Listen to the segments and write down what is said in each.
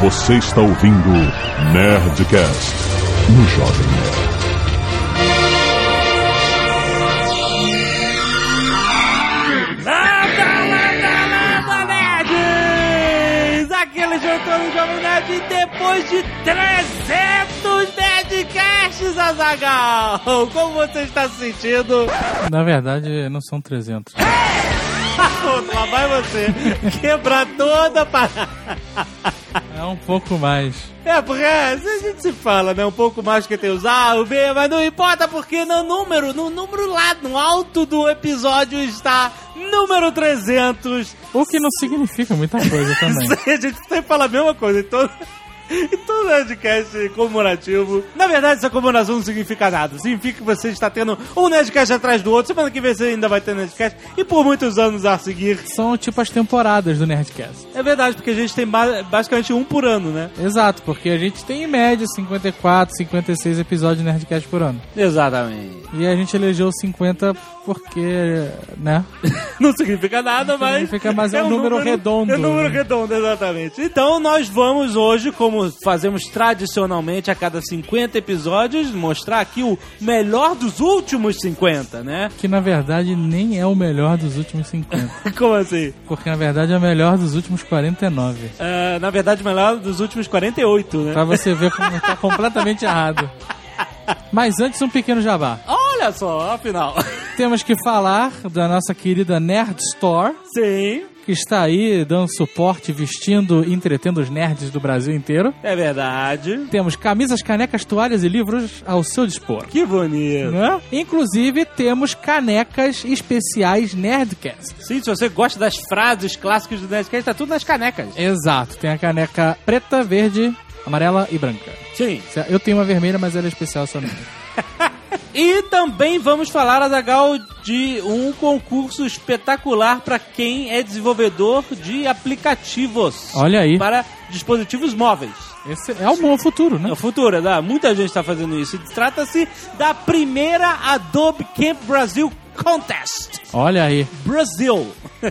Você está ouvindo Nerdcast no Jovem Nerd. Landa, landa, landa, nerds! Aqui eles voltou no Jovem Nerd depois de 300 Nerdcasts, Azagal! Como você está se sentindo? Na verdade, não são 300. Lá vai você quebrar toda a parada. É um pouco mais. É, porque a gente se fala, né? Um pouco mais que tem os A, o B, mas não importa porque no número, no número lá, no alto do episódio está número 300. O que não significa muita coisa também. a gente sempre fala a mesma coisa em em todo Nerdcast comemorativo. Na verdade, essa comemoração não significa nada. Significa que você está tendo um Nerdcast atrás do outro. Semana que vem você ainda vai ter Nerdcast. E por muitos anos a seguir. São tipo as temporadas do Nerdcast. É verdade, porque a gente tem ba- basicamente um por ano, né? Exato, porque a gente tem em média 54, 56 episódios de Nerdcast por ano. Exatamente. E a gente elegeu 50 porque, né? Não significa nada, mas. significa, mas é um número redondo. É um número né? redondo, exatamente. Então nós vamos hoje, como fazemos tradicionalmente a cada 50 episódios, mostrar aqui o melhor dos últimos 50, né? Que na verdade nem é o melhor dos últimos 50. Como assim? Porque na verdade é o melhor dos últimos 49. É, na verdade, o melhor dos últimos 48, né? Pra você ver como tá completamente errado. Mas antes, um pequeno jabá. Olha só, afinal. Temos que falar da nossa querida Nerd Store, Sim, que está aí dando suporte, vestindo e entretendo os nerds do Brasil inteiro. é verdade. Temos camisas, canecas, toalhas e livros ao seu dispor. Que bonito. Né? Inclusive, temos canecas especiais Nerdcast. Sim, se você gosta das frases clássicas do Nerdcast, tá tudo nas canecas. Exato, tem a caneca preta, verde, amarela e branca. Sim. Eu tenho uma vermelha, mas ela é especial só no E também vamos falar, Azagal, de um concurso espetacular para quem é desenvolvedor de aplicativos Olha aí. para dispositivos móveis. Esse é o bom futuro, É né? o futuro, né? muita gente está fazendo isso. Trata-se da primeira Adobe Camp Brasil Contest. Olha aí. Brasil.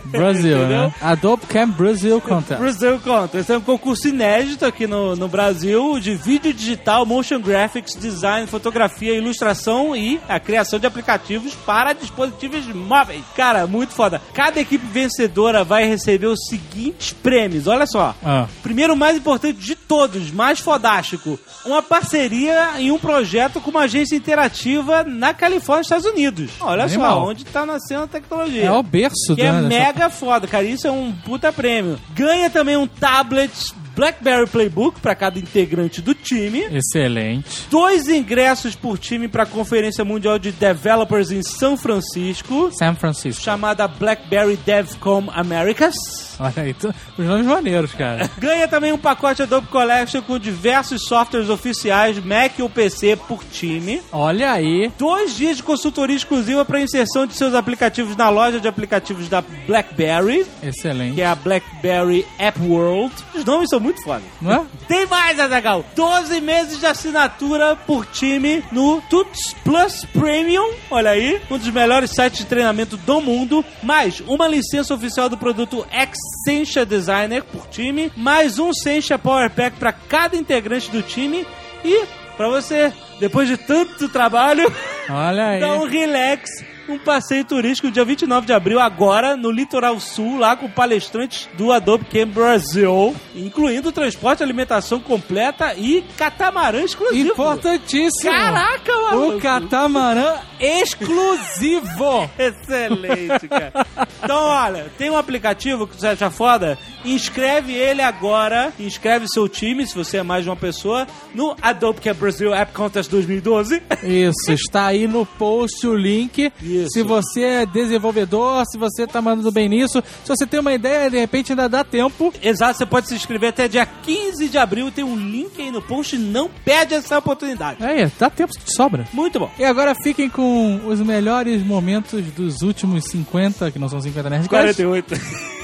Brasil, né? Adobe Camp Brasil Contest. Brasil Contest. Esse é um concurso inédito aqui no, no Brasil de vídeo digital, motion graphics, design, fotografia, ilustração e a criação de aplicativos para dispositivos móveis. Cara, muito foda. Cada equipe vencedora vai receber os seguintes prêmios. Olha só. Ah, Primeiro, o mais importante de todos, mais fodástico, uma parceria em um projeto com uma agência interativa na Califórnia, Estados Unidos. Olha Animal. só, onde tá nascendo a tecnologia. é o berço Que é mega foda, cara. Isso é um puta prêmio. Ganha também um tablet BlackBerry Playbook para cada integrante do time. Excelente. Dois ingressos por time para a Conferência Mundial de Developers em São Francisco, San Francisco. chamada BlackBerry DevCom Americas. Olha aí, tu- os nomes maneiros, cara. Ganha também um pacote Adobe Collection com diversos softwares oficiais, Mac ou PC por time. Olha aí. Dois dias de consultoria exclusiva para inserção de seus aplicativos na loja de aplicativos da BlackBerry. Excelente. que é a BlackBerry App World. Os nomes são muito foda. Não é? Tem mais, Azagal! 12 meses de assinatura por time no Tuts Plus Premium. Olha aí, um dos melhores sites de treinamento do mundo. Mais uma licença oficial do produto Excentia Designer por time. Mais um Sencha Power Pack para cada integrante do time. E, para você, depois de tanto trabalho, Olha aí. Dá um relax, um passeio turístico dia 29 de abril, agora no Litoral Sul, lá com palestrantes do Adobe Camp Brasil, incluindo transporte, alimentação completa e catamarã exclusivo. Importantíssimo. Caraca, maluco. O catamarã exclusivo. Excelente, cara. Então, olha, tem um aplicativo que você acha foda? Inscreve ele agora, inscreve seu time, se você é mais de uma pessoa, no Adobe Camp Brasil App Contest 2012. Isso, está aí no post o link. Isso. Se você é desenvolvedor, se você tá mandando bem nisso, se você tem uma ideia, de repente ainda dá tempo. Exato, você pode se inscrever até dia 15 de abril. Tem um link aí no post. Não perde essa oportunidade. Aí, dá tempo que sobra. Muito bom. E agora fiquem com os melhores momentos dos últimos 50, que não são 50 Nerdcasts, 48.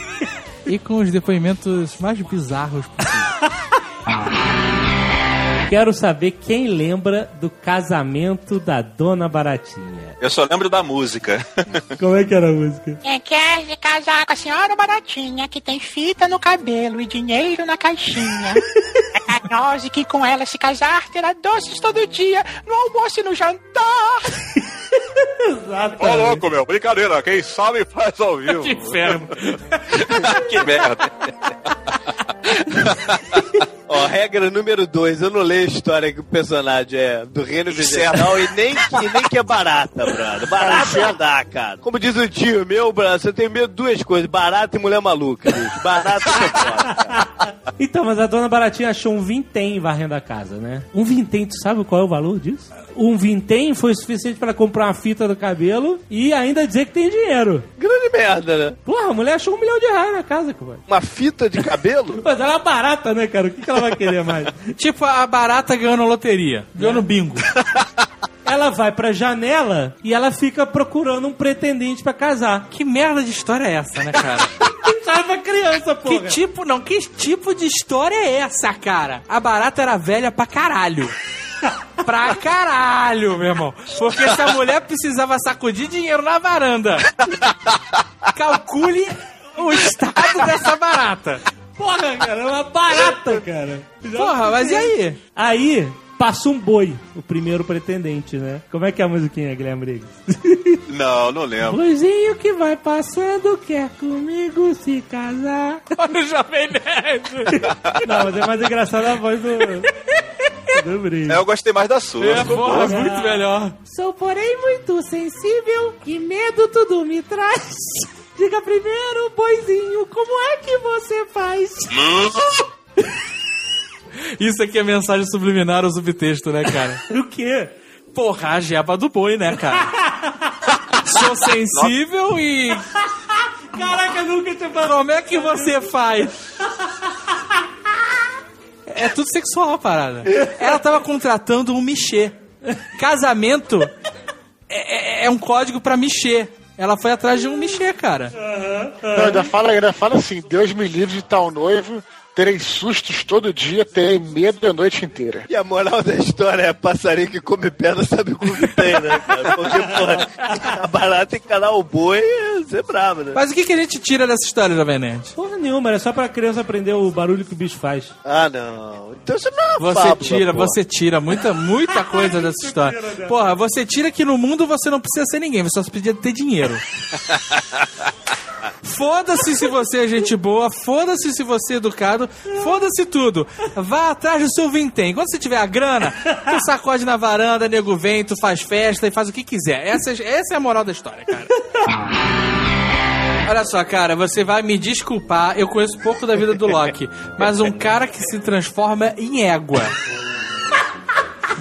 e com os depoimentos mais bizarros possíveis. Quero saber quem lembra do casamento da Dona Baratinha. Eu só lembro da música. Como é que era a música? Quem quer se casar com a senhora baratinha que tem fita no cabelo e dinheiro na caixinha? é carinhosa e que com ela se casar terá doces todo dia, no almoço e no jantar. Ô, louco, meu. Brincadeira. Quem sabe faz ao vivo. Que inferno. que merda. Ó, regra número dois, eu não leio a história que o personagem é do reino vegetal e nem que, nem que é barata, brother. Barata não dá, cara. Como diz o tio meu, brother, você tem medo de duas coisas, barata e mulher maluca, bicho. Barata é foda, cara. Então, mas a Dona Baratinha achou um vintém varrendo a casa, né? Um vintém, tu sabe qual é o valor disso? Um vintém foi o suficiente pra comprar uma fita do cabelo e ainda dizer que tem dinheiro. Grande merda, né? Porra, a mulher achou um milhão de reais na casa, cara. Uma fita de cabelo? Mas ela é barata, né, cara? O que, que ela vai querer mais? Tipo a barata ganhando loteria. Ganhando bingo. ela vai pra janela e ela fica procurando um pretendente pra casar. Que merda de história é essa, né, cara? Pra criança, porra. Que tipo, não, que tipo de história é essa, cara? A barata era velha pra caralho. Pra caralho, meu irmão. Porque essa mulher precisava sacudir dinheiro na varanda. Calcule o estado dessa barata. Porra, cara, é uma barata, cara. Porra, mas e aí? Aí, passa um boi, o primeiro pretendente, né? Como é que é a musiquinha, Guilherme Briggs? Não, não lembro. Boizinho que vai passando, quer comigo se casar. Olha o Jovem Nerd. Não, mas é mais engraçado a voz do... do Briggs. É, eu gostei mais da sua. É, porra, muito melhor. Sou, porém, muito sensível e medo tudo me traz. Diga primeiro, boizinho, como é que você faz? Isso aqui é mensagem subliminar ou subtexto, né, cara? O quê? Porra, a jeba do boi, né, cara? Sou sensível e. Caraca, nunca tinha falado. Como é que você faz? É tudo sexual a parada. Ela tava contratando um michê. Casamento é, é- é um código pra michê. Ela foi atrás de um michê, cara. Não, ainda fala, ainda fala assim, Deus me livre de tal noivo, terei sustos todo dia, terei medo a noite inteira. E a moral da história é passarinho que come pedra sabe como que tem, né, cara? Porque, porra, a barata tem que calar o boi, você é bravo, né? Mas o que, que a gente tira dessa história, Jovem Nerd? Porra nenhuma, era só pra criança aprender o barulho que o bicho faz. Ah, não. Então você não é uma Você fábula, tira, porra. você tira muita, muita coisa dessa história. Porra, você tira que no mundo você não precisa ser ninguém, você só precisa ter dinheiro. Foda-se se você é gente boa, foda-se se você é educado, foda-se tudo. Vá atrás do seu vintém. Quando você tiver a grana, tu sacode na varanda, nego vem, tu faz festa e faz o que quiser. Essa, é- essa é a moral da história, cara. Olha só, cara, você vai me desculpar, eu conheço pouco da vida do Loki, mas um cara que se transforma em égua.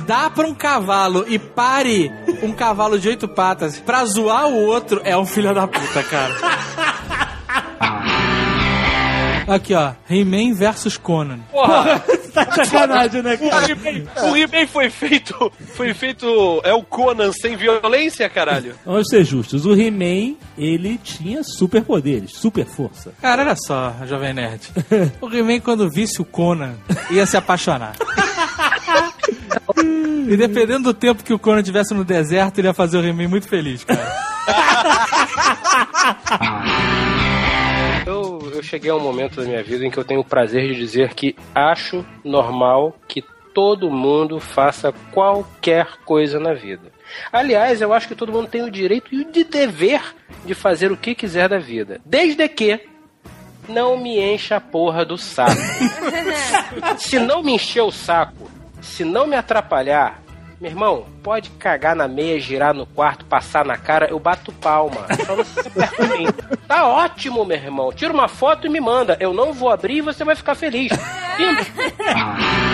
Dá pra um cavalo e pare um cavalo de oito patas pra zoar o outro é um filho da puta, cara. Aqui, ó. He-Man versus Conan. Porra, Tá de sacanagem, né, o cara? He-Man- o He-Man foi feito. Foi feito. É o Conan sem violência, caralho. Vamos ser justos, o He-Man, ele tinha superpoderes, super força. Cara, olha só, Jovem Nerd. O He-Man, quando visse o Conan, ia se apaixonar. E dependendo do tempo que o Conan tivesse no deserto, ele ia fazer o He-Man muito feliz, cara. Cheguei a um momento da minha vida em que eu tenho o prazer de dizer que acho normal que todo mundo faça qualquer coisa na vida. Aliás, eu acho que todo mundo tem o direito e o de dever de fazer o que quiser da vida. Desde que não me encha a porra do saco. se não me encher o saco, se não me atrapalhar, meu irmão, pode cagar na meia, girar no quarto, passar na cara, eu bato palma. Só não se mim. Tá ótimo, meu irmão. Tira uma foto e me manda. Eu não vou abrir e você vai ficar feliz.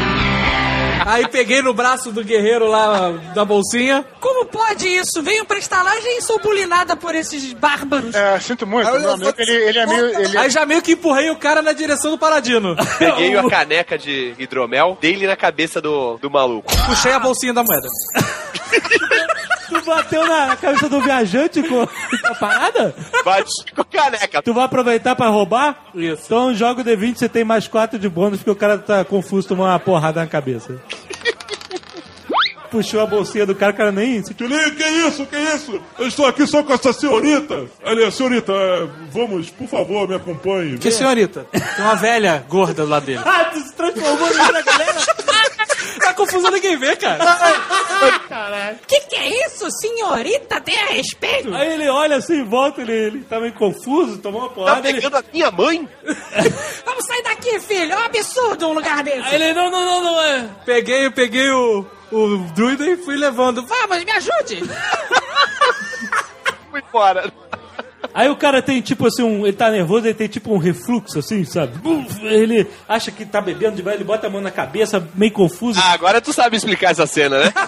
Aí peguei no braço do guerreiro lá da bolsinha. Como pode isso? Venho pra estalagem e sou bulinada por esses bárbaros. É, sinto muito, meu amigo, ele, ele é meio... Ele é- Aí já meio que empurrei o cara na direção do Paradino. Peguei a caneca de hidromel, dei-lhe na cabeça do, do maluco. Puxei a bolsinha da moeda. Tu bateu na, cabeça do viajante com, a parada? Bate com caneca. Tu vai aproveitar pra roubar? Isso. Então joga o D20, você tem mais 4 de bônus, porque o cara tá confuso, tomou uma porrada na cabeça. puxou a bolsinha do cara, o cara nem sentiu. Que, que isso, que isso? Eu estou aqui só com essa senhorita. Ali, senhorita, vamos, por favor, me acompanhe. Que senhorita? Tem uma velha gorda do lado dele. Ah, tu se transformou na galera? Tá confusão ninguém vê, cara. Que que é isso, senhorita? Tenha respeito. Aí ele olha assim, volta, ele, ele tá meio confuso, tomou uma Tá porrada. ele, pegando a minha mãe? Vamos sair daqui, filho. É um absurdo um lugar desse. aí ele, não, não, não, não é. Peguei, peguei o, o druida e fui levando. Vamos, me ajude. Fui fora. Aí o cara tem tipo assim, um, ele tá nervoso, ele tem tipo um refluxo assim, sabe? Ele acha que tá bebendo demais, ele bota a mão na cabeça, meio confuso. Ah, agora tu sabe explicar essa cena, né?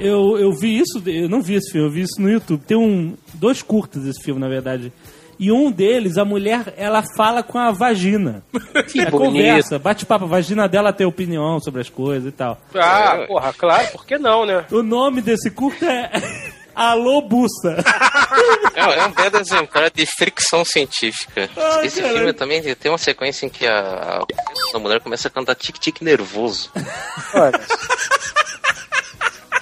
Eu, eu vi isso, eu não vi esse filme, eu vi isso no YouTube. Tem um, dois curtas desse filme, na verdade. E um deles, a mulher, ela fala com a vagina. Que É conversa, bate papo, a vagina dela tem opinião sobre as coisas e tal. Ah, porra, claro, por que não, né? O nome desse curta é Alô Bussa. É, é um belo exemplar de fricção científica. Ai, Esse caralho. filme também tem uma sequência em que a, a mulher começa a cantar tique-tique nervoso. Olha.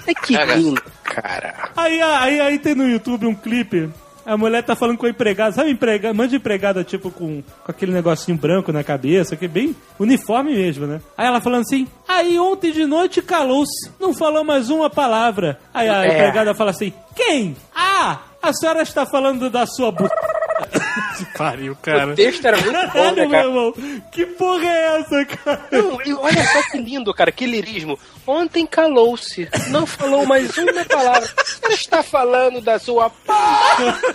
É que Cara. lindo, cara. Aí, aí, aí tem no YouTube um clipe. A mulher tá falando com a empregada, sabe empregada, manda empregada tipo com, com aquele negocinho branco na cabeça, que é bem uniforme mesmo, né? Aí ela falando assim, aí ontem de noite calou-se, não falou mais uma palavra. Aí a É. empregada fala assim, quem? Ah, a senhora está falando da sua bu... que pariu, cara. O texto era muito bom, Caralho, né, meu cara? irmão, que porra é essa, cara? Não, e olha só que lindo, cara, que lirismo. Ontem calou-se, não falou mais uma palavra. Ela está falando da sua.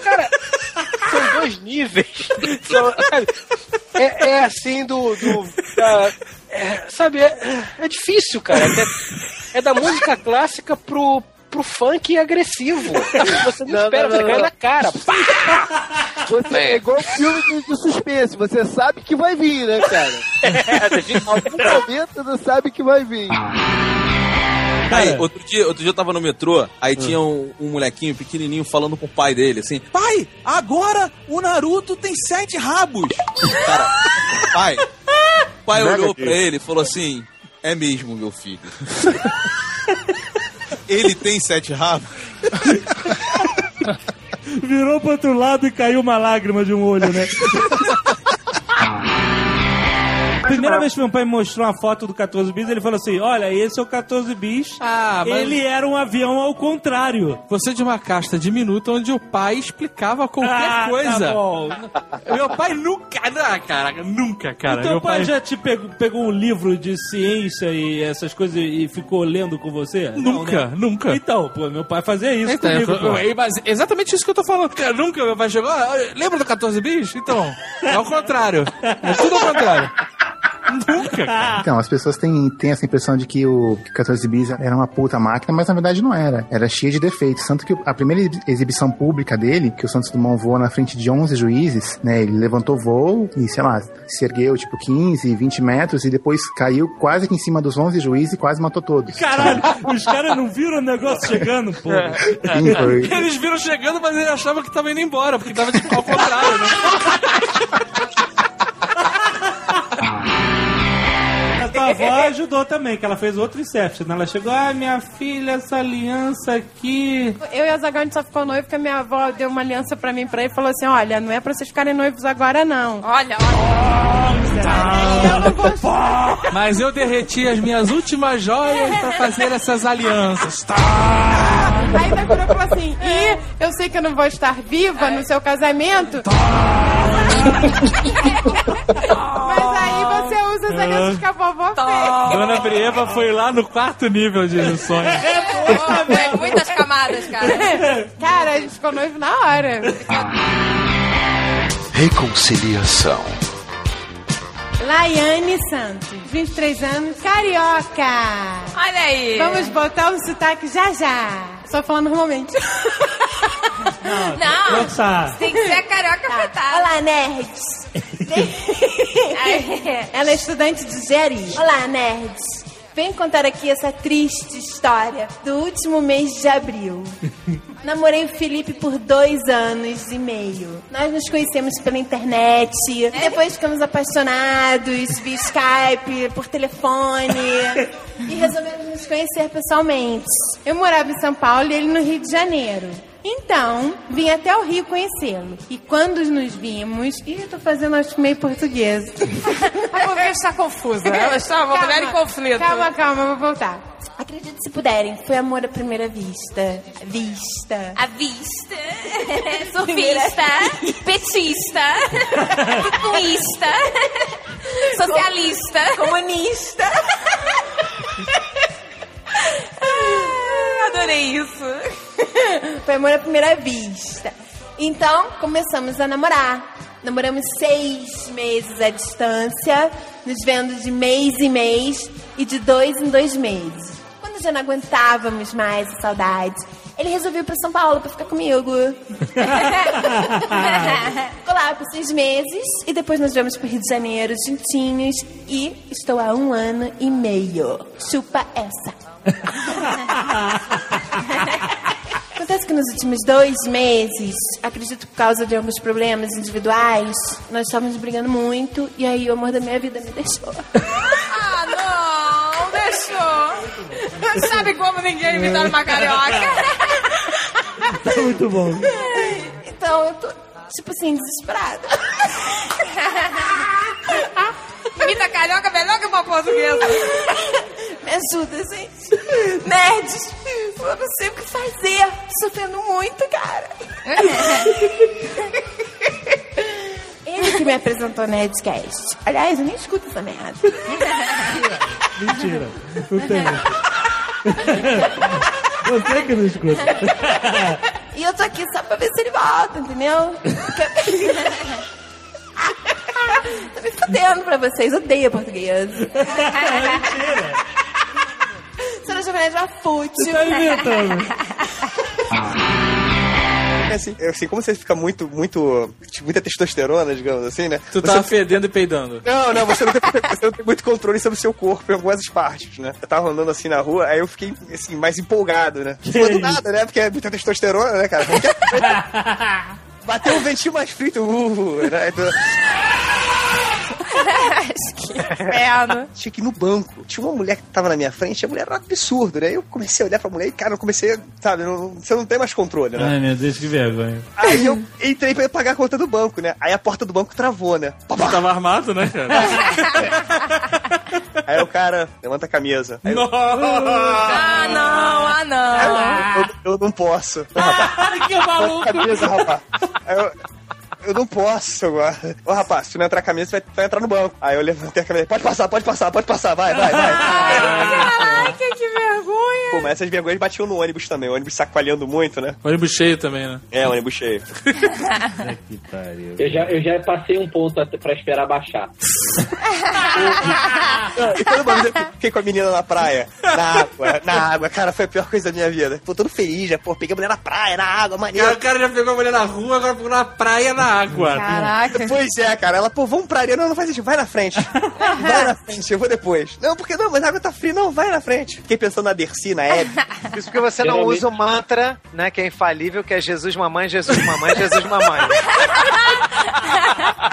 Cara, são dois níveis. São, sabe, é, é assim do. do da- é, sabe, é, é difícil, cara. É, é da música clássica pro. Pro funk agressivo. Você não, Não, espera, não, você não, cai não. na cara. Pá! Você é igual filme de, de suspense, você sabe que vai vir, né, cara? É, Algum momento você sabe que vai vir. Aí, outro dia, outro dia eu tava no metrô, aí tinha um, um molequinho pequenininho falando com o pai dele, assim: Pai, agora o Naruto tem sete rabos. Cara, pai, o pai Mega olhou pra ele e falou assim: É mesmo, meu filho. ele tem sete rabos? Virou pro outro lado e caiu uma lágrima de um olho, né? Primeira vez que meu pai me mostrou uma foto do 14 bis, ele falou assim: Olha, esse é o 14 bis. Ah, mas Ele era um avião ao contrário. você é de uma casta diminuta onde o pai explicava qualquer Ah, coisa. Tá bom. Meu pai nunca, não, cara, nunca, cara. Então, Meu pai, pai já te pegou, pegou um livro de ciência e essas coisas e ficou lendo com você? Não, Nunca, né? nunca. Então, pô, meu pai fazia isso Então, comigo. eu- eu- mas exatamente isso que eu tô falando. Cara, nunca meu pai chegou. "Ah, Lembra do 14 bis? Então, é o contrário. É tudo ao contrário. Nunca, cara. Então, as pessoas têm, têm essa impressão de que o 14 bis era uma puta máquina, mas na verdade não era. Era cheia de defeitos. Tanto que a primeira exibi- exibição pública dele, que o Santos Dumont voou na frente de 11 juízes, né? Ele levantou voo e, sei lá, se ergueu tipo 15, 20 metros e depois caiu quase que em cima dos 11 juízes e quase matou todos. Caralho, os caras não viram o negócio chegando, pô. Sim, foi. Eles viram chegando, mas eles achavam que tava indo embora, porque tava tipo ao contrário, né? avó ajudou também, que ela fez outro Inception. Ela chegou, ah, minha filha, essa aliança aqui. Eu e a Zagal, a gente só ficou noivo porque a minha avó deu uma aliança pra mim pra ele e falou assim: olha, não é pra vocês ficarem noivos agora, não. Olha, olha. Eu não vou. Mas eu derreti as minhas últimas joias pra fazer essas alianças. Aí vai virou e falou assim: e eu sei que eu não vou estar viva no seu casamento. Mas alianças que a vovó fez. Dona Brieva foi lá no quarto nível de sonho. Pô, é muitas camadas, cara. Cara, a gente ficou noivo na hora. Reconciliação. Laiane Santos, 23 anos, carioca. Olha aí. Vamos botar o sotaque já já. Só falando normalmente. Não, Nossa. tem que ser a carioca afetada. Olá, nerds. Ela é estudante de engenharia. Olá, nerds. Venho contar aqui essa triste história do último mês de abril. Namorei o Felipe por dois anos e meio. Nós nos conhecemos pela internet. E depois ficamos apaixonados via Skype, por telefone. e resolvemos nos conhecer pessoalmente. Eu morava em São Paulo e ele no Rio de Janeiro. Então, vim até o Rio conhecê-lo. E quando nos vimos. Ih, eu tô fazendo acho que meio português. A mulher está confusa. Ela está uma mulher em conflito. Calma, calma, vou voltar. Acredite se puderem, foi amor à primeira vista. Vista. A vista. Surfista. Petista. Tutuísta. Socialista. Comunista. Ah, Adorei isso. Foi amor à primeira vista. Então, começamos a namorar. Namoramos seis meses à distância, nos vendo de mês em mês e de dois em dois meses. Quando já não aguentávamos mais a saudade, ele resolveu ir para São Paulo para ficar comigo. Ficou lá por seis meses e depois nós viemos para Rio de Janeiro juntinhos e estou há um ano e meio. Chupa essa. Acontece que nos últimos dois meses, acredito por causa de alguns problemas individuais, nós estávamos brigando muito e aí o amor da minha vida me deixou. Ah, não, deixou. Sabe como ninguém imitar uma carioca? Tá muito bom. Então eu tô, tipo assim, desesperada. Imita carioca melhor que uma portuguesa. Me ajuda, gente. Nerds, eu não sei o que fazer. Tô sofrendo muito, cara. Ele que me apresentou Nerdcast. Aliás, eu nem escuto essa merda. Mentira. Não tem. Você que não escuta. E eu tô aqui só pra ver se ele volta, entendeu? tô me fudendo pra vocês. Odeio português. Mentira. Você não chama de uma fútil. Você tá inventando. É assim, é assim, como você fica muito, muito. tipo, muita testosterona, digamos assim, né? Tu você... tava fedendo e peidando. Não, não, você não, tem, você não tem muito controle sobre o seu corpo em algumas partes, né? Eu tava andando assim na rua, aí eu fiquei, assim, mais empolgado, né? Foi do nada, né? Porque é muita testosterona, né, cara? Bateu um ventinho mais frito, uh, né? Então... que inferno. Tinha que ir no banco. Tinha uma mulher que tava na minha frente, a mulher era um absurdo, né? Eu comecei a olhar pra mulher e, cara, eu comecei, sabe, não, você não tem mais controle, né? Ai, meu Deus, que vergonha. Aí eu entrei pra pagar a conta do banco, né? Aí a porta do banco travou, né? Tu tava armado, né, cara? Aí o cara levanta a camisa. Aí eu, Ah, não, ah, não. eu, eu não posso. Ai, que maluco. Camisa, rapaz. Aí eu, eu não posso agora. Ô, rapaz, se não entrar a camisa, você vai, vai entrar no banco. Aí eu levantei a camisa. Pode passar, pode passar, pode passar. Vai, vai, vai. Caraca, que vergonha. Pô, mas essas vergonhas batiam no ônibus também. O ônibus sacoalhando muito, né? Ônibus cheio também, né? É, o ônibus cheio. Que pariu. Eu já, eu já passei um ponto pra esperar baixar. E quando eu fiquei com a menina na praia, na água, na água, cara, foi a pior coisa da minha vida. Pô, todo feliz, já, pô, peguei a mulher na praia, na água, maneiro. Cara, o cara já pegou a mulher na rua, agora pegou na praia na água. Caraca. Pois é, cara. Ela, pô, vamos pra areia. Não, não faz isso. Vai na frente. Vai na frente, eu vou depois. Não, porque não, mas a água tá fria. Não, vai na frente. Fiquei pensando na Dercy, na Hebe. Isso porque você não Geralmente- usa o mantra, né, que é infalível, que é Jesus mamãe, Jesus mamãe, Jesus mamãe.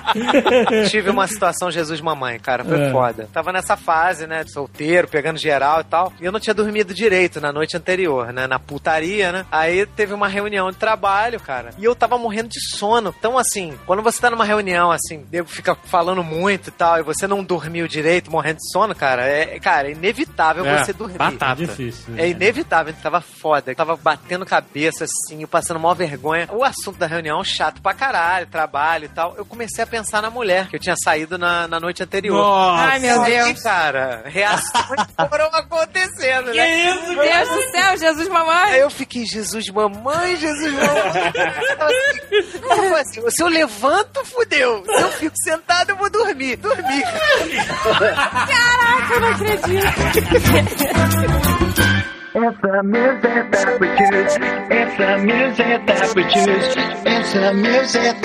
Tive uma situação Jesus mamãe, cara, foi É. foda. Tava nessa fase, né, de solteiro, pegando geral e tal, e eu não tinha dormido direito na noite anterior, né, na putaria, né. Aí teve uma reunião de trabalho, cara, e eu tava morrendo de sono. Então, assim, quando você tá numa reunião, assim, fica falando muito e tal, e você não dormiu direito, morrendo de sono, cara, é, cara, é inevitável É, você dormir. batata. Difícil, É né? inevitável, ele tava foda, tava batendo cabeça assim, eu passando maior vergonha. O assunto da reunião chato pra caralho, trabalho e tal. Eu comecei a pensar na mulher que eu tinha saído na, na noite anterior. Nossa. Ai, meu Aí, Deus. cara, reações foram acontecendo, Que né? isso, Meu Deus do céu, Jesus mamãe. Aí eu fiquei, Jesus mamãe, Jesus mamãe. Assim, se eu levanto, fudeu. Se eu fico sentado, eu vou dormir. Dormir, cara. Caraca, eu não acredito. It's the music that we choose. It's the music that we choose. It's the music.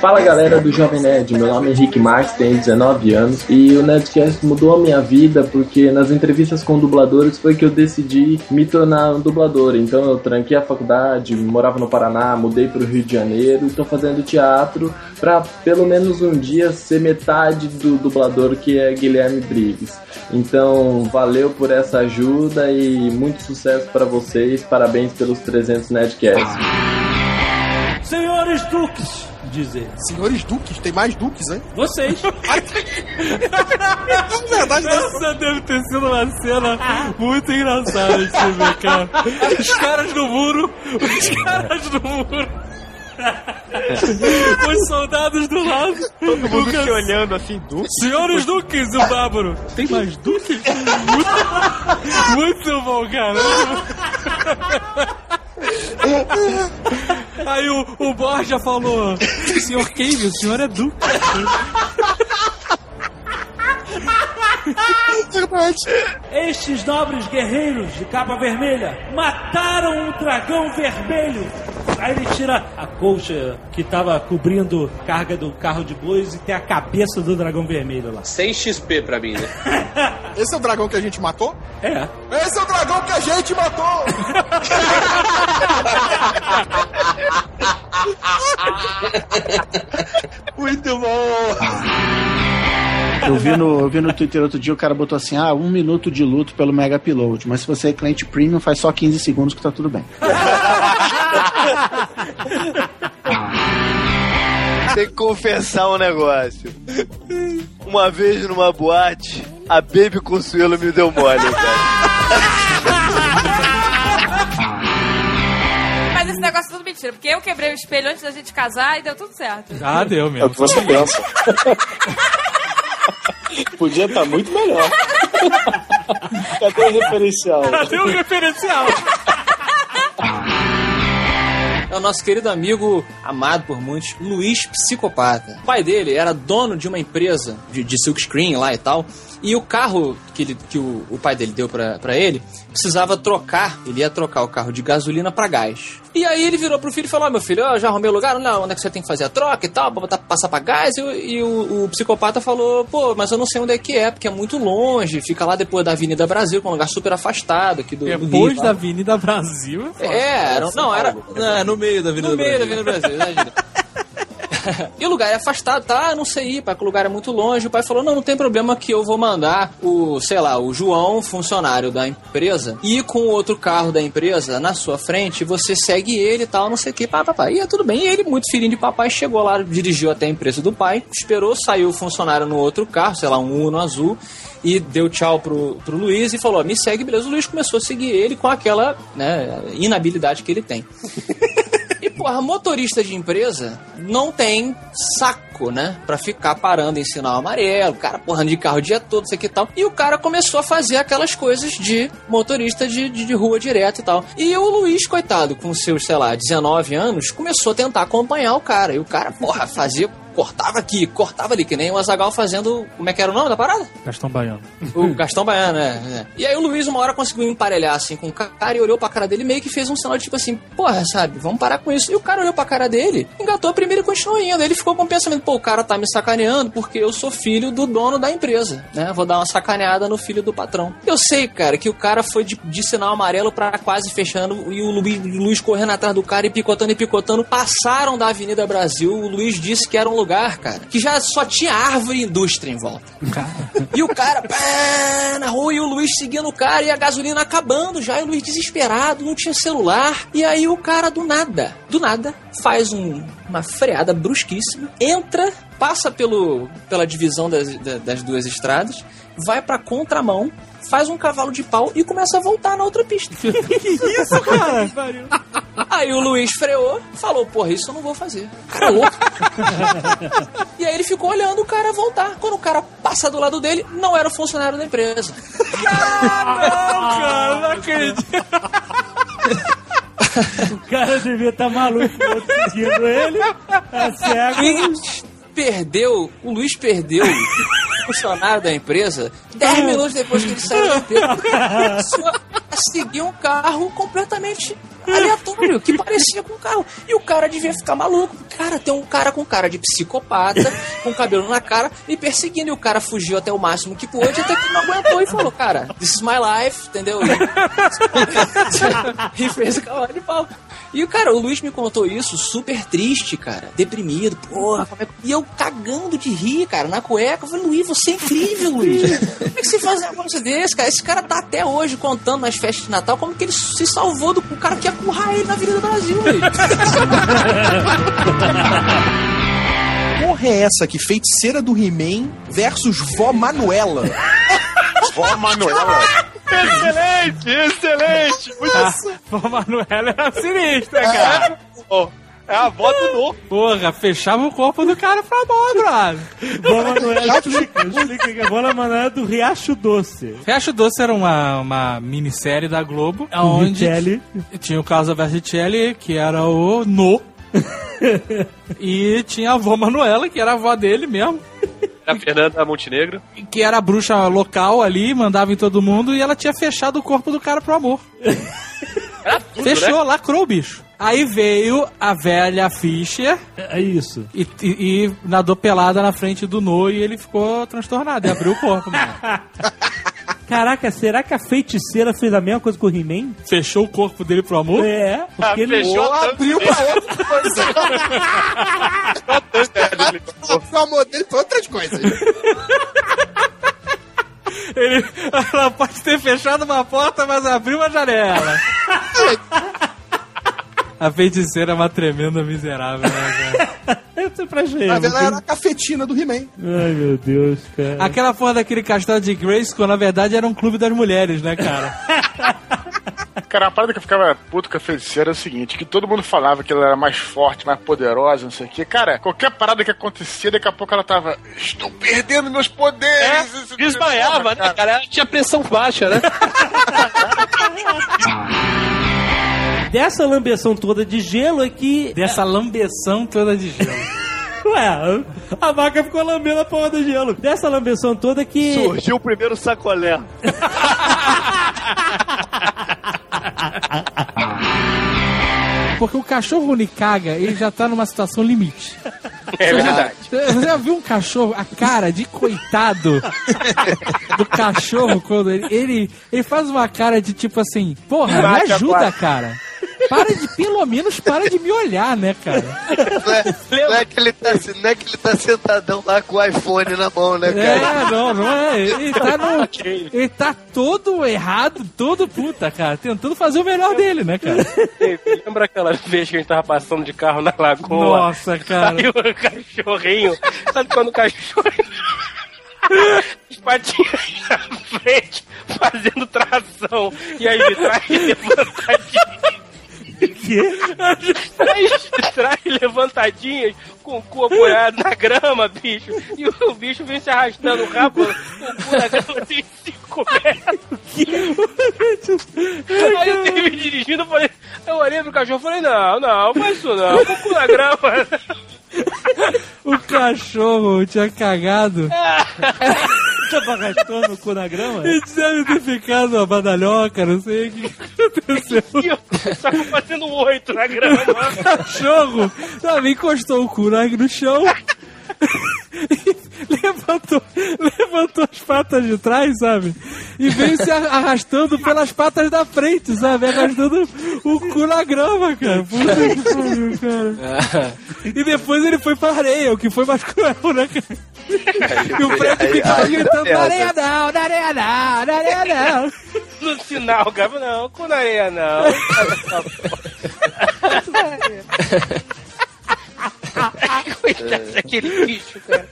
Fala galera do Jovem Nerd, meu nome é Rick Marques, tenho 19 anos e o Nerdcast mudou a minha vida porque nas entrevistas com dubladores foi que eu decidi me tornar um dublador. Então eu tranquei a faculdade, morava no Paraná, mudei para o Rio de Janeiro e estou fazendo teatro para pelo menos um dia ser metade do dublador que é Guilherme Briggs. Então valeu por essa ajuda e muito sucesso para vocês, parabéns pelos 300 Nerdcasts. Senhores Duques, dizer. Senhores Duques? Tem mais Duques, hein? Vocês. Na verdade, Essa deve ter sido uma cena muito engraçada de se ver, cara. Os caras no muro, os caras no muro. Os soldados do lado. Todo mundo Lucas- se olhando assim, Duque. Senhores Duques, o Bárbaro. Tem mais Duques? Muito, muito bom, cara. Aí o, o Borja falou: Senhor Cave, o senhor é Duque. Estes nobres guerreiros de capa vermelha mataram um dragão vermelho. Aí ele tira a colcha que tava cobrindo carga do carro de bois e tem a cabeça do dragão vermelho lá. 100 XP pra mim, né? Esse é o dragão que a gente matou? É. Esse é o dragão que a gente matou! vi, no, eu vi no Twitter outro dia, o cara botou assim, ah, um minuto de luto pelo Mega Upload. Mas se você é cliente premium, faz só 15 segundos que tá tudo bem. Tem que confessar um negócio. Uma vez numa boate, a Baby Consuelo me deu mole, cara. Mas esse negócio é tudo mentira, porque eu quebrei o espelho antes da gente casar e deu tudo certo. Ah, deu É mesmo. o que você pensa. Podia estar muito melhor. Cadê o referencial? Cadê o referencial? É o nosso querido amigo, amado por muitos, Luiz Psicopata. O pai dele era dono de uma empresa de, de silkscreen lá e tal. E o carro que, ele- que o, o pai dele deu pra, pra ele precisava trocar. Ele ia trocar o carro de gasolina pra gás. E aí ele virou pro filho e falou: Ó, meu filho, eu já arrumei o lugar? Não, onde é que você tem que fazer a troca e tal? Pra botar, passar pra gás? E, o- e o, o psicopata falou: Pô, mas eu não sei onde é que é, porque é muito longe. Fica lá depois da Avenida Brasil, que é um lugar super afastado aqui do, do Rio. Depois da tal. Avenida Brasil. É, era, não, era. É, no meio da Avenida No meio da Brasil. Avenida Brasil, imagina. E o lugar é afastado, tá? Não sei ir, pai, que o lugar é muito longe. O pai falou: não, não tem problema que eu vou mandar o, sei lá, o João, funcionário da empresa, ir com o outro carro da empresa na sua frente, você segue ele e tal, não sei o que, pá, pá, pá. E é tudo bem. E ele, muito filhinho de papai, chegou lá, dirigiu até a empresa do pai, esperou, saiu o funcionário no outro carro, sei lá, um Uno azul, e deu tchau pro, pro Luiz e falou: me segue, beleza. O Luiz começou a seguir ele com aquela, né, inabilidade que ele tem. Porra, motorista de empresa não tem saco, né? Pra ficar parando em sinal amarelo, o cara porrando de carro o dia todo, isso aqui e tal. E o cara começou a fazer aquelas coisas de motorista de, de, de rua direto e tal. E o Luiz, coitado, com seus, sei lá, 19 anos, começou a tentar acompanhar o cara. E o cara, porra, fazia. Cortava aqui, cortava ali, que nem o Azagal fazendo. Como é que era o nome da parada? Gastão Baiano. O Gastão Baiano, é, é. E aí o Luiz uma hora conseguiu emparelhar assim com o cara e olhou pra cara dele meio que fez um sinal de tipo assim, porra, sabe, vamos parar com isso. E o cara olhou pra cara dele, engatou a primeira e continuou indo. Ele ficou com o pensamento, pô, o cara tá me sacaneando porque eu sou filho do dono da empresa, né? Vou dar uma sacaneada no filho do patrão. Eu sei, cara, que o cara foi de, de sinal amarelo pra quase fechando e o Luiz, Luiz correndo atrás do cara e picotando e picotando. Passaram da Avenida Brasil. O Luiz disse que era um lugar, cara, que já só tinha árvore e indústria em volta. E o cara, pá, na rua, e o Luiz seguindo o cara, e a gasolina acabando já, e o Luiz desesperado, não tinha celular. E aí o cara, do nada, do nada, faz um- uma freada brusquíssima, entra, passa pelo, pela divisão das, da- das duas estradas, vai pra contramão, faz um cavalo de pau e começa a voltar na outra pista. Isso, cara? Aí o Luiz freou, falou, porra, isso eu não vou fazer. E aí ele ficou olhando o cara voltar. Quando o cara passa do lado dele, não era o funcionário da empresa. Não, cara, não acredito. O cara devia estar maluco seguindo ele. Tá cego. E perdeu, o Luiz perdeu funcionário da empresa 10 minutos depois que ele saiu da empresa. Só- a seguir um carro completamente aleatório, que parecia com um carro. E o cara devia ficar maluco. Cara, tem um cara com cara de psicopata, com cabelo na cara, me perseguindo. E o cara fugiu até o máximo que pôde, até que não aguentou e falou, cara, this is my life, entendeu? E, e fez o cavalo de pau. E o cara, o Luiz me contou isso, super triste, cara, deprimido, porra, como é que... E eu cagando de rir, cara, na cueca. Eu falei, Luiz, você é incrível, Luiz. Como é que você faz um negócio desse, cara? Esse cara tá até hoje contando nas festas de Natal como que ele se salvou do cara que ia currar ele na Avenida Brasil, Luiz. Porra é essa que feiticeira do He-Man versus vó Manuela? vó Manuela? Excelente, excelente. Muito Ah, Pô, Manuela era sinistra, cara. Pô, É a avó do novo. Porra, fechava o corpo do cara pra mão, brother. Bola Manuela, explica, explica que a Bola Manuela é do Riacho Doce. Riacho Doce era uma, uma minissérie da Globo, onde Richelli. tinha o caso da Verticelli, que era o No. e tinha a avó Manuela, que era a avó dele mesmo. A Fernanda Montenegro. Que era a bruxa local ali, mandava em todo mundo, e ela tinha fechado o corpo do cara pro amor. Tudo, Fechou, né? lacrou o bicho. Aí veio a velha Fischer. É isso. E, e- e nadou pelada na frente do No e ele ficou transtornado e abriu o corpo, mano. Caraca, será que a feiticeira fez a mesma coisa com o He-Man? Fechou o corpo dele pro amor? É, porque ele Ou abriu pra outra coisa. o amor dele pra outras coisas. Ele, ela pode ter fechado uma porta, mas abriu uma janela. A feiticeira é uma tremenda miserável, né, cara? Eu tô pra gente. Mas ela era a cafetina do He-Man. Ai, meu Deus, cara. Aquela porra daquele castelo de Grayskull, na verdade, era um clube das mulheres, né, cara? Cara, a parada que eu ficava puto com a feiticeira é o seguinte, que todo mundo falava que ela era mais forte, mais poderosa, não sei o quê. Cara, qualquer parada que acontecia, daqui a pouco ela tava, estou perdendo meus poderes. Isso Desmaiava, né, cara? Ela tinha pressão baixa, né? Dessa lambeção toda de gelo é que. Dessa lambeção toda de gelo. Ué, a vaca ficou lambendo a porra do gelo. Dessa lambeção toda é que. Surgiu o primeiro sacolé. Porque o cachorro unicaga, ele já tá numa situação limite. É Você já- verdade. Você já viu um cachorro, a cara de coitado do cachorro quando ele, ele, ele faz uma cara de tipo assim, porra, me ajuda, cara. Para de, pelo menos, para de me olhar, né, cara? Não é, não é que ele tá, não é que ele tá sentadão lá com o iPhone na mão, né, cara? É, não, não é. Ele tá, no, ele tá todo errado, todo puta, cara. Tentando fazer o melhor dele, né, cara? Lembra aquela vez que a gente tava passando de carro na lagoa? Nossa, cara. Aí o cachorrinho. Sabe quando o cachorrinho. As patinhas na frente fazendo tração e as de trás levantadinhas. Que? As trás, levantadinhas com o cu apoiado na grama, bicho. E o bicho vem se arrastando o rabo, o cu na grama assim, 5 metros. Aí eu teve dirigindo, eu falei, eu olhei pro cachorro e falei, não, não, faz isso não, com o cu na grama. O cachorro tinha cagado. Tava arrastando o cu na grama? Ele ter ficado uma badalhoca, não sei o que aconteceu. Só que fazendo oito na grama. O cachorro sabe, encostou o cu no chão levantou, levantou as patas de trás, sabe? E veio se arrastando pelas patas da frente, sabe? Arrastando o cu na grama, cara. Puta que pariu, cara. E depois ele foi pra areia, o que foi mais cruel, né, cara? E o Fred aí- ficava gritando, na areia não, na areia não, na areia não. No sinal, cara, não, com na areia não. Coitado daquele bicho, cara.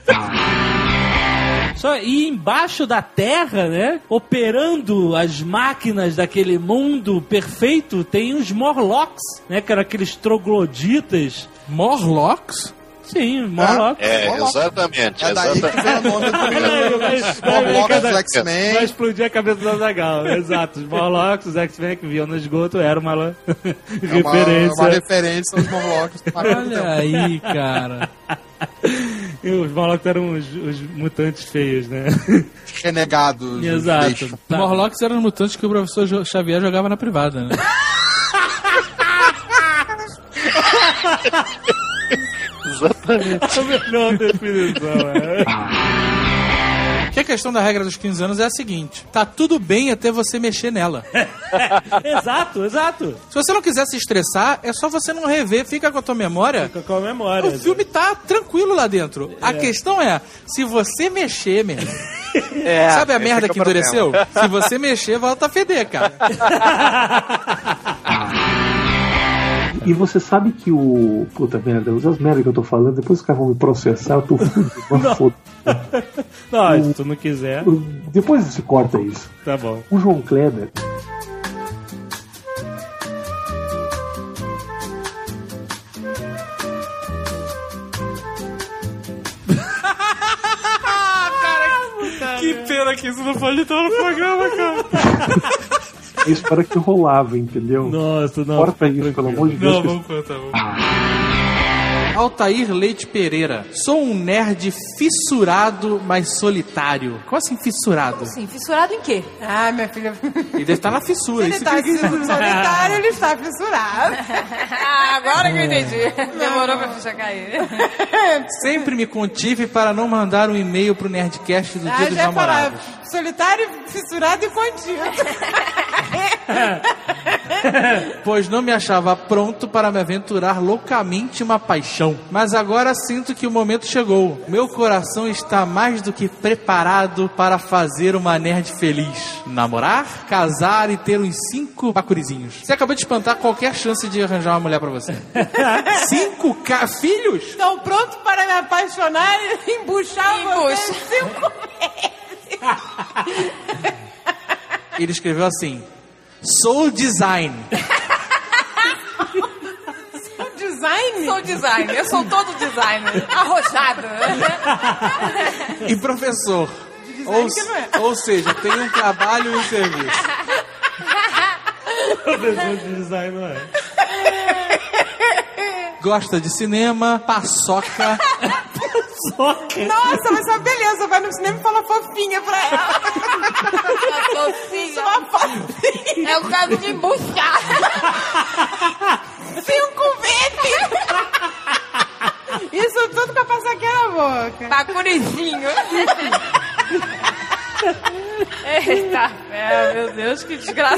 Só, e embaixo da terra, né? Operando as máquinas daquele mundo perfeito, tem os Morlocks, né? Que eram aqueles trogloditas. Morlocks? Sim, Morlocks. É, Morlocks. exatamente. É daí que exatamente. vem o nome do Morlocks Morlocks, X-Men. Vai explodir a cabeça do Azagal. Exato. Os Morlocks, os X-Men que viam no esgoto, era uma, É uma, referência. uma referência aos Morlocks. Olha aí, cara. E os Morlocks eram os, os mutantes feios, né? Renegados. Exato. Os Morlocks eram os mutantes que o professor Xavier jogava na privada, né? Exatamente. A melhor definição, é. Que a questão da regra dos 15 anos é a seguinte: tá tudo bem até você mexer nela. exato, exato. Se você não quiser se estressar, é só você não rever, fica com a tua memória. Fica com a memória. O filme tá tranquilo lá dentro. A É. questão é, se você mexer, mesmo. É, Sabe a esse merda é que problema. endureceu? Se você mexer, volta a feder, cara. E você sabe que o. Puta merda, as merdas que eu tô falando, depois os caras vão me processar, eu tô foda. Não, se tu não quiser. Depois se corta isso. Tá bom. O João Kleber. Que pena que isso não foi no programa, cara. Isso para que rolava, entendeu? Nossa, não. Corta isso, pelo amor de Deus. Não, vamos contar, vamos. Altair Leite Pereira. Sou um nerd fissurado, mas solitário. Como assim fissurado? Sim, fissurado em quê? Ah, minha filha. Ele deve estar na fissura. Ele tá que ele dizer. solitário, ele está fissurado. ah, agora que eu entendi. Demorou pra ficha cair. Sempre me contive para não mandar um e-mail pro Nerdcast do Ah, Dia dos já ia falar. Namorados. Solitário, fissurado e contido. pois não me achava pronto para me aventurar loucamente uma paixão. Mas agora sinto que o momento chegou. Meu coração está mais do que preparado para fazer uma nerd feliz. Namorar, casar e ter uns cinco bacurizinhos. Você acabou de espantar qualquer chance de arranjar uma mulher para você. cinco ca... filhos? Estão prontos para me apaixonar e embuchar você cinco Ele escreveu assim: Sou design. Design? Sou design. Eu sou todo designer. Arrojado. e professor. Ou, que não é. ou seja, tem um trabalho e um serviço. Professor de design não é. Gosta de cinema, paçoca. Nossa, mas é uma beleza. Vai no cinema e fala fofinha pra ela. fofinha. Só fofinha. É o caso de embuchar. Cinco vezes. Isso tudo pra passar aqui na boca. Bacurizinho. Eita, é, meu Deus, que desgraça.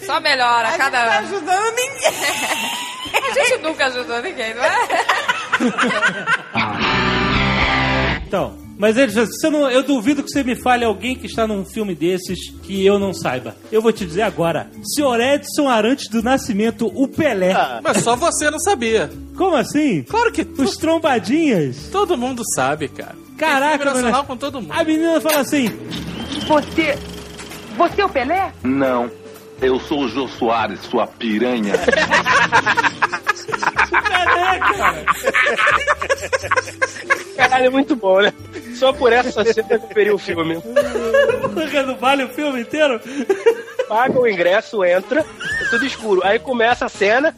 Só melhora a cada ano. Não tá ajudando ninguém. A gente nunca ajudou ninguém, não é? Então, mas eles você não, eu duvido que você me fale alguém que está num filme desses que eu não saiba. Eu vou te dizer agora. Senhor Edson Arantes do Nascimento, o Pelé. Mas só você não sabia. Como assim? Claro que Os trombadinhas. todo mundo sabe, cara. Caraca, É filme nacional mano. com todo mundo. A menina fala assim: Você. Você é o Pelé? Não. Eu sou o Jô Soares, sua piranha. Cara? Caralho, é muito bom, né? Só por essa cena eu conferi o filme. Porque não vale o filme inteiro? Paga o ingresso, entra, é tudo escuro. Aí começa a cena.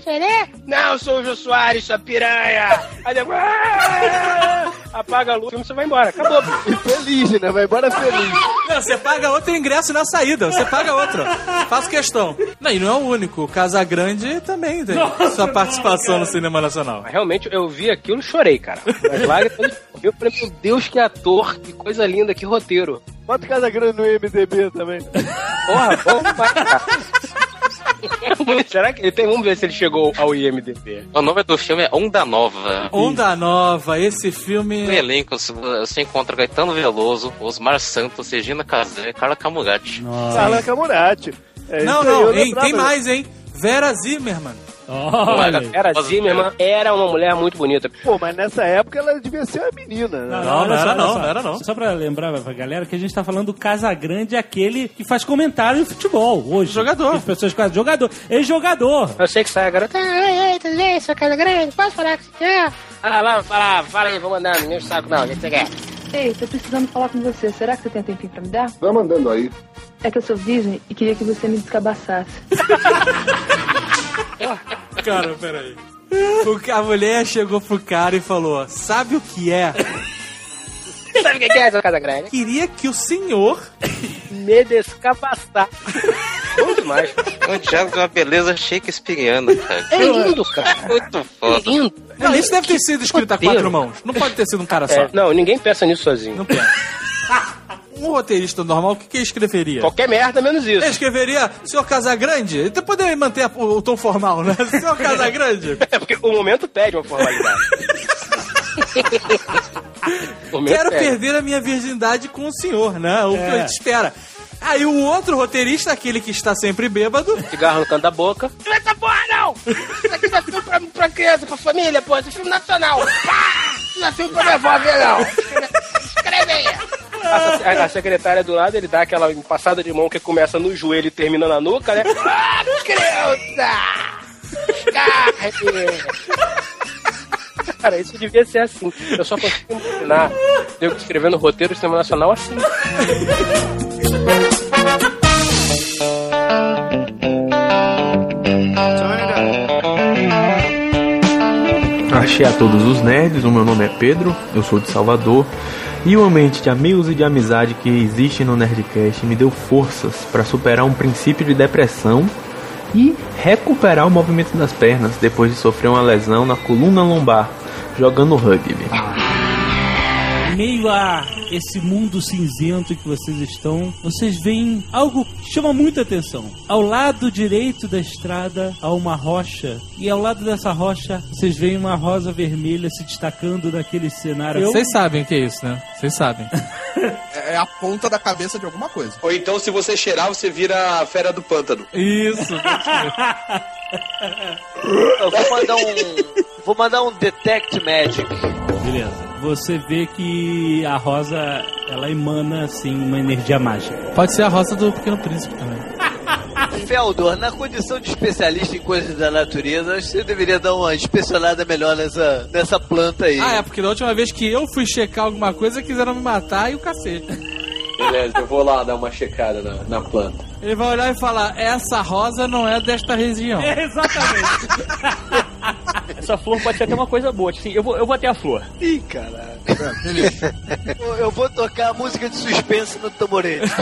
Ser o? Não, sou o Jô Soares, sua piranha. Aí depois. "Ah!" Apaga a luz, o filme você vai embora. Acabou. Feliz, né? Vai embora feliz. Não, você paga outro ingresso na saída. Você paga outro. Faço questão. Não, e não é o único. O Casagrande também tem Nossa, sua participação não, no cinema nacional. Mas realmente eu vi aquilo e chorei, cara. As lágrimas. Eu falei, meu Deus, que ator, que coisa linda, que roteiro. Bota o Casa Grande no MDB também. Porra, bom cara. Será que ele tem? Vamos ver se ele chegou ao IMDB. O nome do filme é Onda Nova. Onda Nova, esse filme. No elenco você- encontra Gaetano Veloso, Osmar Santos, Regina Casé, Carla Camurati. Carla Camurati. É não, não, hein, tem mais, hein? Vera Zimmerman. Olha, era Zimmerman era uma mulher muito bonita. Pô, mas nessa época ela devia ser uma menina, né? olha só, olha só. Só pra lembrar pra galera que a gente tá falando do Casagrande, aquele que faz comentário de futebol hoje. Jogador. As pessoas quase jogador. Ex-jogador. Eu sei que sai a garota. Ei, ei, tudo bem, sua casa grande? Posso falar com você? Ah, lá, fala, fala aí, vou mandar, não o saco não, o que você quer? Ei, tô precisando falar com você. Será que você tem tempinho pra me dar? Vai mandando aí. É que eu sou virgem e queria que você me descabaçasse. Cara, peraí. O a mulher chegou pro cara e falou: Sabe o que é? Sabe o que é essa casa grande? Queria que o senhor Me descapacitar. Bom demais. O diabo de uma beleza shakespeariana, cara. É lindo, cara. Muito foda. É lindo. Não, isso deve ter sido escrito a quatro mãos. Não pode ter sido um cara só. É, não, ninguém pensa nisso sozinho. Não pensa. Um roteirista normal, o que, que escreveria? Qualquer merda menos isso. Ele escreveria Senhor Casagrande? Ele poderia manter o, o tom formal, né? Senhor Casagrande? É porque o momento pede uma formalidade. Quero perder a minha virgindade com o senhor, né? O que É. a gente espera. Aí o outro roteirista, aquele que está sempre bêbado. Cigarro no canto da boca. Não é essa porra, não! Isso aqui não é filme pra, pra criança, pra família, pô. Isso é filme nacional. Pá! Isso não é filme pra minha avó ver, não. Escreve aí. A, a- secretária do lado, ele dá aquela passada de mão que começa no joelho e termina na nuca, né? Ah, criança! Carne! Cara, isso devia ser assim. Eu só consigo imaginar eu escrevendo roteiro de cinema nacional assim. Achei a todos os nerds, o meu nome é Pedro, eu sou de Salvador, e o ambiente de amigos e de amizade que existe no Nerdcast me deu forças para superar um princípio de depressão e recuperar o movimento das pernas depois de sofrer uma lesão na coluna lombar jogando rugby. Meio a esse mundo cinzento que vocês estão, vocês veem algo que chama muita atenção. Ao lado direito da estrada há uma rocha, e ao lado dessa rocha vocês veem uma rosa vermelha se destacando naquele cenário. Vocês sabem o que é isso, né? Vocês sabem. É a ponta da cabeça de alguma coisa. Ou então, se você cheirar, você vira a fera do pântano. Isso. Eu vou mandar um. Vou mandar um Detect Magic. Beleza. Você vê que a rosa ela emana assim uma energia mágica. Pode ser a roça do Pequeno Príncipe também. Feldor, na condição de especialista em coisas da natureza, acho que você deveria dar uma inspecionada melhor nessa, nessa planta aí. Ah, é, porque da última vez que eu fui checar alguma coisa, quiseram me matar e o cacete. Beleza, eu vou lá dar uma checada na, na planta. Ele vai olhar e falar: essa rosa não é desta região. exatamente. Essa flor pode ser até uma coisa boa. Assim, eu, vou, eu vou até a flor. Ih, caralho. Eu- Eu vou tocar a música de suspense no tamborete.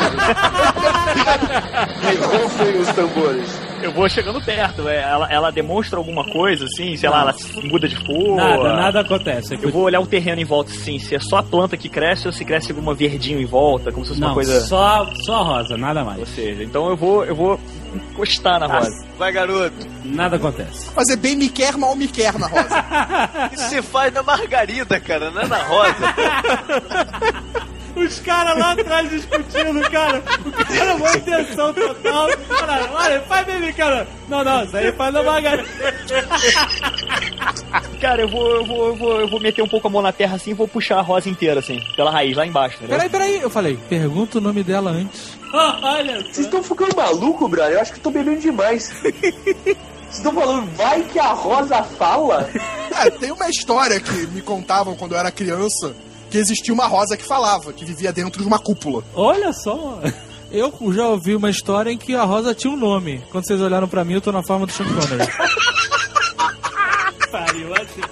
Rufem os tambores. Eu vou chegando perto. é, ela, ela demonstra alguma coisa, assim, sei lá, ela muda de cor. Nada, nada acontece. Eu vou olhar o terreno em volta, assim, se é só a planta que cresce ou se cresce alguma verdinho em volta, como se fosse Não, uma coisa. só, só rosa, nada mais. Ou seja, então eu vou, eu vou encostar na rosa. Vai, garoto. Nada acontece. Fazer bem me quer, mal me quer na rosa. Isso se faz na margarida, cara, não é na rosa. Os caras lá atrás discutindo, cara. O cara, boa intenção total. Cara, olha, faz bem, cara. Não, não, isso aí faz margarida. Cara, eu vou, eu vou, eu vou, eu vou meter um pouco a mão na terra assim e vou puxar a rosa inteira, assim, pela raiz, lá embaixo, entendeu? Peraí, peraí. Eu falei: pergunta o nome dela antes. olha. Vocês estão ficando maluco, brother? Eu acho que eu tô bebendo demais. Vocês estão falando, vai que a Rosa fala? É, tem uma história que me contavam quando eu era criança que existia uma rosa que falava, que vivia dentro de uma cúpula. Olha só. Eu já ouvi uma história em que a rosa tinha um nome. Quando vocês olharam pra mim, eu tô na forma do Sean Connery. Pariu, assim.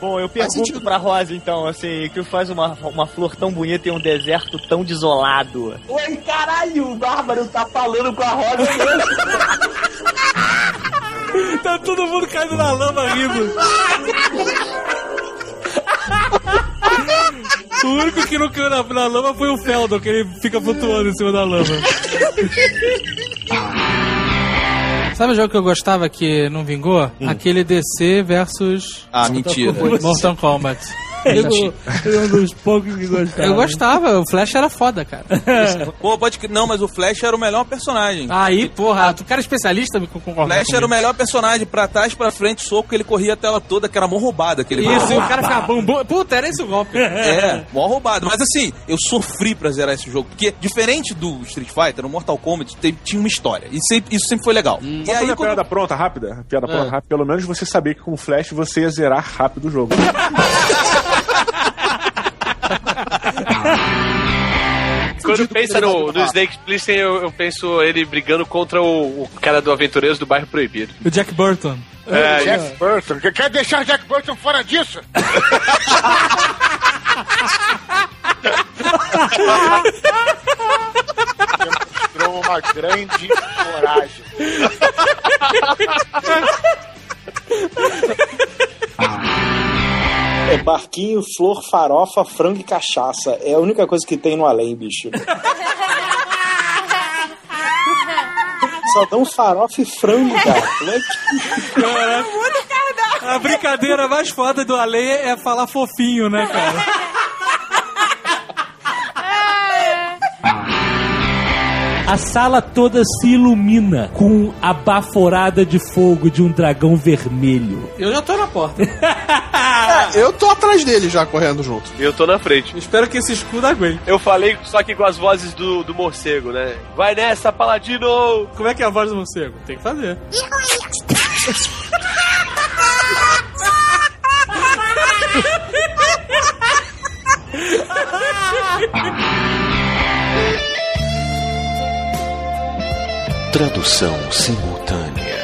Bom, eu pergunto pra Rosa, então, assim, que faz uma, uma flor tão bonita em um deserto tão desolado? Oi, caralho, o Bárbaro tá falando com a Rosa mesmo. tá todo mundo caindo na lama rindo. O único que não caiu na, na lama foi o Feldon, que ele fica flutuando em cima da lama. Sabe o jogo que eu gostava que não vingou? Aquele DC versus. Ah, mentira. Mortal Kombat. Eu, eu um dos poucos que gostava. Eu gostava, o Flash era foda, cara. Pô, pode que. Não, mas o Flash era o melhor personagem. Aí, porra, tu cara é especialista me concordar Flash era o melhor personagem, pra trás, pra frente, soco, que ele corria a tela toda, que era mó roubado aquele Isso, e o cara ficava bum. Puta, era esse o golpe. É, mó roubado. Mas assim, eu sofri pra zerar esse jogo. Porque, diferente do Street Fighter, no Mortal Kombat tem- tinha uma história. E sempre- isso sempre foi legal. E E aí, quando... piada pronta, rápida? A piada Ah. pronta, rápida. Pelo menos você sabia que com o Flash você ia zerar rápido o jogo. Quando pensa no, no Snake Plissken, eu, eu penso ele brigando contra o, o cara do Aventureiros do Bairro Proibido. O Jack Burton. É, Jack Burton. Quer- Quer deixar Jack Burton fora disso? Demonstrou uma grande coragem. É barquinho, flor, farofa, frango e cachaça. É a única coisa que tem no além, bicho. Só dão farofa e frango, cara. Como é que- Caraca. A brincadeira mais foda do além é falar fofinho, né, cara? A sala toda se ilumina com a baforada de fogo de um dragão vermelho. Eu já tô na porta. É, eu tô atrás dele já, correndo junto. Eu tô na frente. Espero que esse escudo aguente. Eu falei só que com as vozes do, do morcego, né? Vai nessa, Paladino! Como é que é a voz do morcego? Tem que fazer. Tradução simultânea.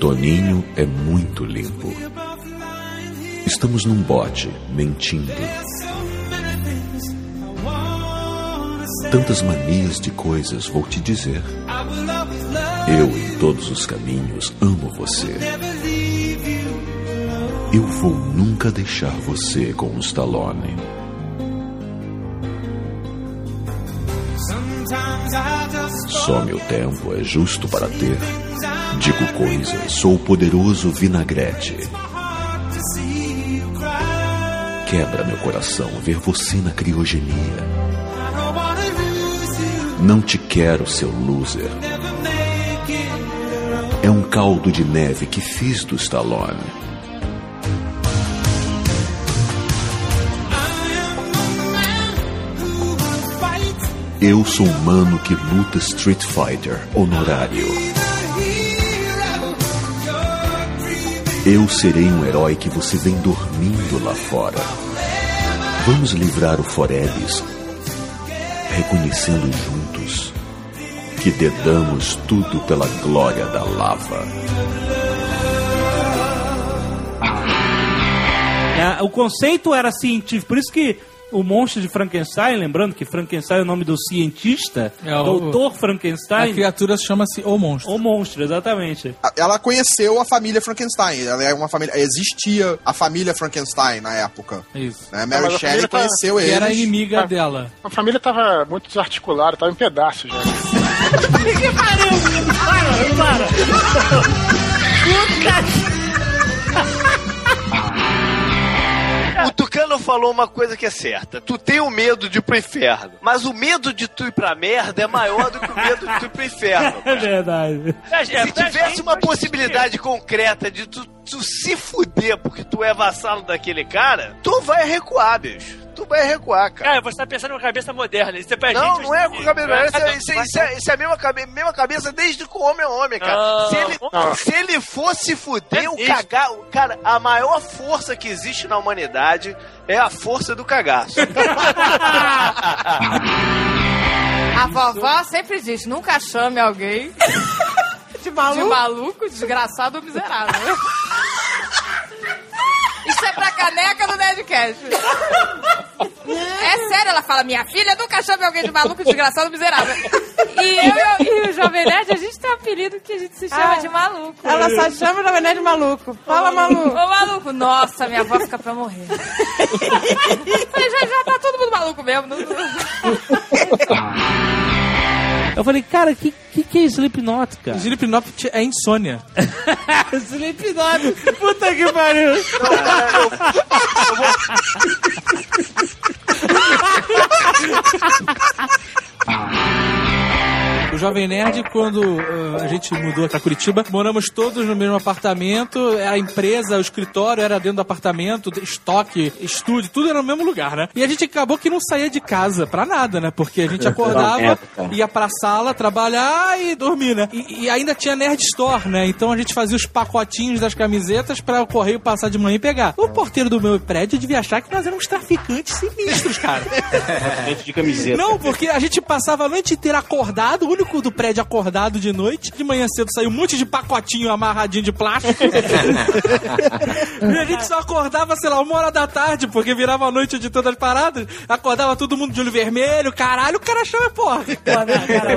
Toninho é muito limpo. Estamos num bote, mentindo. Tantas manias de coisas vou te dizer. Eu, em todos os caminhos, amo você. Eu vou nunca deixar você com o Stallone. Só meu tempo é justo para ter. Digo coisas, sou o poderoso vinagrete. Quebra meu coração ver você na criogenia. Não te quero, seu loser. É um caldo de neve que fiz do Stallone. Eu sou um mano que luta Street Fighter honorário. Eu serei um herói que você vem dormindo lá fora. Vamos livrar o Forebis, reconhecendo juntos que dedamos tudo pela glória da lava. É, o conceito era científico, por isso que o monstro de Frankenstein, lembrando que Frankenstein é o nome do cientista, É, o- doutor Frankenstein. A criatura chama-se O Monstro. O monstro, exatamente. Ela conheceu a família Frankenstein. Ela é uma família. Existia a família Frankenstein na época. Isso. Né? Mary a Shelley tá- conheceu que eles. era inimiga Ah, dela. A família tava muito desarticulada, tava em pedaços já. que pariu! Para, para! Tucano falou uma coisa que é certa. Tu tem o medo de ir pro inferno. Mas o medo de tu ir pra merda é maior do que o medo de tu ir pro inferno. É verdade. Se tivesse uma possibilidade concreta de tu, tu se fuder porque tu é vassalo daquele cara, tu vai recuar, bicho. Tu vai recuar, cara. Cara, você tá pensando numa cabeça moderna. Isso é pra Não, gente. não é com a cabeça. Isso, é- Vai- isso, é- isso é, isso é a mesma, cabe- mesma cabeça desde que o homem é homem, cara. Não. se, ele, Não. se ele fosse fuder, o Existe. cagar. o- Cara, a maior força que existe na humanidade é a força do cagaço. A vovó sempre diz: nunca chame alguém de maluco, de maluco desgraçado ou miserável. Isso é pra caneca do Nerdcast. É sério, ela fala: minha filha nunca chame alguém de maluco, desgraçado ou miserável. E eu e o Jovem Nerd, a gente tem um apelido que a gente se chama Ah, de maluco. Ela só chama o Jovem Nerd de maluco. Fala, maluco. Ô, maluco. Nossa, minha avó fica pra morrer. Falei, já, já tá todo mundo maluco mesmo. não- Eu falei, cara, que, que, que é Slipknot, cara? Slipknot é insônia. Slipknot, puta que pariu. Jovem Nerd, quando uh, a gente mudou pra Curitiba, moramos todos no mesmo apartamento, a empresa, o escritório era dentro do apartamento, estoque, estúdio, tudo era no mesmo lugar, né? E a gente acabou que não saía de casa pra nada, né? Porque a gente acordava, ia pra sala, trabalhar e dormir, né? E, e ainda tinha Nerd Store, né? Então a gente fazia os pacotinhos das camisetas pra o correio passar de manhã e pegar. O porteiro do meu prédio devia achar que nós éramos traficantes sinistros, cara. De camiseta. Não, porque a gente passava a noite inteira acordado, o único do prédio acordado de noite. De manhã cedo saiu um monte de pacotinho amarradinho de plástico. e a gente só acordava, sei lá, uma hora da tarde, porque virava a noite de todas as paradas. Acordava todo mundo de olho vermelho, caralho, o cara chama, porra.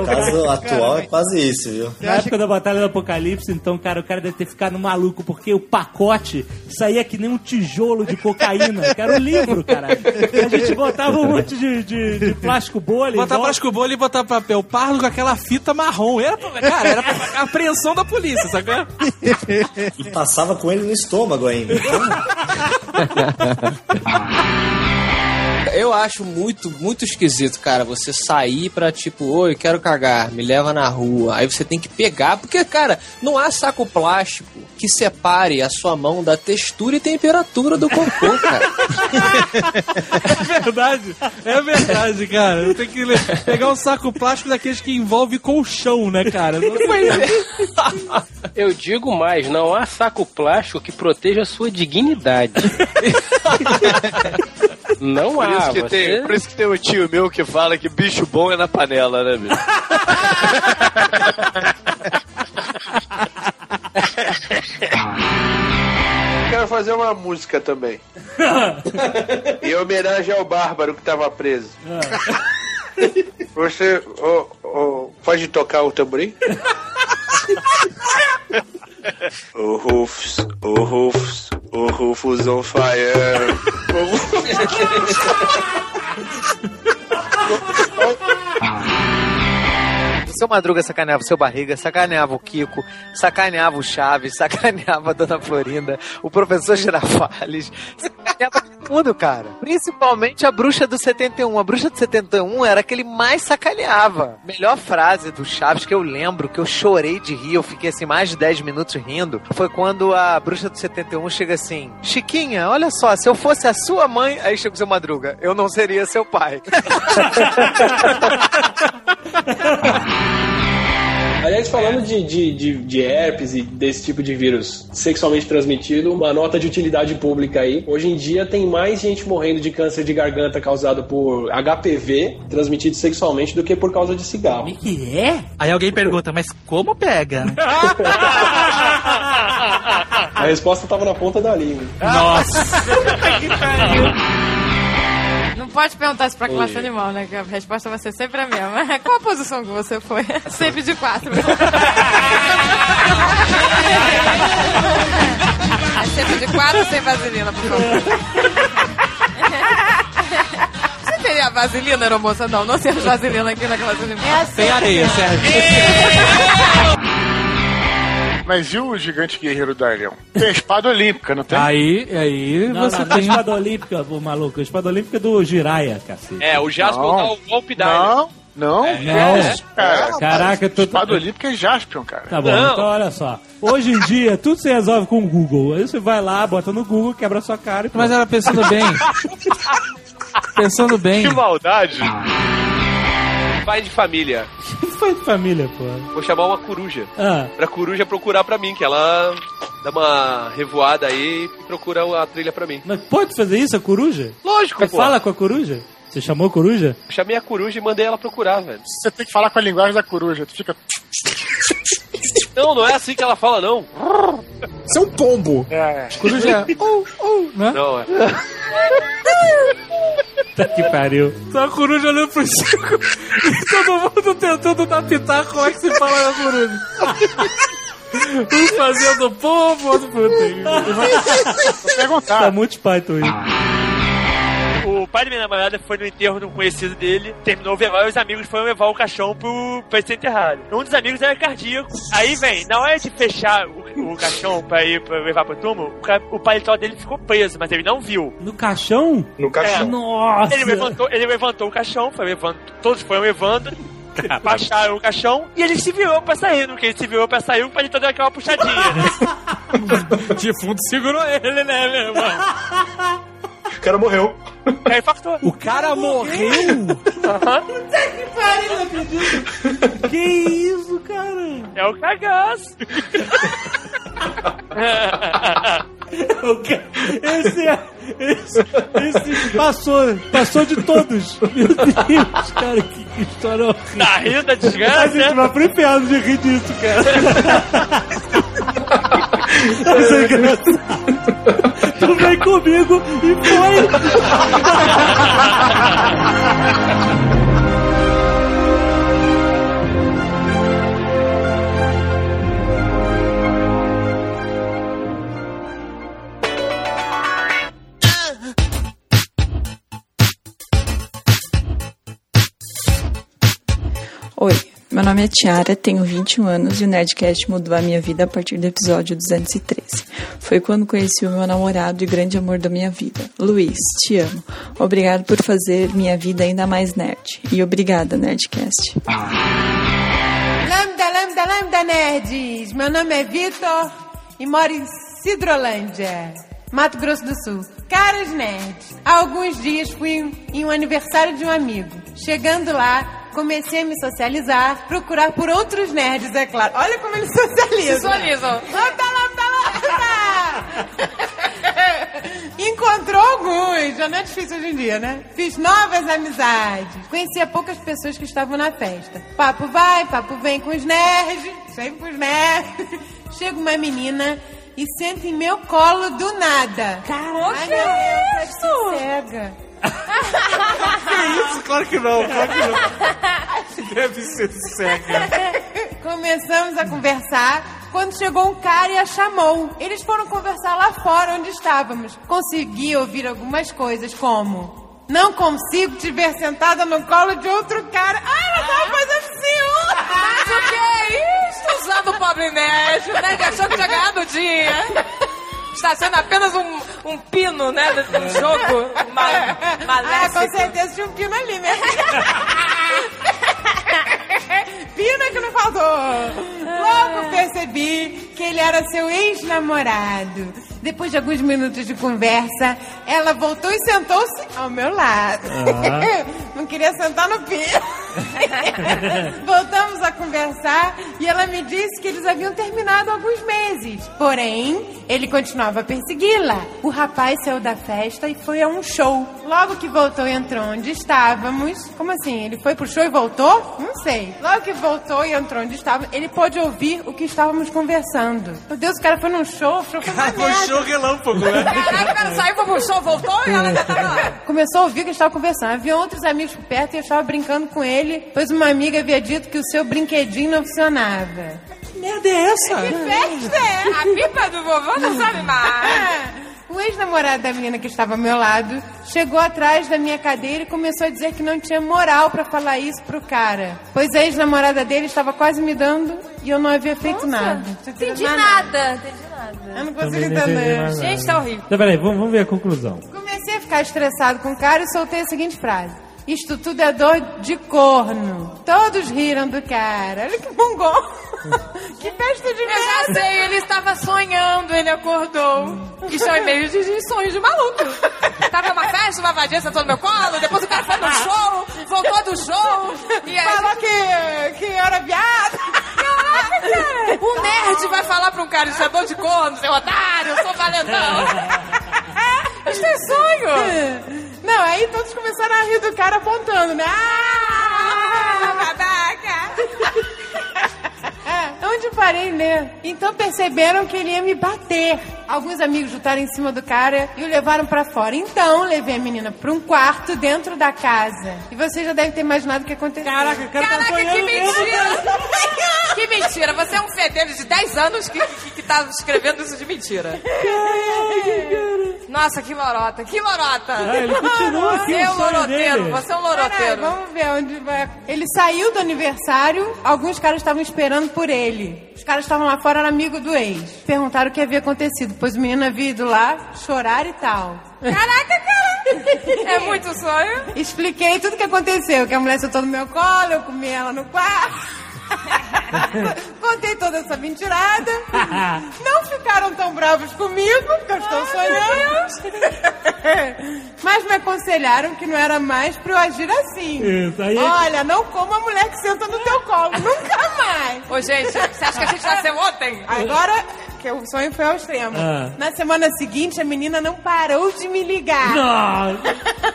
No caso atual é quase isso, viu? Na época da Batalha do Apocalipse, então, cara, o cara deve ter ficado maluco, porque o pacote saía que nem um tijolo de cocaína, que era o livro, cara. A gente botava um monte de, de, de plástico bolha. volta. plástico bolha e botar papel pardo com aquela fita marrom. Era, cara, era a apreensão da polícia, sacou? E passava com ele no estômago ainda. Eu acho muito, muito esquisito, cara, você sair pra tipo, oi, quero cagar, me leva na rua. Aí você tem que pegar, porque, cara, não há saco plástico que separe a sua mão da textura e temperatura do cocô, cara. É verdade, é verdade, cara. Eu tenho que pegar um saco plástico daqueles que envolve colchão, né, cara? Eu digo mais, não há saco plástico que proteja a sua dignidade. Não Por há. isso, que você- tem, por isso que tem um tio meu que fala que bicho bom é na panela, né, bicho? Quero fazer uma música também. em homenagem ao Bárbaro que tava preso. Você ô, ô, pode tocar o tamborim? O Rufus, o Rufus, o Rufus on fire. O seu Madruga sacaneava o seu Barriga, sacaneava o Kiko, sacaneava o Chaves, sacaneava a Dona Florinda, o professor Girafales, sacaneava mundo, cara. Principalmente a bruxa do 71. A bruxa do 71 era a que ele mais sacaneava. Melhor frase do Chaves que eu lembro, que eu chorei de rir, eu fiquei assim mais de 10 minutos rindo, foi quando a bruxa do 71 chega assim: Chiquinha, olha só, se eu fosse a sua mãe. Aí chega o seu Madruga, eu não seria seu pai. Aliás, falando de, de, de, de herpes e desse tipo de vírus sexualmente transmitido, uma nota de utilidade pública aí. Hoje em dia tem mais gente morrendo de câncer de garganta causado por HPV transmitido sexualmente do que por causa de cigarro. que é? Aí alguém pergunta, mas como pega? A resposta tava na ponta da língua. Não pode perguntar isso pra classe Oi. animal, né? Que a resposta vai ser sempre a mesma. Qual a posição que você foi? Sempre de quatro. É sempre de quatro sem vaselina, por favor. Você teria vaselina, aeromoça? Não, não temos vaselina aqui na classe animal. É Tem areia, Sérgio. Mas e o gigante guerreiro da Leão? Tem a espada olímpica, não tem? Aí, aí Não, você não, não é tem. espada olímpica, ô maluco. A espada olímpica é do Jiraya, cacete. É, o Jaspion Não. dá o golpe da Não, não. É. Não. Cara, Caraca, tu- espada olímpica é Jaspion, cara. Tá bom, então olha só. Hoje em dia, tudo se resolve com o Google. Aí você vai lá, bota no Google, quebra a sua cara e Mas era pensando bem. pensando bem. Que maldade. Pai de família. Que foi de família, pô? Vou chamar uma coruja. Ah. Pra coruja procurar pra mim, que ela dá uma revoada aí e procura a trilha pra mim. Mas pode fazer isso, a coruja? Lógico, Você pô. fala com a coruja? Você chamou a coruja? Chamei a coruja e mandei ela procurar, velho. Você tem que falar com a linguagem da coruja. Tu fica. Não, não é assim que ela fala, não. Você é um pombo. É. Coruja. Oh, oh, né? Não, é. Tá que pariu. Então a coruja olhando pro Chico e todo mundo tentando dar pitaco como é que se fala na coruja. Um fazendo pombo, outro puta. Perguntar. Tá muito Python aí. O pai da minha namorada foi no enterro de um conhecido dele, terminou o velório e os amigos foram levar o caixão pro, pra ser enterrado. Um dos amigos era cardíaco. Aí, vem, na hora de fechar o, o caixão pra ir pra levar pro túmulo, o, o paletó dele ficou preso, mas ele não viu. No caixão? No caixão. Nossa! Ele levantou, ele levantou o caixão, foi levando, todos foram levando. baixaram o caixão e ele se virou pra sair. No que ele se virou pra sair, o palito deu aquela puxadinha. né? Defunto segurou ele, né, meu irmão? O cara morreu. Aí infartou. O cara morreu? Puta que pariu, não acredito. Que isso, cara? É o cagaço. O ca- Esse, é- esse, esse passou, passou de todos. Meu Deus, cara, que, que história horrível. Tá rindo da desgraça, A gente né? vai pro inferno de rir disso, cara. Isso é engraçado. Tu vem comigo e foi. Meu nome é Tiara, tenho 21 anos e o Nerdcast mudou a minha vida a partir do episódio 213. Foi quando conheci o meu namorado e grande amor da minha vida. Luiz, te amo. Obrigado por fazer minha vida ainda mais nerd. E obrigada, Nerdcast. Lambda, lambda, lambda, nerds! Meu nome é Vitor e moro em Cidrolândia, Mato Grosso do Sul. Caros nerds, há alguns dias fui em um aniversário de um amigo. Chegando lá, comecei a me socializar, procurar por outros nerds, é claro. Olha como eles socializam. Socializam. Lambda, lambda, lambda! Encontrou alguns, já não é difícil hoje em dia, né? Fiz novas amizades. Conhecia poucas pessoas que estavam na festa. Papo vai, papo vem com os nerds, sempre com os nerds. Chega uma menina e senta em meu colo do nada. Caraca, Ai, que meu Deus, isso? tá cega. Que isso? Claro que não, claro que não. Deve ser cega. Começamos a conversar quando chegou um cara e a chamou. Eles foram conversar lá fora onde estávamos. Consegui ouvir algumas coisas como... Não consigo te ver sentada no colo de outro cara. Ai, ela tava fazendo ciúme. Mas o que é isso? Usando o pobre nerd, né? Que achou que tinha ganhado o dia. Está sendo apenas um, um pino, né? Do, do jogo ma Ah, maléfico. com certeza tinha um pino ali, né? Pino é que não faltou. Logo percebi que ele era seu ex-namorado. Depois de alguns minutos de conversa, ela voltou e sentou-se ao meu lado. Ah. Não queria sentar no pino. Voltamos a conversar e ela me disse que eles haviam terminado há alguns meses. Porém, ele continuava a persegui-la. O rapaz saiu da festa e foi a um show. Logo que voltou e entrou onde estávamos. Como assim? Ele foi pro show e voltou? Não sei. Logo que voltou e entrou onde estávamos, ele pôde ouvir o que estávamos conversando. Meu Deus, o cara foi num show, o show foi uma Foi merda. show relâmpago, né? Caraca, o cara saiu, foi pro show, voltou e ela já tava lá. Começou a ouvir o que eles estavam conversando. Havia outros amigos por perto e eu estava brincando com ele, pois uma amiga havia dito que o seu brinquedinho não funcionava. Que merda é essa? Que festa é? A pipa do vovô não sabe mais. O ex-namorado da menina que estava ao meu lado chegou atrás da minha cadeira e começou a dizer que não tinha moral pra falar isso pro cara. Pois a ex-namorada dele estava quase me dando e eu não havia feito nada. Entendi nada, entendi nada. Eu não consigo entender. Gente, tá horrível. Então, peraí, vamos, vamos ver a conclusão. Comecei a ficar estressado com o cara e soltei a seguinte frase. Isto tudo é dor de corno. Todos riram do cara. Olha que bongol. que festa de Eu já merda. sei, ele estava sonhando, ele acordou. Que são e-mails de, de sonhos de maluco. Tava numa festa, uma vadia sentou no meu colo, depois o cara foi no show, voltou do show. E aí, Falou que, que era viado. Caraca, cara! Um nerd vai falar pra um cara, isso é dor de corno, seu otário, eu sou valentão. Isso é sonho. Não, aí todos começaram a rir do cara apontando, né? Ah, babaca! Onde parei, né? Então perceberam que ele ia me bater. Alguns amigos juntaram em cima do cara e o levaram pra fora. Então, levei a menina pra um quarto dentro da casa. E você já deve ter imaginado o que aconteceu. Caraca, cara tá Caraca, que sonhando mesmo, mentira! que mentira! Você é um fedelho de 10 anos que, que, que tá escrevendo isso de mentira. Nossa, que lorota, que lorota! Ah, ele continua aqui, Você é o um loroteiro, você é um loroteiro. vamos ver onde vai. Ele saiu do aniversário, alguns caras estavam esperando por ele. Os caras estavam lá fora, era amigo do ex. Perguntaram o que havia acontecido, pois o menino havia ido lá chorar e tal. Caraca, cara! É muito sonho. Expliquei tudo o que aconteceu, que a mulher sentou no meu colo, eu comi ela no quarto. Contei toda essa mentirada. Não ficaram tão bravos comigo, porque eu estou sonhando. Mas me aconselharam que não era mais pra eu agir assim. Isso, aí é- Olha, não como a mulher que senta no teu colo, nunca mais. Ô, gente, você acha que a gente nasceu ontem? Agora, que o sonho foi ao extremo. Ah. Na semana seguinte, a menina não parou de me ligar. Nossa.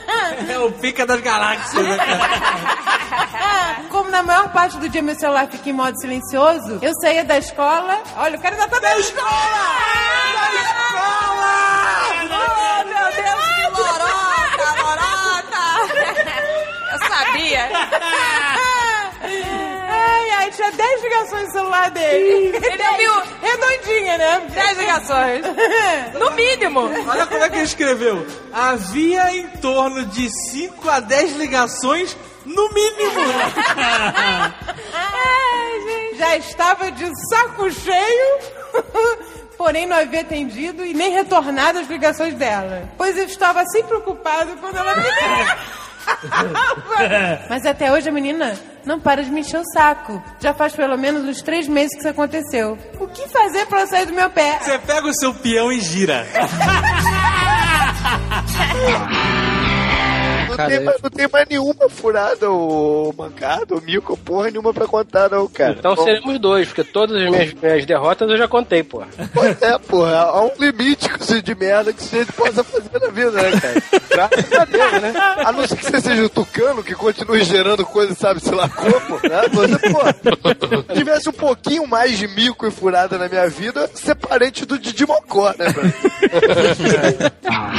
É o pica das galáxias, né? Como na maior parte do dia meu celular fica em modo silencioso, eu saía da escola. Olha, o cara ainda tá na escola! Da escola! Oh, meu Deus, que lorota, lorota! Eu sabia. Ai, tinha 10 ligações no celular dele. Ele ouviu Redondinha, né? 10 ligações. No mínimo. Olha como é que ele escreveu. Havia em torno de 5 a 10 ligações no mínimo. Ai, gente. Já estava de saco cheio, porém não havia atendido e nem retornado as ligações dela. Pois eu estava assim preocupado quando ela me ligava. Mas até hoje a menina não para de me encher o saco. Já faz pelo menos uns três meses que isso aconteceu. O que fazer pra ela sair do meu pé? Você pega o seu peão e gira. Não, Cara, tem, mais, não tem mais nenhuma furada, ou mancada, ou mico, porra nenhuma pra contar, não, cara. Então seremos dois, porque todas as minhas, minhas derrotas eu já contei, pô. Pois é, porra, há um limite de merda que você possa fazer na vida, né, cara? Graças a Deus, né? A não ser que você seja o tucano que continue gerando coisas, sabe, sei lá como, né? Você, pô, se tivesse um pouquinho mais de mico e furada na minha vida, ser parente do Didi Mocó, né, velho?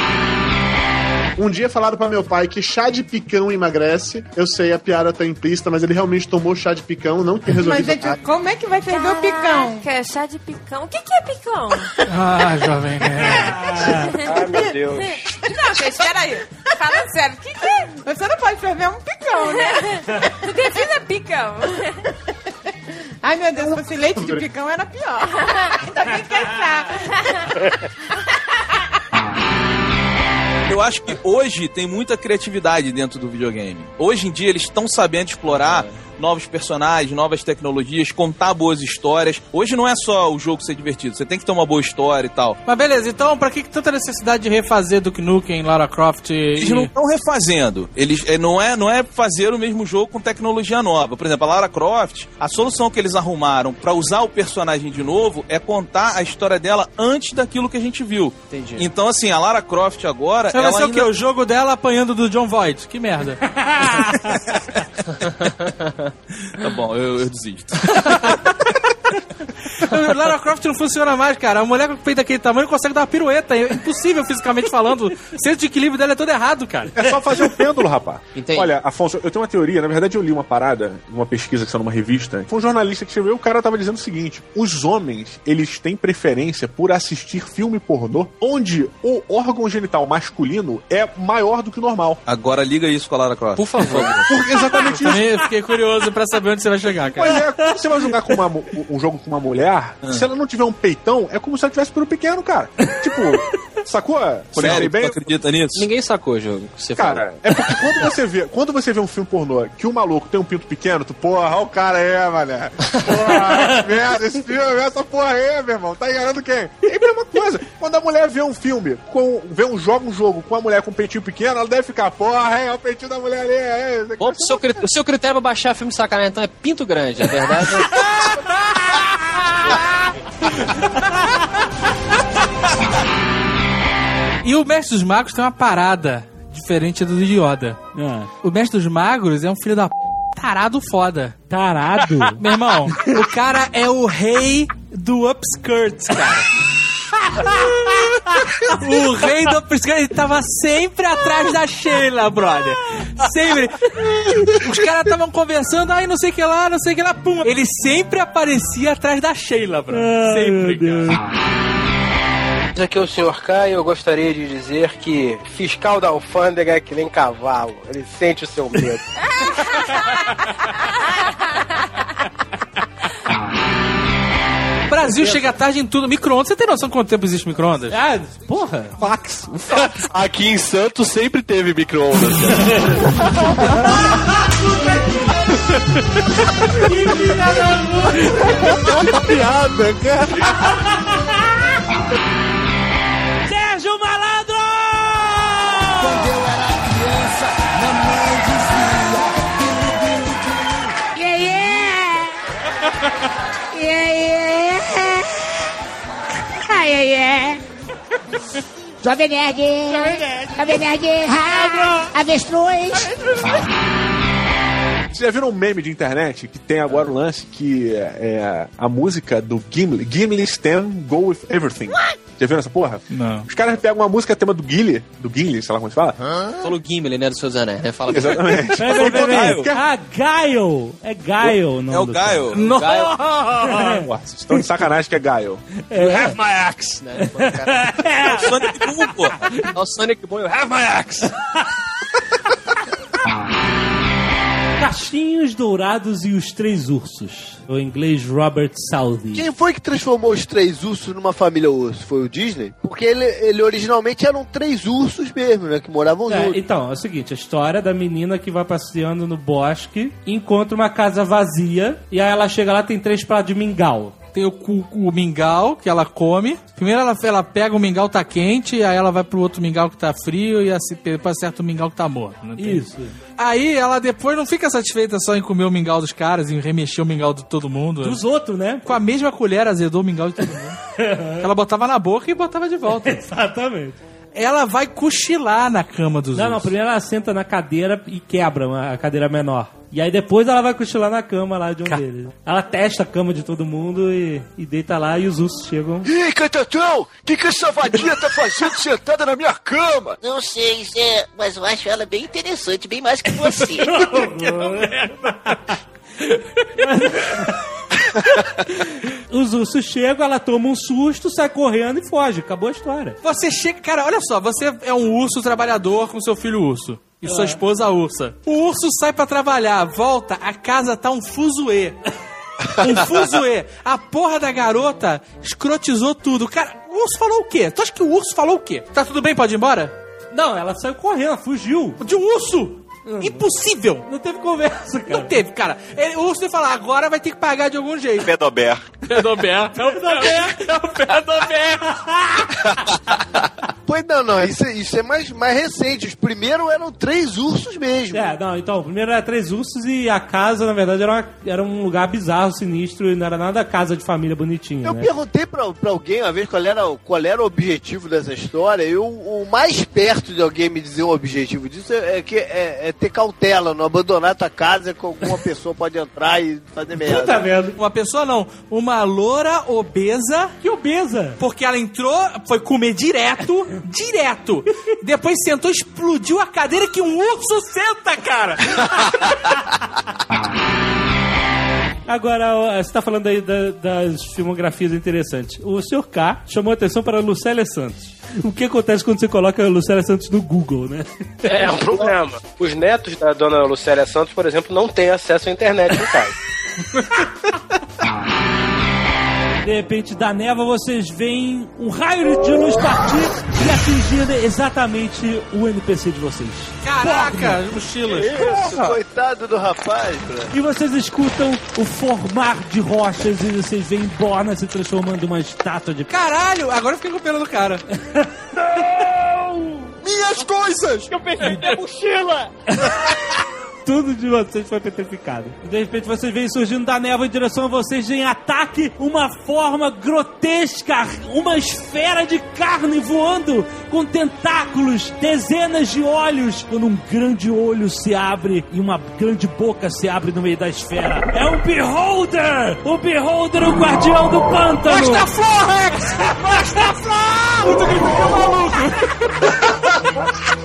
Um dia falaram pra meu pai que chá de picão emagrece. Eu sei, a piada tá implícita, mas ele realmente tomou chá de picão, não tem resolvido Mas, gente, como é que vai ferver o picão? Quer chá de picão? O que, que é picão? Ah, jovem. Ai, meu Deus. Não, gente, peraí. Falando sério, o que, que é? Você não pode ferver um picão, né? Tu define picão. Ai, meu Deus, se fosse leite de picão era pior. Ainda bem que é chá. Eu acho que hoje tem muita criatividade dentro do videogame. Hoje em dia eles estão sabendo explorar novos personagens, novas tecnologias, contar boas histórias. Hoje não é só o jogo ser divertido, você tem que ter uma boa história e tal. Mas beleza, então pra que tanta necessidade de refazer Duke Nukem, Lara Croft e... Eles não estão refazendo. Eles é, não é não é fazer o mesmo jogo com tecnologia nova. Por exemplo, a Lara Croft, a solução que eles arrumaram pra usar o personagem de novo é contar a história dela antes daquilo que a gente viu. Entendi. Então assim, a Lara Croft agora, Você vai ser o ainda- quê? O jogo dela apanhando do John Voight. Que merda. Tá bom, eu, eu desisto. Lara Croft não funciona mais, cara. A mulher com o peito daquele tamanho consegue dar uma pirueta. É impossível fisicamente falando. O centro de equilíbrio dela é todo errado, cara. É só fazer o pêndulo, rapaz. Entendi. Olha, Afonso, eu tenho uma teoria. Na verdade, eu li uma parada, uma pesquisa que saiu numa revista. Foi um jornalista que escreveu. O cara tava dizendo o seguinte: os homens, eles têm preferência por assistir filme pornô onde o órgão genital masculino é maior do que o normal. Agora liga isso com a Lara Croft. Por favor. Por- exatamente isso. Também fiquei curioso pra saber onde você vai chegar, cara. Pois é, você vai jogar com uma, um jogo com uma mulher, se ela não tiver um peitão, é como se ela tivesse pelo pequeno, cara. Tipo, sacou? Por Sério, aí tu bem. acredita nisso? Ninguém sacou o jogo. que Você falou. Cara, é porque quando você vê, quando você vê um filme pornô que o maluco tem um pinto pequeno, tu, porra, olha o cara é, mané. Porra, merda, esse filme, essa porra aí, meu irmão, tá enganando quem? É a mesma coisa. Quando a mulher vê um filme, com, vê um jogo, um jogo com a mulher com um peitinho pequeno, ela deve ficar, porra, é, o peitinho da mulher ali, é. é. Bom, o seu, cri- o seu critério pra baixar filme sacanagem então é pinto grande, é verdade? E o Mestre dos Magos tem uma parada diferente do de Yoda. Ah. O Mestre dos Magos é um filho da p... tarado foda. Tarado? Meu irmão, o cara é o rei do upskirts, cara. O rei do upskirt ele tava sempre atrás da Sheila, brother. Sempre. Os caras estavam conversando, aí não sei o que lá, não sei o que lá, pum. Ele sempre aparecia atrás da Sheila, brother. Sempre, cara. Aqui é o Sr. K e eu gostaria de dizer que fiscal da alfândega é que nem cavalo. Ele sente o seu medo. Brasil chega tarde em tudo. Micro-ondas, você tem noção de quanto tempo existe micro-ondas? Ah, porra. Fax. Aqui em Santos sempre teve micro-ondas. que filha da piada, cara. Sérgio Malandro! Quando eu era criança, mamãe dizia. Yeah, yeah! Yeah, yeah! Ah, yeah, yeah! Jovem Nerd! Jovem Nerd! Ah, Avestruz! Vocês já viram um meme de internet que tem agora o lance que é, é a música do Gimli, Gimli Stan Go With Everything. Já viram essa porra? Não. Os caras pegam uma música tema do Gimli, do Gimli, sei lá como se fala. Falou Gimli, né, do Seus Anéis, né? Fala Exatamente. Peraí, peraí, peraí. Ah, Gaio! É Gaio o nome É o Gaio. Não. Vocês estão de sacanagem que é Gaio. É. You have my axe. Né? É o Sonic Boom, porra. É o Sonic Boom, you have my axe. Cachinhos Dourados e os Três Ursos. O inglês Robert Southey. Quem foi que transformou os três ursos numa família urso? Foi o Disney? Porque ele, ele originalmente eram três ursos mesmo, né? Que moravam É, juntos. então, é o seguinte, a história da menina que vai passeando no bosque, encontra uma casa vazia, e aí ela chega lá tem três pratos de mingau. Tem o, cu- o mingau que ela come. Primeiro ela, ela pega o mingau tá quente, aí ela vai pro outro mingau que tá frio e assim, depois acerta o mingau que tá morto. não tem? Isso. Aí ela depois não fica satisfeita só em comer o mingau dos caras e remexer o mingau de todo mundo. Dos outros, né? Com a mesma colher azedou o mingau de todo mundo. ela botava na boca e botava de volta. Exatamente. Ela vai cochilar na cama dos Não, não, ursos. primeiro ela senta na cadeira e quebra a cadeira menor. E aí depois ela vai cochilar na cama lá de um deles. Ela testa a cama de todo mundo e, e deita lá e os ursos chegam. Ih, Cantatão! O que, que essa vadia tá fazendo sentada na minha cama? Não sei, Zé, mas eu acho ela bem interessante, bem mais que você. Os ursos chegam, ela toma um susto, sai correndo e foge. Acabou a história. Você chega, cara, olha só, você é um urso trabalhador com seu filho urso. E sua É. esposa ursa. O urso sai pra trabalhar, volta, a casa tá um fuzuê. Um fuzuê. A porra da garota escrotizou tudo. Cara, o urso falou o quê? Tu acha que o urso falou o quê? Tá tudo bem, pode ir embora? Não, ela saiu correndo, ela fugiu. De um urso! Impossível! Não teve conversa, cara. Não teve, cara. Ele- o urso ia falar, agora vai ter que pagar de algum jeito. Pedober. Pedober. É o Pedober. É o Pedober. Pois não, não, isso, é- isso é mais, mais recente. Os primeiros eram três ursos mesmo. É, não, então, primeiro era três ursos e a casa, na verdade, era, uma- era um lugar bizarro, sinistro, e não era nada casa de família bonitinha, Eu né? perguntei pra, pra alguém uma vez qual era, o- qual era o objetivo dessa história, e o, o mais perto de alguém me dizer o objetivo disso é, é que é, é ter cautela, não abandonar tua casa que alguma pessoa pode entrar e fazer merda. merda. Uma pessoa não, uma loura obesa. Que obesa? Porque ela entrou, foi comer direto, direto. Depois sentou, explodiu a cadeira que um urso senta, cara. Agora, você tá falando aí da- das filmografias interessantes. O Sr. K chamou a atenção para a Lucélia Santos. O que acontece quando você coloca a Lucélia Santos no Google, né? É um problema. Os netos da dona Lucélia Santos, por exemplo, não têm acesso à internet em casa. De repente, da névoa, vocês veem um raio de luz partir e atingir exatamente o NPC de vocês. Caraca, mochilas. Isso, coitado do rapaz, cara. E vocês escutam o formar de rochas e vocês veem Borna se transformando em uma estátua de... Caralho, agora eu fiquei com pena do cara. Minhas coisas! Eu pensei na mochila! Tudo de vocês foi petrificado. De repente vocês veem surgindo da névoa em direção a vocês em ataque uma forma grotesca, uma esfera de carne voando com tentáculos, dezenas de olhos, quando um grande olho se abre e uma grande boca se abre no meio da esfera. É o Beholder! O Beholder, o guardião do pântano! Mostra a flor, Rex! Mostra a flor! Muito que fica maluco.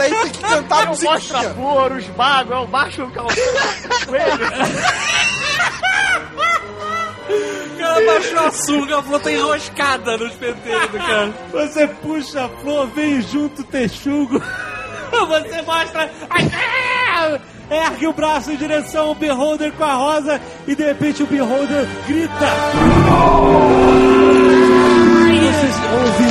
Peraí, tem que cantar a musiquinha. Mostra flor, os magos, é o macho calçado. O cara baixou a sunga, a flor tá enroscada nos penteiros, cara. Você puxa a flor, vem junto texugo. Você mostra. Ergue o braço em direção ao Beholder com a rosa e de repente o Beholder grita.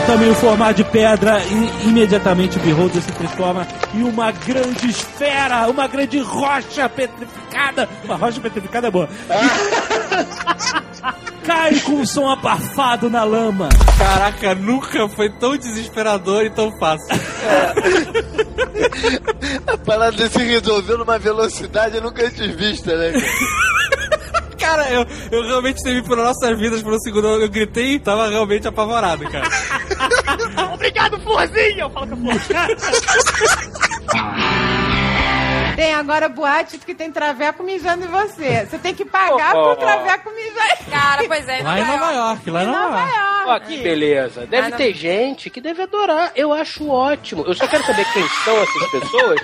Também o formato de pedra e imediatamente o Beholder se transforma em uma grande esfera, uma grande rocha petrificada. Uma rocha petrificada é boa. Cai com um som abafado na lama. Caraca, nunca foi tão desesperador e tão fácil. A parada se resolveu numa velocidade nunca antes vista, né? Cara, eu, eu realmente temi por nossas vidas por um segundo. Eu, eu gritei e tava realmente apavorado, cara. Obrigado, Florzinha! Eu falo com a Florzinha. Tem agora boate que tem traveco mijando em você. Você tem que pagar pro traveco mijar. Cara, pois é. Lá em Nova York, lá em Nova York. Ó, que beleza. Deve Ah, não. ter gente que deve adorar. Eu acho ótimo. Eu só quero saber quem são essas pessoas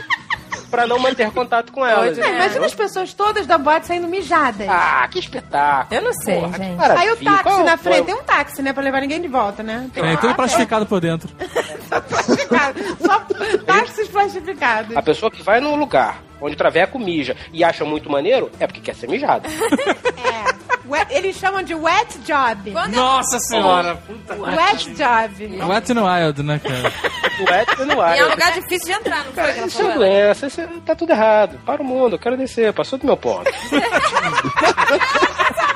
pra não manter contato com elas. É, imagina as pessoas todas da boate saindo mijadas. Ah, que espetáculo. Eu não sei, Porra, gente. Aí o táxi Qual na foi? frente, tem um táxi, né? Pra levar ninguém de volta, né? Tem tudo plastificado por dentro. Só táxis plastificados. A pessoa que vai num lugar onde o traveco mija e acha muito maneiro é porque quer ser mijado. Wet- eles chamam de wet job. Nossa senhora, puta Wet job. Wet n Wild, né, cara? Wet no ar. E é um lugar difícil de entrar, não foi? que ela Isso é doença, isso é- tá tudo errado. Para o mundo, eu quero descer, passou do meu ponto.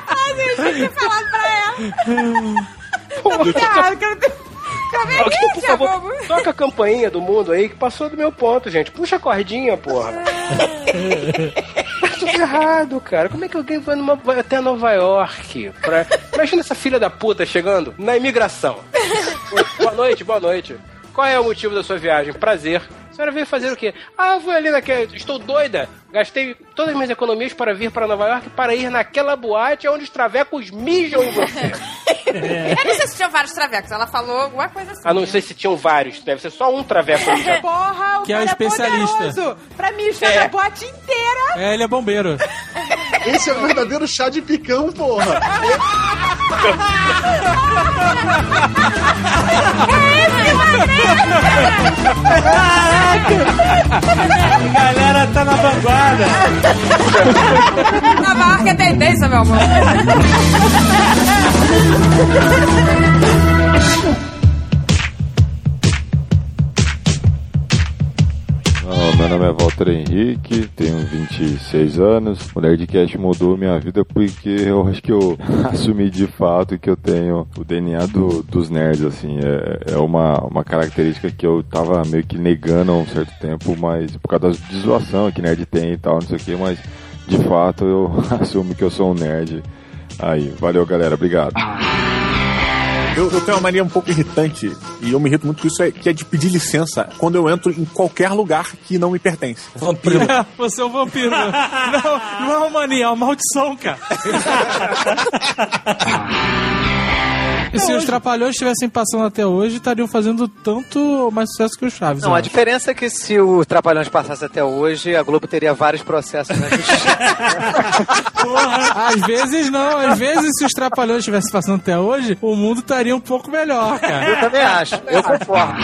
Ai, gente, tem que falar pra ela. Tá tudo errado, quero Alguém, por favor, toca a campainha do mundo aí que passou do meu ponto, gente. Puxa a cordinha, porra. tudo errado, cara. Como é que alguém vai, numa- até Nova York? Pra... Imagina essa filha da puta chegando na imigração. boa noite, boa noite. Qual é o motivo da sua viagem? Prazer. A senhora veio fazer o quê? Ah, eu vou ali naquela. Estou doida. Gastei todas as minhas economias para vir para Nova York para ir naquela boate onde os travecos mijam em você. Eu não sei se tinha vários travecos. Ela falou alguma coisa assim. Ah, não sei se tinham vários. Deve ser só um traveco. mijando. Porra, o Que é o cara especialista. poderoso pra mijar É. na boate inteira. É, ele é bombeiro. Esse é o verdadeiro chá de picão, porra. A galera tá na vanguarda. Na marca é tendência, meu amor. Ó, meu nome é Walter Henrique, tenho 26 anos. O Nerdcast mudou minha vida porque eu acho que eu assumi de fato que eu tenho o DNA do- dos nerds, assim. É, é uma, uma característica que eu tava meio que negando há um certo tempo, mas por causa da de zoação que nerd tem e tal, não sei o que, mas de fato eu assumo que eu sou um nerd. Aí, valeu galera, obrigado. Eu, eu tenho uma mania um pouco irritante, e eu me irrito muito com isso, é, que é de pedir licença quando eu entro em qualquer lugar que não me pertence. Vampiro. Você é um vampiro. Não, não é uma mania, é uma maldição, cara. E se os Trapalhões estivessem passando até hoje, estariam fazendo tanto mais sucesso que o Chaves. Não, a acho. diferença é que se o Trapalhões passasse até hoje, a Globo teria vários processos na justiça. Às vezes não, às vezes se os Trapalhões estivessem passando até hoje, o mundo estaria um pouco melhor, cara. Eu também acho, eu concordo.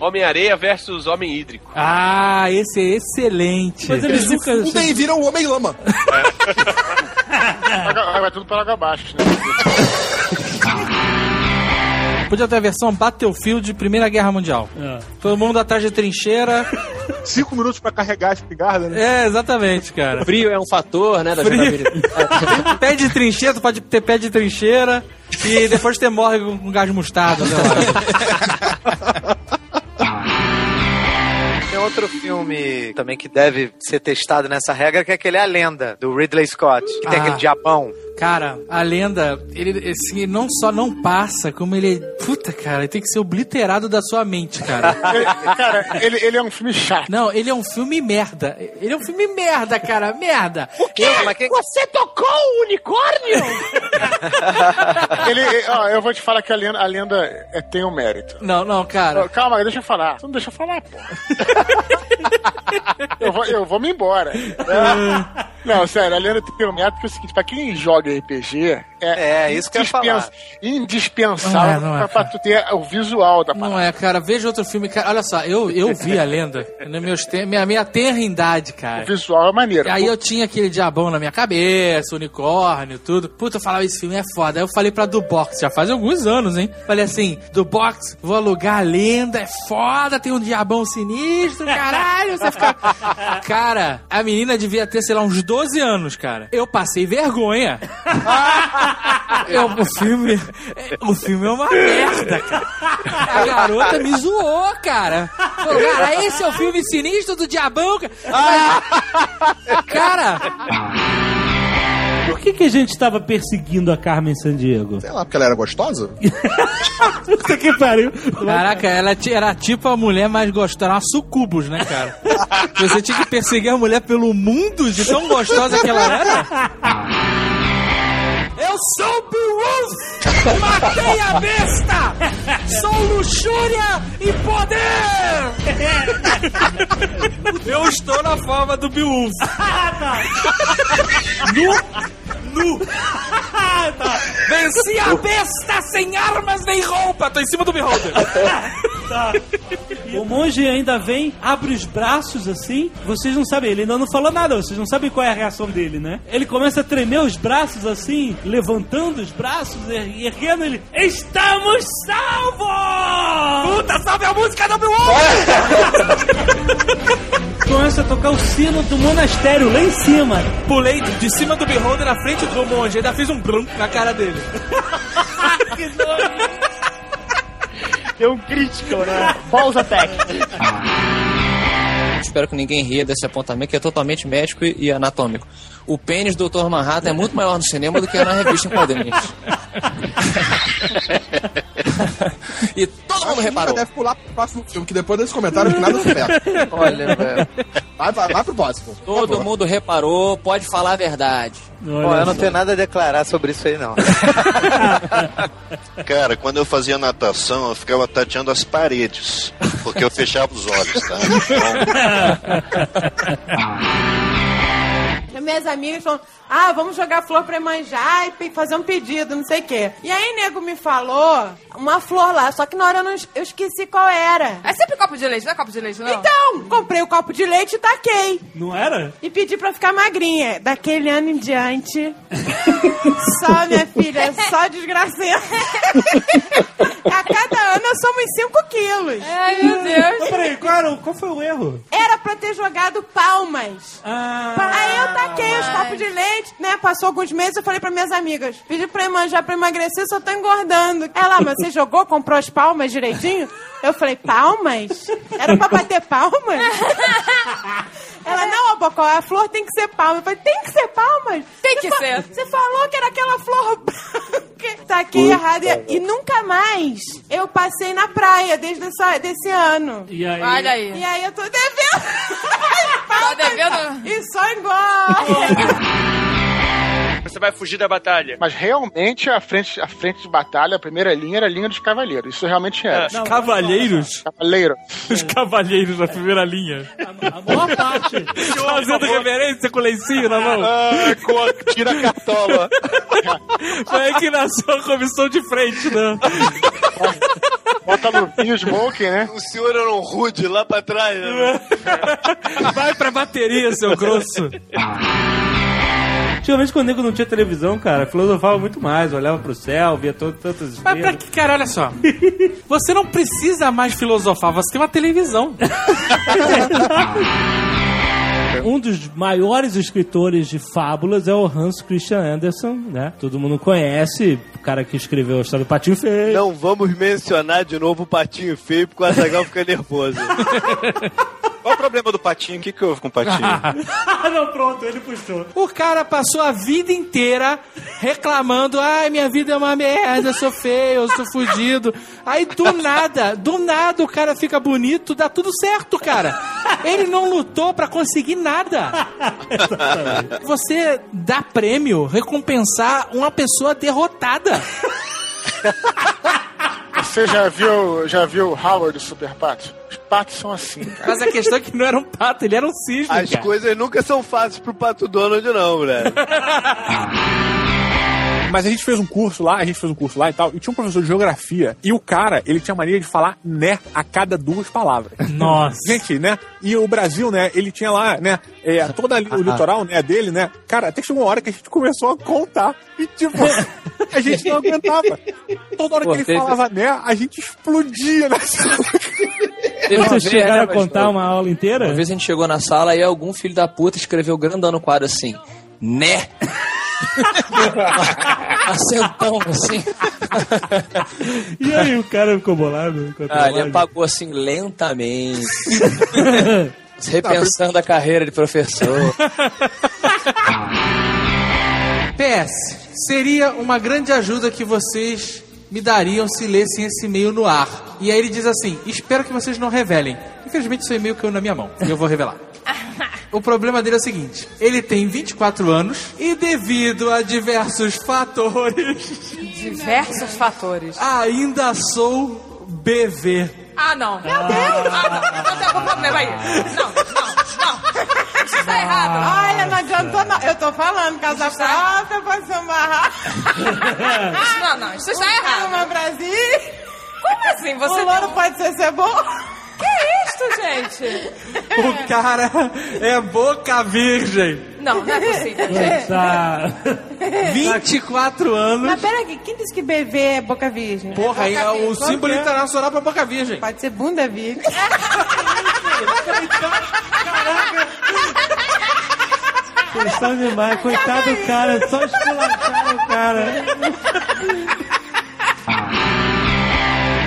Homem-Areia versus Homem Hídrico. Ah, esse é excelente. Mas eles nunca. E daí vira o Homem-Lama. Vai, vai tudo para água abaixo, né? Podia ter a versão Battlefield de Primeira Guerra Mundial. Todo mundo atrás de trincheira. Cinco minutos pra carregar a espingarda, né? É, exatamente, cara. Frio é um fator, né, da Frio. pé de trincheira, tu pode ter pé de trincheira e depois você morre com gás mostarda. sei lá. Tem outro filme também que deve ser testado nessa regra, que é aquele A Lenda, do Ridley Scott, que tem Ah. aquele Japão. Cara, a lenda, ele assim, não só não passa, como ele. Puta, cara, ele tem que ser obliterado da sua mente, cara. Ele- cara, ele, ele é um filme chato. Não, ele é um filme merda. Ele é um filme merda, cara, merda. Você tocou o unicórnio? Ele, ó, eu vou te falar que a lenda, a lenda é, tem um mérito. Não, não, cara. Calma, deixa eu falar. Você não deixa eu falar, pô. eu, vou, eu vou me embora. Não, sério, a lenda tem um método que é o seguinte, pra quem joga RPG, é, É, isso que eu ia falar. indispensável Não é, não é, pra, pra tu ter o visual da parada. Não é, cara, veja outro filme, cara. Olha só, eu, eu vi a lenda. No meus te... minha, minha tenrindade, cara. O visual é maneiro. E aí eu tinha aquele diabão na minha cabeça, unicórnio, tudo. Puta, eu falava, esse filme é foda. Aí eu falei pra do box, já faz alguns anos, hein? Falei assim, do box, vou alugar a lenda, é foda, tem um diabão sinistro, caralho. Você fica. Cara, a menina devia ter, sei lá, uns 12 anos, cara. Eu passei vergonha. Eu, o filme. O filme é uma merda, cara. A garota me zoou, cara. Falou, cara, esse é o filme sinistro do diabão, cara. Mas- Cara, Por que, que a gente tava perseguindo a Carmen Sandiego? Sei lá, porque ela era gostosa? Puta que pariu. Caraca, ela era tipo a mulher mais gostosa, era uma sucubus, né, cara? Você tinha que perseguir a mulher pelo mundo de tão gostosa que ela era? Eu sou o Beowulf! Matei a besta! Sou luxúria e poder! Eu estou na forma do Beowulf. Nu! Nu! Venci a besta sem armas nem roupa! Tô em cima do Beholder! Tá. O monge ainda vem, abre os braços assim. Vocês não sabem, ele ainda não falou nada, vocês não sabem qual é a reação dele, né? Ele começa a tremer os braços assim, levantando os braços, er- erguendo ele. Estamos salvos! Puta, salve a música do meu Começa a tocar o sino do monastério lá em cima. Pulei de, de cima do Beholder na frente do monge, ainda fiz um brum na cara dele. que doido! Deu um crítico, né? Pause attack. Espero que ninguém ria desse apontamento, que é totalmente médico e e anatômico. O pênis do Dr. Manhattan é muito maior no cinema do que na revista em quadrinhos. e todo mundo reparou. deve pular pro próximo filme, que depois desse comentário que nada se perde. Olha, velho. Vai, vai, vai pro próximo. por Todo mundo reparou, pode falar a verdade. Bom, eu não tenho nada a declarar sobre isso aí, não. Cara, quando eu fazia natação, eu ficava tateando as paredes, porque eu fechava os olhos, tá? As minhas amigas falam, ah, vamos jogar flor pra manjar e fazer um pedido, não sei o quê. E aí, nego me falou uma flor lá, só que na hora eu, não, eu esqueci qual era. É sempre copo de leite, não é copo de leite, não? Então, comprei o copo de leite e taquei. Não era? E pedi pra ficar magrinha. Daquele ano em diante, só, minha filha, só desgracinha. A cada ano eu somo uns 5 quilos. Ai, meu Deus. Mas peraí, qual, era o- qual foi o erro? Era pra ter jogado palmas. Ah, Aí eu taquei os copos de leite, né? Passou alguns meses, eu falei pra minhas amigas: pedi pra manjar pra emagrecer, só tô engordando. Ela, mas você jogou, comprou as palmas direitinho? Eu falei: palmas? Era pra bater palmas? Ela, não, Bocó, a flor tem que ser palma. Eu falei: tem que ser palmas? Tem Você que fa- ser. Você falou que era aquela flor branca. Taquei errado e, e nunca mais eu passei na praia desde essa, desse ano. E aí? Olha aí. E aí eu tô devendo. Tá devendo? E só engorda. Você vai fugir da batalha. Mas realmente a frente, a frente de batalha, a primeira linha era a linha dos cavaleiros. Isso realmente era. Os cavalheiros? Cavaleiro. Os cavalheiros na primeira linha. A maior parte. Fazendo reverência com lencinho na mão. Ah, com a, tira a cartola. Foi aí que nasceu a comissão de frente, né? Bota no smoke, né? O senhor era um rude lá pra trás. Né? Vai pra bateria, seu grosso. Antigamente, quando o nego não tinha televisão, cara, filosofava muito mais, olhava pro céu, via todo, tantas Mas pra estrelas. que, cara, olha só. Você não precisa mais filosofar, você tem uma televisão. Um dos maiores escritores de fábulas é o Hans Christian Andersen, né? Todo mundo conhece, cara que escreveu a história do Patinho Feio. Não vamos mencionar de novo o patinho feio, porque o Azagal fica nervoso. Qual o problema do patinho? O que, que houve com o patinho? Ah, não, pronto, ele puxou. O cara passou a vida inteira reclamando: ai, minha vida é uma merda, eu sou feio, eu sou fudido. Aí do nada, do nada o cara fica bonito, dá tudo certo, cara. Ele não lutou pra conseguir nada. Você dá prêmio, recompensar uma pessoa derrotada. Você já viu, já viu o Howard do Super Pato? patos são assim, cara. Mas a questão é que não era um pato, ele era um cisne, As cara. coisas nunca são fáceis pro Pato Donald, não, velho. Mas a gente fez um curso lá, a gente fez um curso lá e tal, e tinha um professor de geografia, e o cara, ele tinha mania de falar né a cada duas palavras. Nossa. Gente, né? E o Brasil, né, ele tinha lá, né, é, todo ali, o litoral, né, dele, né, cara, até chegou uma hora que a gente começou a contar, e tipo, a gente não aguentava. Toda hora Pô, que ele teve- falava né, a gente explodia na sala. Vocês chegaram né, a contar uma aula inteira? Uma vez a gente chegou na sala e algum filho da puta escreveu grandão no quadro assim, né? Acentão, assim. E aí o cara ficou bolado? Ah, ele apagou assim lentamente. Repensando a carreira de professor. PS, seria uma grande ajuda que vocês me dariam se lessem esse e-mail no ar. E aí ele diz assim: espero que vocês não revelem. Infelizmente, seu e-mail caiu na minha mão e eu vou revelar. O problema dele é o seguinte: ele tem 24 anos e, devido a diversos fatores, Diversos fatores. ainda sou BV. Ah, não. Meu Deus! Ah, não. Não tem algum problema aí. Não, não, não. Isso tá errado. Olha, não adiantou não. Eu tô falando, casa própria pode ser um barraco. Isso, não, não. Isso está errado. No Brasil. Como assim? Você o louro pode ser cebola. Que isto, gente? O cara é boca virgem. Não, não é possível, gente. Tá. 24 anos. Mas peraí, quem disse que BV é boca virgem? Porra, aí é o símbolo é? internacional pra boca virgem. Pode ser bunda virgem. Vocês são demais. Coitado do cara. Só esculacharam o cara.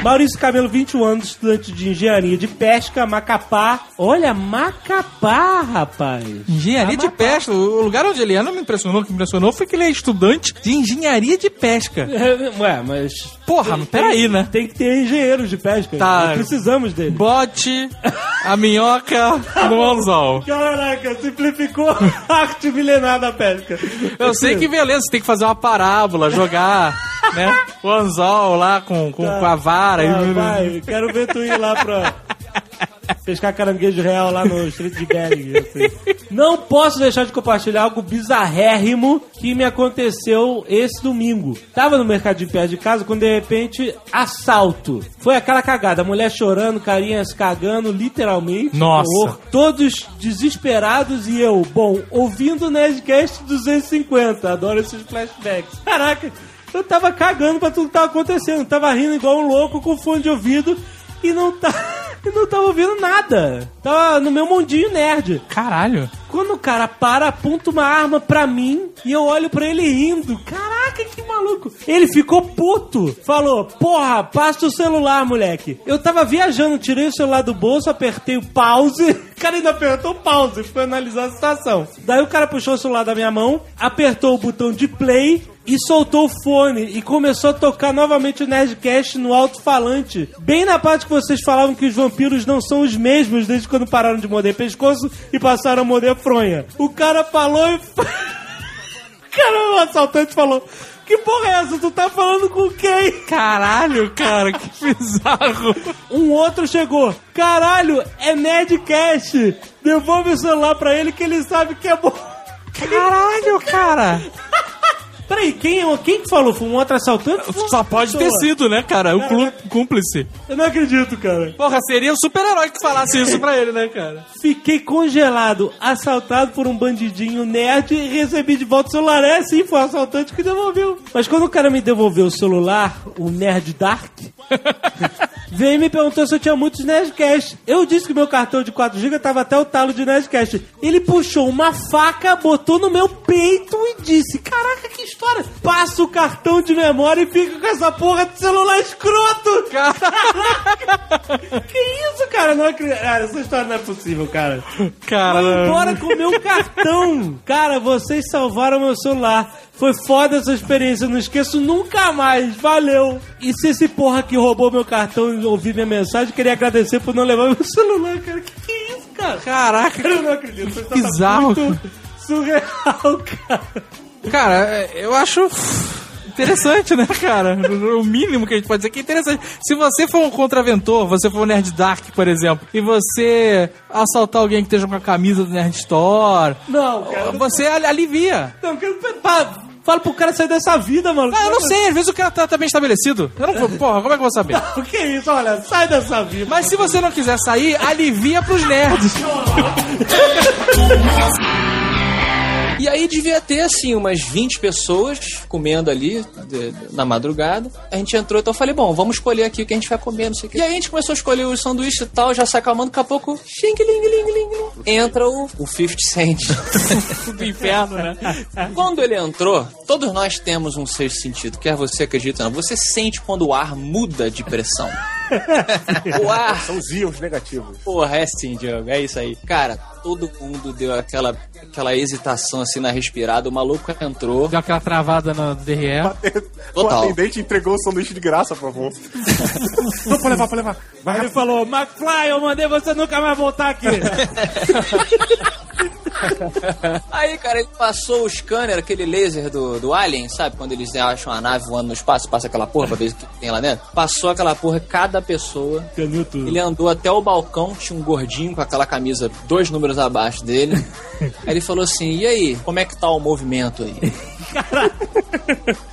Maurício Camelo, 21 anos, estudante de engenharia de pesca, Macapá. Olha, Macapá, rapaz. Engenharia de pesca. O lugar onde ele é não me impressionou. O que me impressionou foi que ele é estudante de engenharia de pesca. É, Ué, mas. Porra, mas peraí, né? Tem que ter engenheiros de pesca. Tá. Precisamos dele. Bote a minhoca no anzol. Caraca, simplificou a arte milenar da pesca. Eu sei que beleza, você tem que fazer uma parábola, jogar, né? O anzol lá com, com, com a vara. Tá, e- vai, quero ver tu ir lá pra pescar caranguejo real lá no Estreito de Bering. assim. Não posso deixar de compartilhar algo bizarrérrimo que me aconteceu esse domingo. Tava no mercadinho perto de casa quando de repente assalto. Foi aquela cagada, a mulher chorando, carinha se cagando, literalmente. Nossa. Horror. Todos desesperados e eu, bom, ouvindo o Nerdcast 250. Adoro esses flashbacks. Caraca, eu tava cagando pra tudo que tava acontecendo. Tava rindo igual um louco com fone de ouvido e não tá. E não tava ouvindo nada. Tava no meu mundinho nerd. Caralho. Quando o cara para, aponta uma arma pra mim e eu olho pra ele rindo. Caraca, que maluco. Ele ficou puto. Falou, porra, passa o celular, moleque. Eu tava viajando, tirei o celular do bolso, apertei o pause. O cara ainda apertou o pause, foi analisar a situação. Daí o cara puxou o celular da minha mão, apertou o botão de play e soltou o fone e começou a tocar novamente o Nerdcast no alto-falante. Bem na parte que vocês falavam que os vampiros não são os mesmos desde quando pararam de morder pescoço e passaram a morder fronha. O cara falou e. Cara, o assaltante falou. Que porra é essa? Tu tá falando com quem? Caralho, cara, que bizarro. Um outro chegou. Caralho, é Nerdcast. Devolve o celular pra ele que ele sabe que é bom. Caralho, cara. Peraí, quem, é- quem que falou? Foi um outro assaltante? Só pode ter pessoa. sido, né, cara? O clú- cúmplice. Eu não acredito, cara. Porra, seria um super-herói que falasse isso pra ele, né, cara? Fiquei congelado, assaltado por um bandidinho nerd e recebi de volta o celular. É, sim, foi o assaltante que devolveu. Mas quando o cara me devolveu o celular, o Nerd Dark, veio e me perguntou se eu tinha muitos Nerdcast. Eu disse que meu cartão de 4GB tava até o talo de Nerdcast. Ele puxou uma faca, botou no meu peito e disse: Caraca, que história! Passa o cartão de memória e fica com essa porra de celular escroto! que isso, cara? Não acredito. Cara, essa história não é possível, cara. Cara, Foi embora com o meu cartão. Cara, vocês salvaram meu celular. Foi foda essa experiência, não esqueço nunca mais. Valeu. E se esse porra que roubou meu cartão e ouviu minha mensagem, queria agradecer por não levar meu celular, cara. Que que é isso, cara? Caraca, eu não acredito. História tá bizarro. muito surreal, cara. Cara, é, eu acho Interessante, né, cara? O mínimo que a gente pode dizer que é interessante. Se você for um contraventor, você for um Nerd Dark, por exemplo, e você assaltar alguém que esteja com a camisa do Nerd Store, Não, cara. você ali- alivia. Não, que- pá, fala pro cara sair dessa vida, mano. Ah, eu não sei, às vezes o cara tá, tá bem estabelecido. Eu não, porra, como é que eu vou saber? O que é isso? Olha, sai dessa vida. Mas se você não quiser sair, alivia pros nerds. E aí devia ter, assim, umas 20 pessoas comendo ali de- de- na madrugada. A gente entrou, então eu falei, bom, vamos escolher aqui o que a gente vai comer, não sei o quê. E aí a gente começou a escolher os sanduíches e tal, já se acalmando, daqui a pouco, xing, ling, ling, ling, ling. entra o, o 50 Cent. Do inferno, né? Quando ele entrou, todos nós temos um sexto sentido, quer você acredita ou não. Você sente quando o ar muda de pressão. O ar. São os íons negativos. Porra, é sim, Diogo, é isso aí. Cara, todo mundo deu aquela, aquela hesitação assim na respirada. O maluco entrou. Deu aquela travada no DRE. O atendente entregou o sanduíche de graça pra avô. Não, pode levar, pode levar. Aí ele falou, McFly, eu mandei você nunca mais voltar aqui. Aí, cara, ele passou o scanner, aquele laser do, do Alien, sabe? Quando eles acham a nave voando no espaço, passa aquela porra pra ver o que tem lá dentro. Passou aquela porra, cada pessoa. Ele andou até o balcão, tinha um gordinho com aquela camisa dois números abaixo dele. Aí ele falou assim: e aí, como é que tá o movimento aí?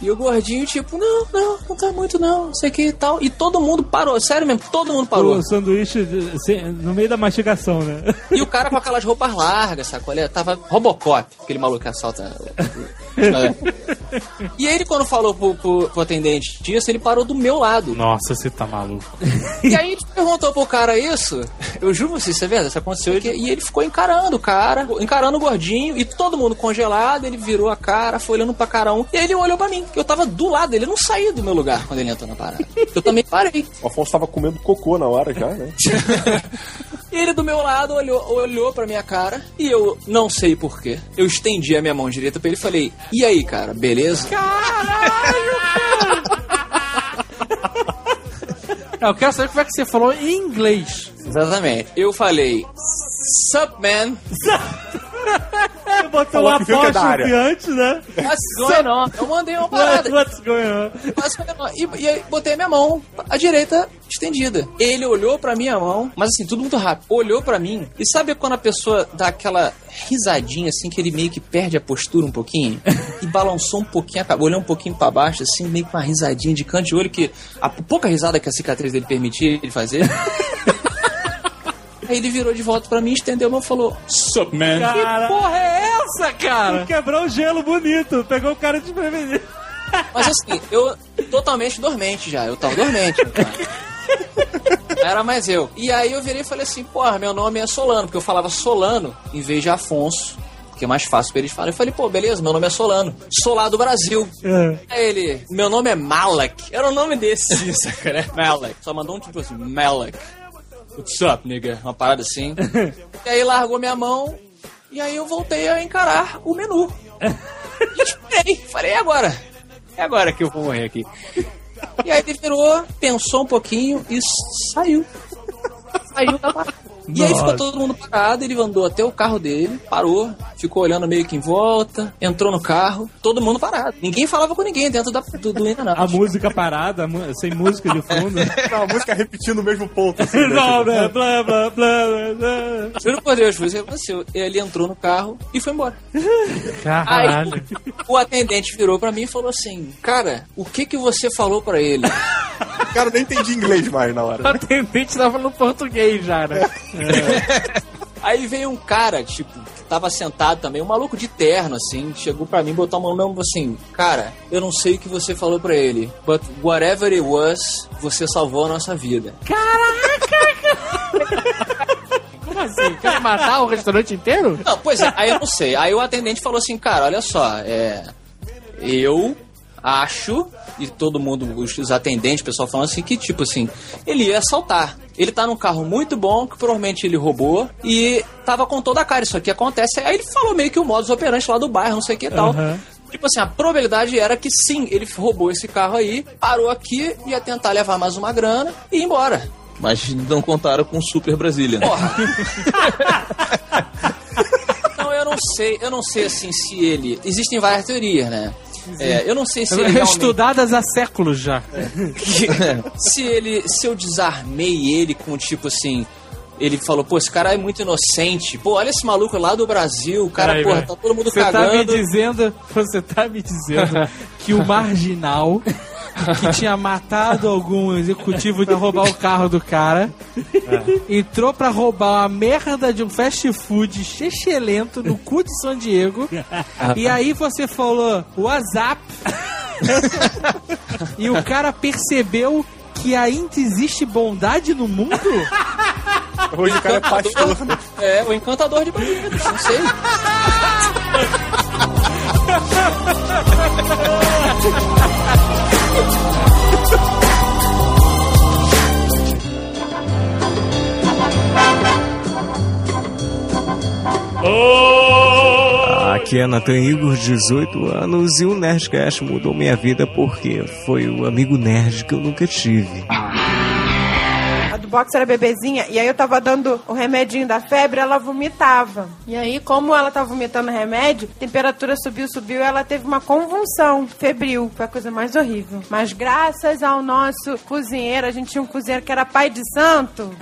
E o gordinho, tipo, não, não, não tá muito não, não sei o que e tal. E todo mundo parou, sério mesmo, todo mundo parou. O sanduíche sem- no meio da mastigação, né? E o cara com aquelas roupas largas, sacou? Ele tava Robocop, aquele maluco que assalta. e aí ele, quando falou pro, pro, pro atendente disso, ele parou do meu lado. Nossa, você tá maluco. E aí a gente perguntou pro cara isso. Eu juro você, isso é verdade, isso aconteceu. E ele ficou encarando o cara, encarando o gordinho, e todo mundo congelado. Ele virou a cara, foi olhando pra cara um. E aí ele olhou pra mim, que eu tava do lado dele, eu não saí do meu lugar quando ele entrou na parada. Eu também parei. O Afonso tava comendo cocô na hora já, né? E ele do meu lado olhou, olhou pra minha cara e eu não sei porquê. Eu estendi a minha mão direita pra ele e falei: E aí, cara, beleza? É, eu quero saber como é que você falou em inglês. Exatamente. Eu falei: Sup, man? Você botou Falou um viu que é apóstrofe antes, né? What's going on? Eu mandei uma parada. What's going on? What's going on? E, e aí botei a minha mão, a direita estendida. Ele olhou pra minha mão, mas assim, tudo muito rápido. Olhou pra mim. E sabe quando a pessoa dá aquela risadinha assim, que ele meio que perde a postura um pouquinho? E balançou um pouquinho, a cabeça, olhou um pouquinho pra baixo, assim, meio com uma risadinha de canto de olho, que a pouca risada que a cicatriz dele permitia ele fazer. Aí ele virou de volta pra mim, estendeu a mão e falou: Sup, man? Cara, Que porra é essa, cara? Quebrou o gelo bonito, pegou o cara de prevenido. Mas assim, eu totalmente dormente já, eu tava dormente. cara. Era mais eu. E aí eu virei e falei assim, porra, meu nome é Solano, porque eu falava Solano em vez de Afonso. Que é mais fácil pra eles falarem. Eu falei, pô, beleza, meu nome é Solano. Solar do Brasil. Aí ele, meu nome é Malak. Era o nome desse, saca, né? Malak. Só mandou um tipo assim, Malak. What's up, nigga? Uma parada assim. e aí largou minha mão. E aí eu voltei a encarar o menu. E esperei. Falei, e agora? É agora que eu vou morrer aqui. E aí ele virou, pensou um pouquinho e saiu. Saiu da parada. E aí ficou todo mundo parado, ele andou até o carro dele, parou, ficou olhando meio que em volta, entrou no carro, todo mundo parado. Ninguém falava com ninguém dentro da, do, do não. A música parada, sem música de fundo. Não, a música repetindo o mesmo ponto. Assim, Blá, né? blá, blá, blá, blá, blá. Juro por Deus, foi isso que aconteceu. Ele entrou no carro e foi embora. Caralho. Aí o atendente virou pra mim e falou assim: Cara, o que que você falou pra ele? Cara, eu nem entendi inglês mais na hora. O atendente tava no português já, né? Aí veio um cara, tipo, que tava sentado também, um maluco de terno, assim, chegou pra mim, botou a mão mão assim, cara, eu não sei o que você falou pra ele, but whatever it was, você salvou a nossa vida. Como assim? Quer matar o restaurante inteiro? Não, pois é, aí eu não sei. Aí o atendente falou assim, cara, olha só, é. Eu acho, e todo mundo, os, os atendentes, o pessoal falando assim, que tipo assim, ele ia assaltar. Ele tá num carro muito bom, que provavelmente ele roubou, e tava com toda a cara, isso aqui acontece. Aí ele falou meio que o modus operandi lá do bairro, não sei o que e tal. Aham. Tipo assim, a probabilidade era que sim, ele roubou esse carro aí, parou aqui, ia tentar levar mais uma grana e ir embora. Mas não contaram com o Super Brasília. Porra. Então eu não sei, eu não sei assim se ele. Existem várias teorias, né? É, eu não sei se ele realmente- Estudadas há séculos já. se ele. Se eu desarmei ele com tipo assim. Ele falou, pô, esse cara é muito inocente. Pô, olha esse maluco lá do Brasil. O cara, Peraí, porra, peraí. tá todo mundo você Tá me cagando. dizendo, você tá me dizendo que o marginal que tinha matado algum executivo pra roubar o carro do cara entrou pra roubar uma merda de um fast food chechelento no cu de São Diego e aí você falou WhatsApp e o cara percebeu que ainda existe bondade no mundo? Hoje o cara é pastor, né? É, o encantador de bandidos, não sei. Aqui é Nathan Igor, 18 anos, e o Nerdcast mudou minha vida porque foi o amigo nerd que eu nunca tive. Box era bebezinha, e aí eu tava dando o remedinho da febre, ela vomitava. E aí, como ela tava vomitando remédio, a temperatura subiu, subiu, e ela teve uma convulsão febril. Foi a coisa mais horrível. Mas graças ao nosso cozinheiro, a gente tinha um cozinheiro que era pai de santo.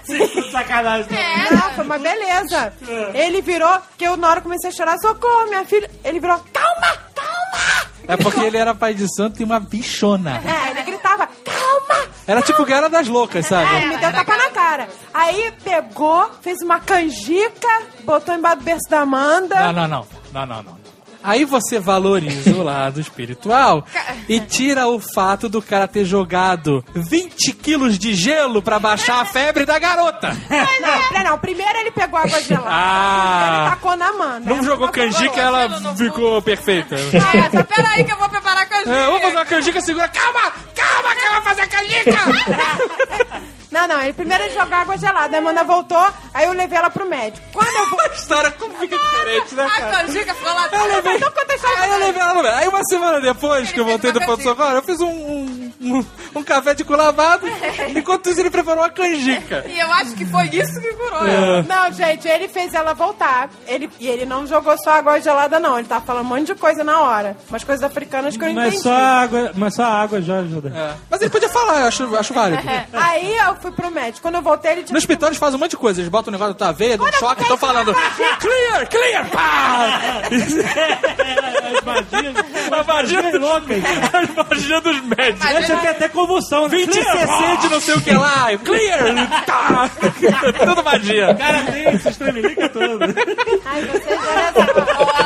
Sacanagem. Não, foi uma beleza. Ele virou, que eu na hora comecei a chorar, socorro, minha filha. Ele virou, calma, É porque ele era pai de santo e uma bichona. É, ele gritava, calma! Era tipo Guerra das Loucas, sabe? É, me deu tapa na cara. Aí pegou, fez uma canjica, botou embaixo do berço da Amanda. Não, não, não. Não, não, não. Aí você valoriza o lado espiritual e tira o fato do cara ter jogado 20 quilos de gelo pra baixar a febre da garota. Mas não, não, não, primeiro ele pegou água gelada. Ah. Ele tacou na Amanda. Não jogou canjica, ela ficou perfeita. Nossa, peraí que eu vou preparar a canjica. É, vamos fazer uma canjica, segura. Calma! Calma que eu vou fazer canjica! Não, não, ele primeiro jogou água gelada. A Amanda voltou, aí eu levei ela pro médico. Quando eu vou. A história como fica diferente, né, A cara? canjica ficou lá Eu levei- Então conta a história. Aí eu levei ela no médico. Aí uma semana depois que eu voltei do ponto socorro, eu fiz um, um, um, um café de cu lavado. Enquanto isso, ele preparou uma canjica. E eu acho que foi isso que curou É. ela. Não, gente, ele fez ela voltar. Ele, e ele não jogou só água gelada, não. Ele tava falando um monte de coisa na hora. Umas coisas africanas que eu não Mas entendi. só a água, mas só a água já ajuda. Mas ele podia falar, eu acho, acho válido. É. Aí eu fui pro médico. Quando eu voltei, ele No tinha. hospital eles fazem um monte de coisa. Eles botam o negócio da veia, dão um choque e estão falando Clear, clear, pá! As magias, as magias loucas. As magias dos médicos. Essa tem até convulsão. né? 20 cc de não sei o que lá. Clear! Tá! Tudo magia. Cara, tem esse estremelica todo. Ai, vocês olha só.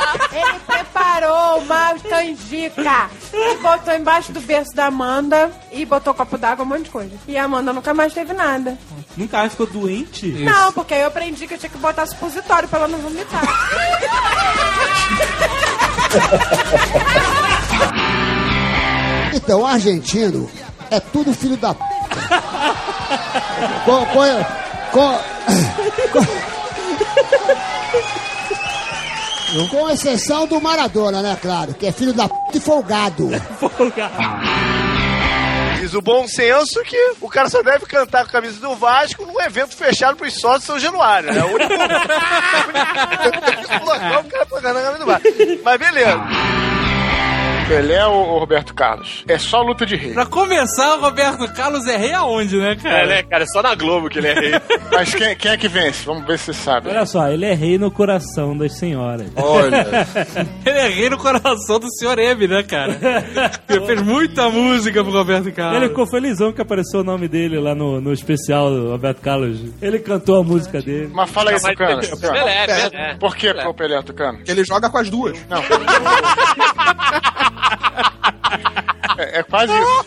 Preparou uma canjica e botou embaixo do berço da Amanda e botou copo d'água, um monte de coisa. E a Amanda nunca mais teve nada. Nunca mais ficou doente? Não, porque aí eu aprendi que eu tinha que botar supositório pra ela não vomitar. Então, argentino é tudo filho da p. com, com, com, com, com exceção do Maradona, né, claro, que é filho da p e folgado. Diz o bom senso que o cara só deve cantar com a camisa do Vasco num evento fechado pros sócios de São Januário, né? O único, o único local que o cara cantar com a camisa do Vasco. Mas beleza. Pelé ou, Roberto Carlos? É só luta de rei. Pra começar, o Roberto Carlos é rei aonde, né, cara? É, né, cara? É só na Globo que ele é rei. Mas quem, quem é que vence? Vamos ver se você sabe. Olha só, ele é rei no coração das senhoras. Olha. Ele é rei no coração do senhor M, né, cara? Ele fez muita música pro Roberto Carlos. Ele ficou felizão que apareceu o nome dele lá no, no especial do Roberto Carlos. Ele cantou a música dele. Mas fala aí, Tucano. Pelé, Tucano. Pelé, Pelé. Por que o Pelé, Tucano? Ele joga com as duas. Não. É, é quase isso.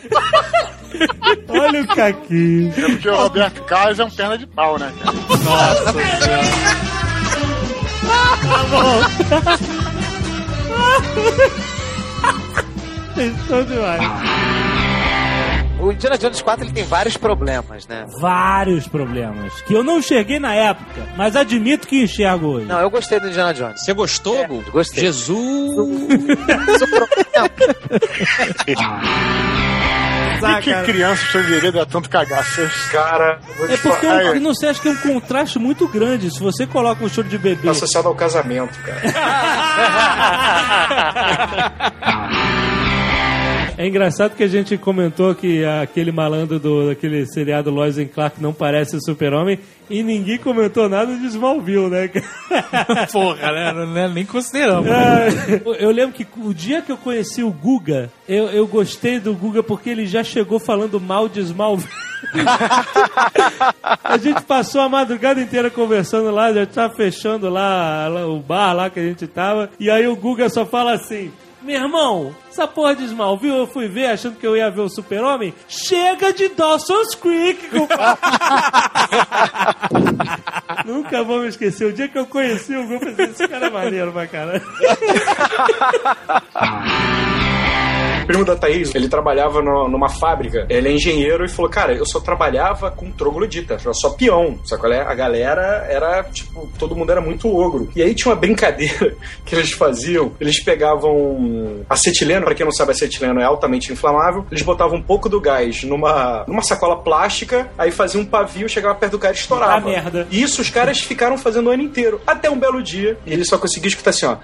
Olha o Caquinho. É porque o Roberto Carlos é um perna de pau, né? cara? Nossa Tá Estou demais. O Indiana Jones 4 ele tem vários problemas, né? Vários problemas. Que eu não enxerguei na época, mas admito que enxergo hoje. Não, eu gostei do Indiana Jones. Você gostou, Gu? Gostei. Jesus! Por que, que criança sobreviveria dá tanto cagaço? Cara, vou te É porque falar- eu não sei, acho que é um contraste muito grande. Se você coloca um choro de bebê. Tá associado ao casamento, cara. É engraçado que a gente comentou que aquele malandro do, daquele seriado Lois and Clark não parece o super-homem e ninguém comentou nada de Smallville, né? Porra, né? Né? Nem consideramos. É, eu lembro que o dia que eu conheci o Guga, eu, eu gostei do Guga porque ele já chegou falando mal de Smallville. a gente passou a madrugada inteira conversando lá, já tá fechando lá, lá o bar lá que a gente tava, e aí o Guga só fala assim. Meu irmão, essa porra de Smallville eu fui ver achando que eu ia ver o Super-Homem. Chega de Dawson's Creek. Nunca vou me esquecer. O dia que eu conheci o Guga, eu pensei, esse cara é maneiro pra caralho. O primo da Thaís, ele trabalhava no- numa fábrica, ele é engenheiro e falou, cara, eu só trabalhava com troglodita, era só peão, sabe qual é? A galera era, tipo, todo mundo era muito ogro. E aí tinha uma brincadeira que eles faziam, eles pegavam acetileno, pra quem não sabe, acetileno é altamente inflamável, eles botavam um pouco do gás numa, numa sacola plástica, aí faziam um pavio, chegava perto do cara e estourava. Ah, merda. E isso os caras ficaram fazendo o ano inteiro, até um belo dia, e ele só conseguiu escutar assim, ó. Ele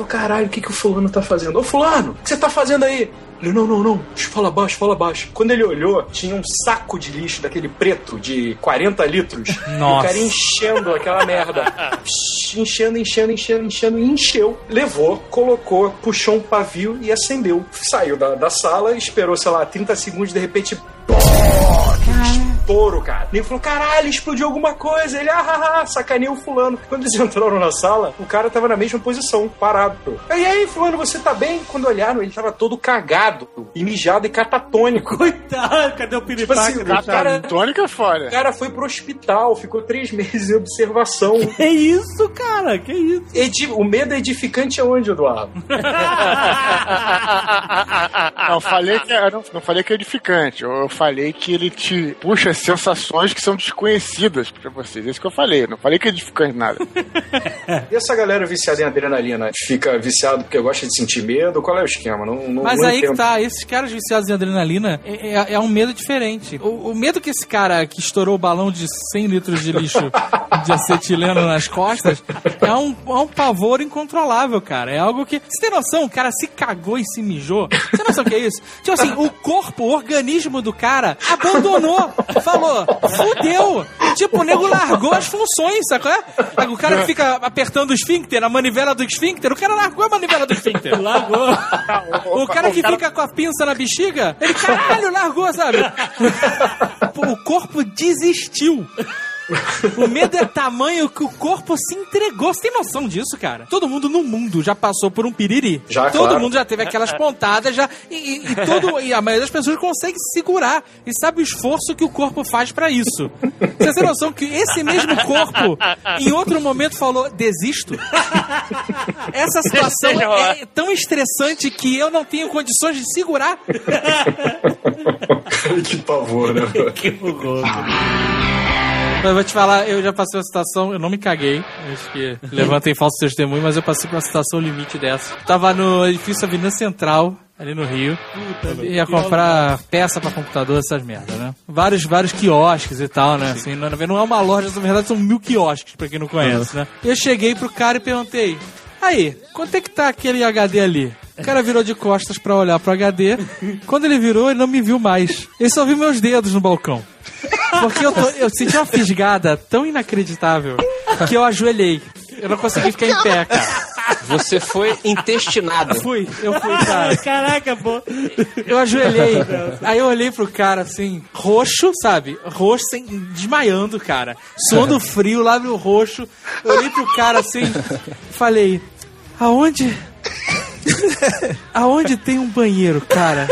falou, caralho, o que, que o fulano tá fazendo? Ô fulano, o que você tá fazendo aí? Ele, não, não, não, fala baixo, fala baixo. Quando ele olhou, tinha um saco de lixo daquele preto de 40 litros. E o Nossa. cara enchendo aquela merda. Psh, Enchendo, enchendo, enchendo, enchendo, e encheu. Levou, colocou, puxou um pavio e acendeu. Saiu da, da sala, esperou, sei lá, 30 segundos, de repente. Estouro, cara. Ele falou: caralho, explodiu alguma coisa. Ele, ah, ah, ah, sacaneou o fulano. Quando eles entraram na sala, o cara tava na mesma posição, parado. E aí, fulano, você tá bem? Quando olharam, ele tava todo cagado, e mijado e catatônico. Coitado, cadê o Tipo piripaque assim, do o cara, é foda. o cara foi pro hospital, ficou três meses em observação. Que isso, cara? Que isso? Edi- o medo é edificante aonde, Eduardo? Não, falei que, eu não, não falei que é edificante. Eu, eu falei que ele te puxa sensações que são desconhecidas pra vocês. É isso que eu falei. Não falei que é edificante nada. E essa galera viciada em adrenalina fica viciado porque gosta de sentir medo? Qual é o esquema? Não, não, Mas não aí entendo. que tá, esses caras viciados em adrenalina é, é- é um medo diferente. O, o medo que esse cara que estourou o balão de 100 litros de lixo de acetileno nas costas é um, é um pavor incontrolável, cara. É algo que. Você tem noção? O cara se cagou e se mijou. Você tem noção o que é isso? Tipo assim, o corpo, o organismo do cara abandonou. Falou, fudeu. Tipo, o nego largou as funções, sacou? É? O cara que fica apertando o esfíncter, a manivela do esfíncter, o cara largou a manivela do esfíncter. Largou. O cara que fica com a pinça na bexiga, ele, caralho, largou, sabe? O corpo desistiu. O medo é tamanho que o corpo se entregou. Você tem noção disso, cara? Todo mundo no mundo já passou por um piriri. Já, todo claro. mundo já teve aquelas pontadas, já. E, e- e todo, e a maioria das pessoas consegue segurar. E sabe o esforço que o corpo faz pra isso. Você tem noção que esse mesmo corpo, em outro momento, falou: desisto? Essa situação é tão estressante que eu não tenho condições de segurar. que pavor, né? que horror. Eu vou te falar, eu já passei uma situação, eu não me caguei. Acho que levantem falso testemunho, mas eu passei por uma situação limite dessa. Tava no edifício Avenida Central, ali no Rio. ia comprar peça pra computador, essas merdas, né? Vários, vários quiosques e tal, né? Assim, não, não é uma loja, na verdade são mil quiosques, pra quem não conhece, né? Eu cheguei pro cara e perguntei: Aí, quanto é que tá aquele HD ali? O cara virou de costas pra olhar pro HD. Quando ele virou, ele não me viu mais. Ele só viu meus dedos no balcão. Porque eu, tô- eu senti uma fisgada tão inacreditável que eu ajoelhei. Eu não consegui ficar em pé, cara. Você foi intestinado. Fui, eu fui, cara. Caraca, pô. Eu ajoelhei. Aí eu olhei pro cara assim, roxo, sabe? Roxo, sem, desmaiando, cara. Suando frio, lábio roxo. Eu olhei pro cara assim, falei: Aonde? Aonde tem um banheiro, cara?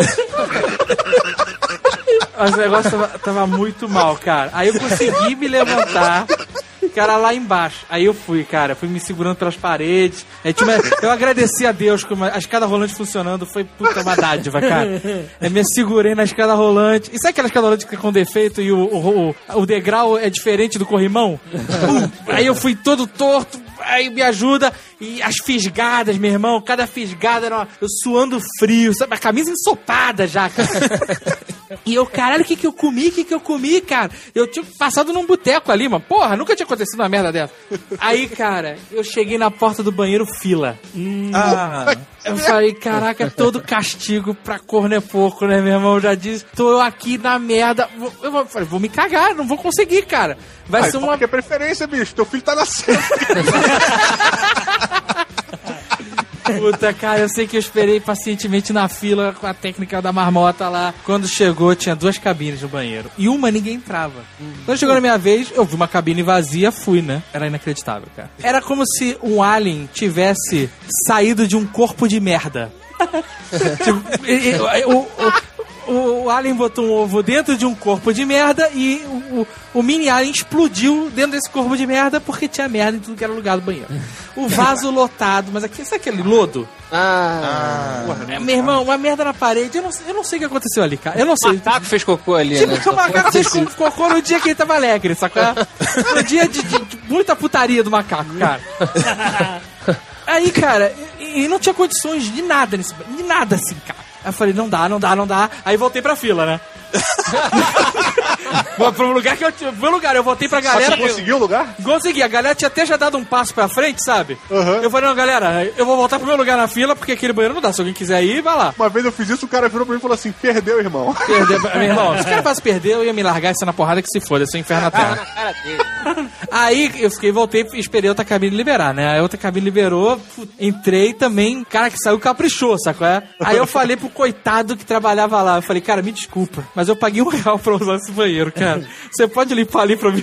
Mas o negócio tava, tava muito mal, cara. Aí eu consegui me levantar. Cara, lá embaixo. Aí eu fui, cara. Fui me segurando pelas paredes. Aí tinha uma- Eu agradeci a Deus com a escada rolante funcionando. Foi puta uma dádiva, cara. Aí me segurei na escada rolante. E sabe aquela escada rolante que é com defeito e o, o, o, o degrau é diferente do corrimão? Aí eu fui todo torto. aí me ajuda. E as fisgadas, meu irmão, cada fisgada era uma- eu suando frio, sabe? A camisa ensopada já, cara. E eu, caralho, o que que eu comi? O que que eu comi, cara? Eu tinha passado num boteco ali, mano. Porra, nunca tinha acontecido uma merda dessa. Aí, cara, eu cheguei na porta do banheiro, fila. Hum. Ah. Eu falei, caraca, todo castigo pra corno é pouco, né, meu irmão? Eu já disse, tô aqui na merda. Eu vou, falei, vou me cagar, não vou conseguir, cara. Vai Ai, ser uma que é preferência, bicho? Teu filho tá nascendo. Puta, cara, eu sei que eu esperei pacientemente na fila com a técnica da marmota lá. Quando chegou, tinha duas cabines no banheiro. E uma ninguém entrava. Quando chegou na minha vez, eu vi uma cabine vazia, fui, né? Era inacreditável, cara. Era como se um alien tivesse saído de um corpo de merda. Tipo, e- o, o- o alien botou um ovo dentro de um corpo de merda e o, o- o mini alien explodiu dentro desse corpo de merda porque tinha merda em tudo que era lugar do banheiro. O vaso lotado, mas aqui, sabe aquele lodo? Ah. Porra, meu irmão, uma merda na parede. Eu não, eu não sei o que aconteceu ali, cara. Eu não sei. O macaco fez cocô ali, Tipo, né? que o macaco fez cocô no dia que ele tava alegre, sacou? No dia de, de- de muita putaria do macaco, cara. Aí, cara, e, e não tinha condições de nada nesse de nada assim, cara. Aí eu falei, não dá, não dá, não dá. Aí voltei pra fila, né? Vou pro lugar que eu tinha. Pro lugar, eu voltei pra galera. Você conseguiu o lugar? Consegui, a galera tinha até já dado um passo pra frente, sabe? Eu falei, não, galera, eu vou voltar pro meu lugar na fila, porque aquele banheiro não dá. Se alguém quiser ir, vai lá. Uma vez eu fiz isso, o cara virou pra mim e falou assim: perdeu, irmão. Perdeu, meu irmão, se o cara fosse perder, eu ia me largar isso na porrada que se foda, esse é inferno na terra. Aí eu fiquei, voltei e esperei outra cabine liberar, né? A outra cabine liberou, entrei também, cara que saiu caprichou, sacou? É? Aí eu falei pro coitado que trabalhava lá, eu falei, cara, me desculpa, mas eu paguei um real pra usar esse banheiro, cara. Você pode limpar ali pra mim?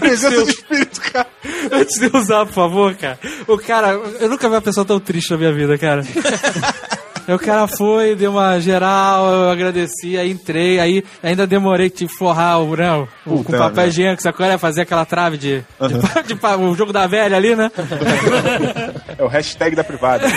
Presença de espírito, cara. Antes de usar, por favor, cara. O cara, eu nunca vi uma pessoa tão triste na minha vida, cara. Aí o cara foi, deu uma geral, eu agradeci, aí entrei, aí ainda demorei que forrar o, né, o- o- com Puta, papel né? higiênico, sacou? Era fazer aquela trave de, de, de pa- o jogo da velha ali, né? É o hashtag da privada.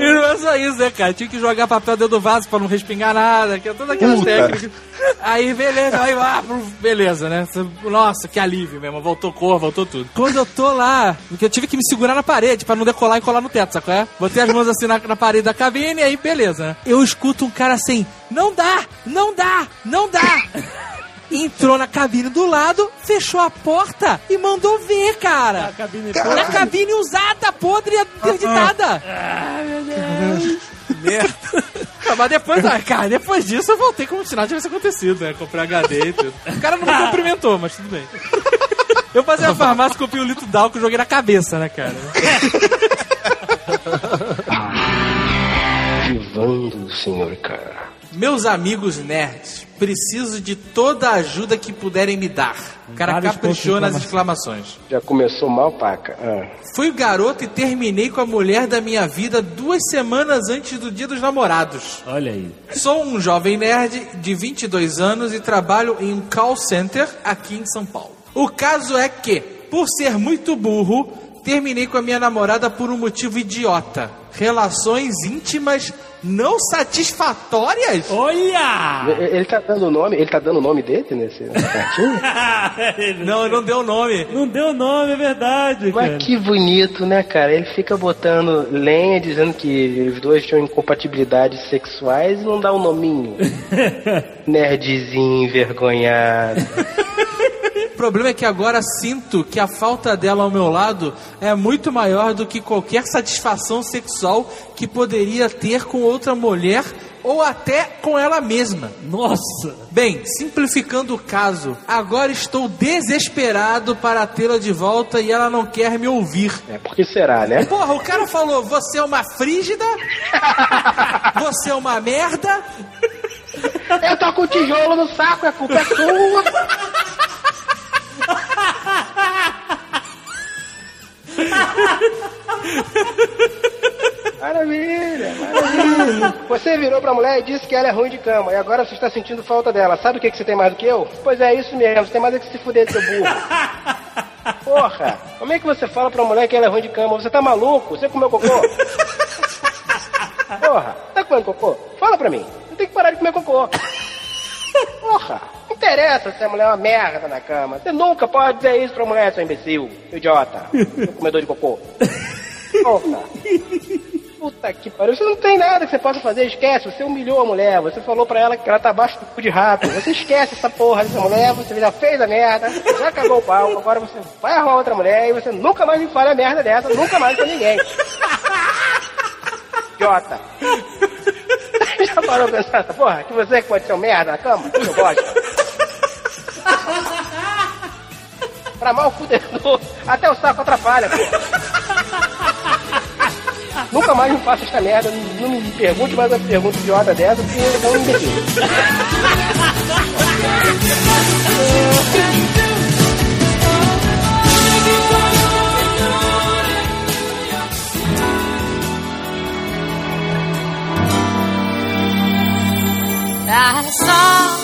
E não é só isso, né, cara? Tinha que jogar papel dentro do vaso pra não respingar nada, que é todas aquelas Puta. técnicas. Aí, beleza, aí, ah, beleza, né? Nossa, que alívio mesmo, voltou cor, voltou tudo. Quando eu tô lá, porque eu tive que me segurar na parede pra não decolar e colar no teto, sacou? É? Botei as mãos assim na, na parede da cabine e aí, beleza, né? Eu escuto um cara assim, não dá, não dá, não dá. Entrou na cabine do lado, fechou a porta e mandou ver, cara. cabine Na cabine usada, podre e interditada. Merda. Ah, mas depois, ah, cara, depois disso eu voltei como se nada tivesse acontecido, né? Comprei HD e tudo. O cara não me cumprimentou, mas tudo bem. Eu passei na farmácia, comprei um litro d'álcool e joguei na cabeça, né, cara? Vivando, senhor cara. Meus amigos nerds, preciso de toda a ajuda que puderem me dar. O cara Vários caprichou nas exclamações. Já começou mal, paca. Ah. Fui garoto e terminei com a mulher da minha vida duas semanas antes do dia dos namorados. Olha aí. Sou um jovem nerd de 22 anos e trabalho em um call center aqui em São Paulo. O caso é que, por ser muito burro, terminei com a minha namorada por um motivo idiota. Relações íntimas não satisfatórias? Olha! Ele ele tá dando o nome, ele tá dando o nome dele nesse não, não deu nome. Não deu nome, é verdade, cara. Mas que bonito, né, cara? Ele fica botando lenha, dizendo que os dois tinham incompatibilidades sexuais e não dá o nominho. Nerdzinho envergonhado. O problema é que agora sinto que a falta dela ao meu lado é muito maior do que qualquer satisfação sexual que poderia ter com outra mulher ou até com ela mesma. Nossa! Bem, simplificando o caso, agora estou desesperado para tê-la de volta e ela não quer me ouvir. É, por que será, né? Porra, o cara falou: você é uma frígida? Você é uma merda? Eu tô com tijolo no saco, a culpa é sua. Maravilha, maravilha. Você virou pra mulher e disse que ela é ruim de cama. E agora você está sentindo falta dela. Sabe o que, que você tem mais do que eu? Pois é, isso mesmo. Você tem mais é que se fuder, seu burro. Porra, como é que você fala pra mulher que ela é ruim de cama? Você tá maluco? Você comeu cocô? Porra, tá comendo cocô? Fala pra mim. Você tem que parar de comer cocô. Porra, não interessa se a mulher é uma merda na cama. Você nunca pode dizer isso pra mulher, seu imbecil, seu idiota, seu comedor de cocô. Porra. Puta que pariu, você não tem nada que você possa fazer, esquece, você humilhou a mulher, você falou pra ela que ela tá abaixo do cu de rato, você esquece essa porra dessa mulher, você já fez a merda, já acabou o pau, agora você vai arrumar outra mulher e você nunca mais me fala a merda dessa, nunca mais pra ninguém. Idiota. Já parou pra pensar essa porra? Que você que pode ser um merda na cama? Eu gosto. Pra mal fudedor, até o saco atrapalha. Nunca mais me faça esta merda, não me pergunte mais uma pergunta idiota dessa, porque eu não imbecil. I saw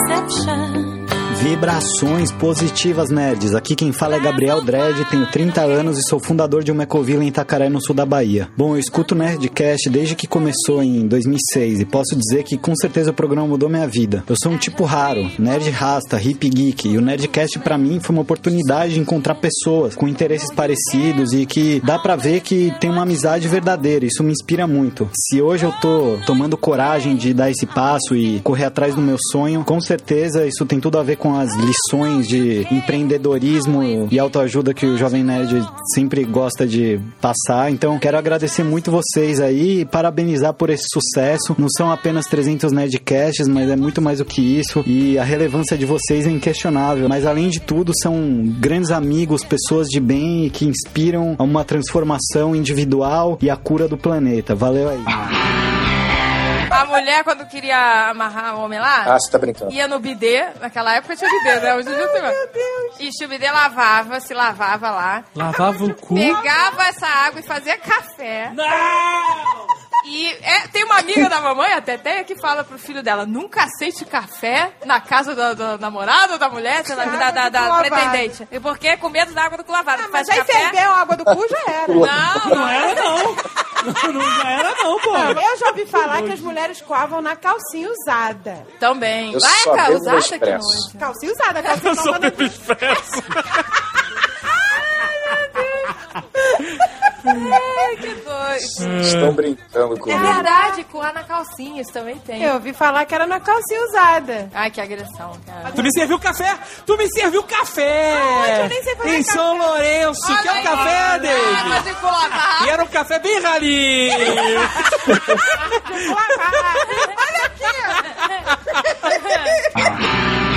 exception. Vibrações positivas, nerds. Aqui quem fala é Gabriel Dredd, tenho 30 anos e sou fundador de uma ecovila em Itacaré, no sul da Bahia. Bom, eu escuto o Nerdcast desde que começou em 2006 e posso dizer que com certeza o programa mudou minha vida. Eu sou um tipo raro, nerd rasta, hip geek, e o Nerdcast pra mim foi uma oportunidade de encontrar pessoas com interesses parecidos e que dá pra ver que tem uma amizade verdadeira. Isso me inspira muito. Se hoje eu tô tomando coragem de dar esse passo e correr atrás do meu sonho, com certeza isso tem tudo a ver com as lições de empreendedorismo e autoajuda que o Jovem Nerd sempre gosta de passar. Então, quero agradecer muito vocês aí e parabenizar por esse sucesso. Não são apenas 300 Nerdcasts, mas é muito mais do que isso. E a relevância de vocês é inquestionável. Mas, além de tudo, são grandes amigos, pessoas de bem que inspiram a uma transformação individual e a cura do planeta. Valeu aí. A mulher, quando queria amarrar o homem lá, Ah, você tá brincando. ia no bidê. Naquela época tinha bidê, né? Hoje em dia tem mais. E o bidê lavava, se lavava lá. Lavava o cu. Pegava essa água e fazia café. Não! E é, tem uma amiga da mamãe, a Teteia, que fala pro filho dela: nunca aceite café na casa da, da namorada ou da mulher, sei lá, da, da, da pretendente. E porque é com medo da água do cu lavado. mas Faz aí café. ferveu a água do cu, já era. Não, Não era, não. Não, não já era, não, pô. Eu já ouvi falar que as mulheres coavam na calcinha usada. Também. Eu Vai, cara, bebo usada que nojo. Calcinha usada, calcinha Eu só bebo Ai, que doido. Estão brincando É comigo. verdade, coar na calcinha, isso também tem. Eu ouvi falar que era na calcinha usada. Ai, que agressão, cara. Tu me serviu café? Tu me serviu café! Aonde? Eu nem sei fazer em São Lourenço, quer um café, Água David? lavado. E era um café bem ralinho!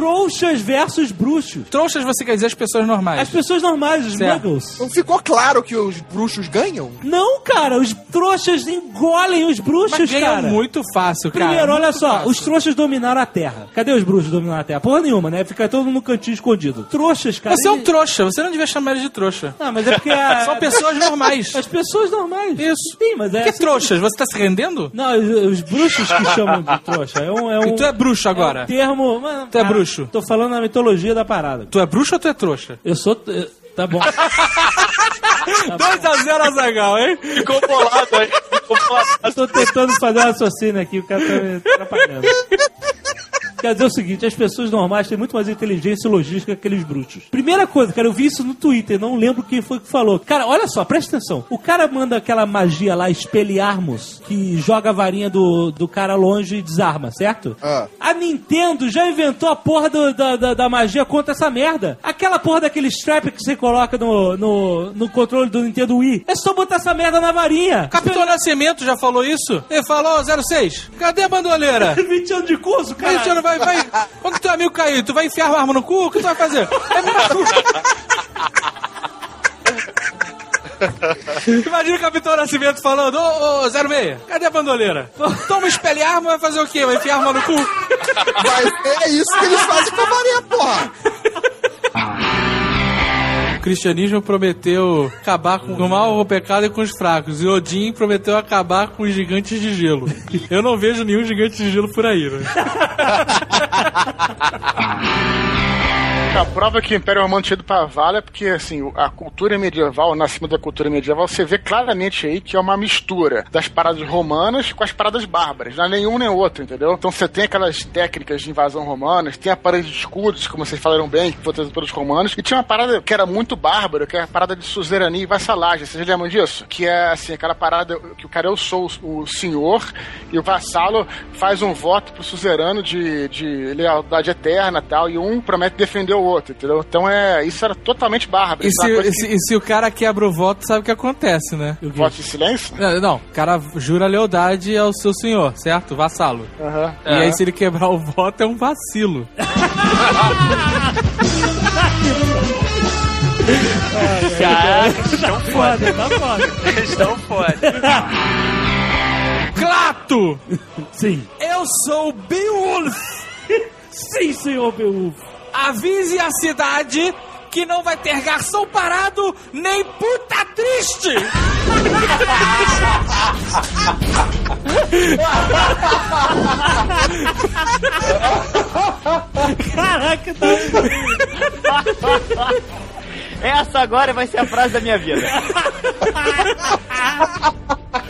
Trouxas versus bruxos. Trouxas você quer dizer as pessoas normais. As pessoas normais, os Certo. muggles. Não ficou claro que os bruxos ganham? Não, cara, os trouxas engolem os bruxos, Mas ganha cara. muito fácil, cara. Primeiro, olha muito só, fácil. os trouxas dominaram a Terra. Cadê os bruxos dominando a Terra? Porra nenhuma, né? Fica todo mundo no cantinho escondido. Trouxas, cara. Você é um trouxa, você não devia chamar eles de trouxa. Não, mas é porque a- São pessoas normais. As pessoas normais. Isso. Sim, mas é. Que assim- trouxas? Você tá se rendendo? Não, os, os bruxos que chamam de trouxa. É um, é um, E tu é bruxo agora? É um termo. Mano, Tu é ah, bruxo? Tô falando na mitologia da parada. Tu é bruxo ou tu é trouxa? Eu sou. eh, Tá bom. 2x0 Azagal, hein? Ficou bolado aí. Ficou bolado. Eu tô tentando fazer um raciocínio aqui, o cara tá me atrapalhando. Quer dizer o seguinte, as pessoas normais têm muito mais inteligência e logística que aqueles bruxos. Primeira coisa, cara, eu vi isso no Twitter, não lembro quem foi que falou. Cara, olha só, presta atenção. O cara manda aquela magia lá, espelharmos, que joga a varinha do, do cara longe e desarma, certo? Ah. A Nintendo já inventou a porra do- da, da, da magia contra essa merda. Aquela porra daquele strap que você coloca no, no, no controle do Nintendo Wii. É só botar essa merda na varinha. Capitão Nascimento já falou isso? Ele falou, 06, cadê a bandoleira? 20 anos de curso, cara. 20 anos, vai, vai. Quando teu amigo cair, tu vai enfiar uma arma no cu? O que tu vai fazer? É coisa. Imagina o Capitão Nascimento falando, ô, ô, 06, cadê a bandoleira? Toma espelha arma, vai fazer o quê? Vai enfiar arma no cu? Mas é isso que eles fazem com a varinha, porra. Cristianismo prometeu acabar com o mal, o pecado e com os fracos. E Odin prometeu acabar com os gigantes de gelo. Eu não vejo nenhum gigante de gelo por aí, né? A prova que o Império Romano tinha ido pra vala é porque, assim, a cultura medieval, o nascimento da cultura medieval, você vê claramente aí que é uma mistura das paradas romanas com as paradas bárbaras. Não é nenhum nem outro, entendeu? Então você tem aquelas técnicas de invasão romanas, tem a parada de escudos, como vocês falaram bem, que foi trazido pelos romanos, e tinha uma parada que era muito bárbara, que é a parada de suzerania e vassalagem. Vocês lembram disso? Que é, assim, aquela parada que o cara, eu sou o senhor, e o vassalo faz um voto pro suzerano de, de lealdade eterna tal, e um promete defender o outro, entendeu? Então é, isso era totalmente bárbaro. E é se, coisa e se- e se o cara quebra o voto, sabe o que acontece, né? Voto de silêncio? Não, não, o cara jura lealdade ao seu senhor, certo? Vassalo. Aham. E aí, se ele quebrar o voto, é um vacilo. Caraca, estão foda. Tá foda. Estão foda. Clato! Sim. Eu sou o Beowulf! Sim, senhor Beowulf. Avise a cidade que não vai ter garçom parado nem puta triste! Caraca, tá... Essa agora vai ser a frase da minha vida.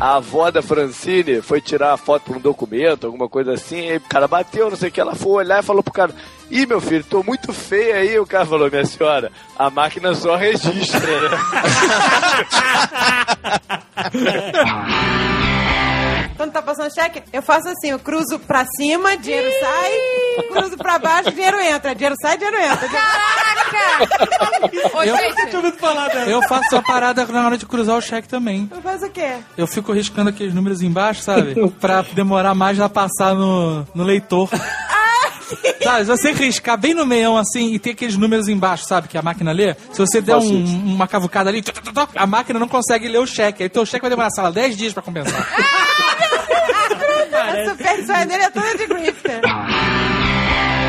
A avó da Francine foi tirar a foto pra um documento, alguma coisa assim, aí o cara bateu, não sei o que, ela foi olhar e falou pro cara, ih meu filho, tô muito feia aí, o cara falou, minha senhora, a máquina só registra, né? Quando tá passando cheque, eu faço assim, eu cruzo pra cima, dinheiro sai, cruzo pra baixo, dinheiro entra. Dinheiro sai, dinheiro entra. Ô, Eu- gente, Eu faço a parada na hora de cruzar o cheque também. Eu faço o quê? Eu fico riscando aqueles números embaixo, sabe? pra demorar mais a passar no, no leitor. Sabe, se você riscar bem no meião assim e ter aqueles números embaixo, sabe? Que a máquina lê, se você der um- uma cavucada ali, tu, tu, tu, tu, a máquina não consegue ler o cheque. Aí teu cheque vai demorar, sei lá, 10 dias pra compensar. A superstição dele é toda de grifter.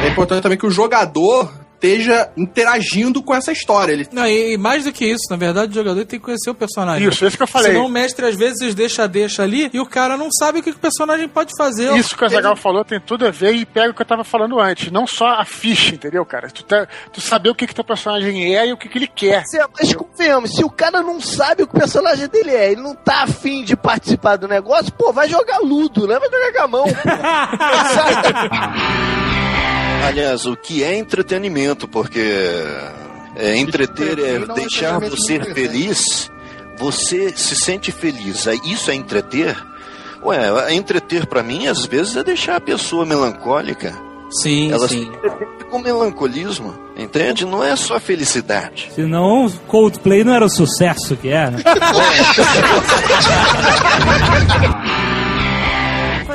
É importante também que o jogador esteja interagindo com essa história. Ele Não, e, e mais do que isso, na verdade, o jogador tem que conhecer o personagem. Isso, isso que eu falei. Senão o mestre às vezes deixa deixa ali e o cara não sabe o que o personagem pode fazer. Isso que o Azagal falou tem tudo a ver e pega o que eu tava falando antes. Não só a ficha, entendeu, cara? Tu, tá, tu saber o que, que teu personagem é e o que, que ele quer. Se- Mas convenhamos, se o cara não sabe o que o personagem dele é, ele não tá afim de participar do negócio, pô, vai jogar ludo, né? Vai jogar com a mão. Aliás, o que é entretenimento, porque é, entreter é é deixar você de feliz, você se sente feliz. Aí Isso é entreter? Ué, entreter pra mim às vezes é deixar a pessoa melancólica. Sim, Ela sim. se com melancolismo, entende? Não é só felicidade. Senão, Coldplay não era o sucesso que é, né?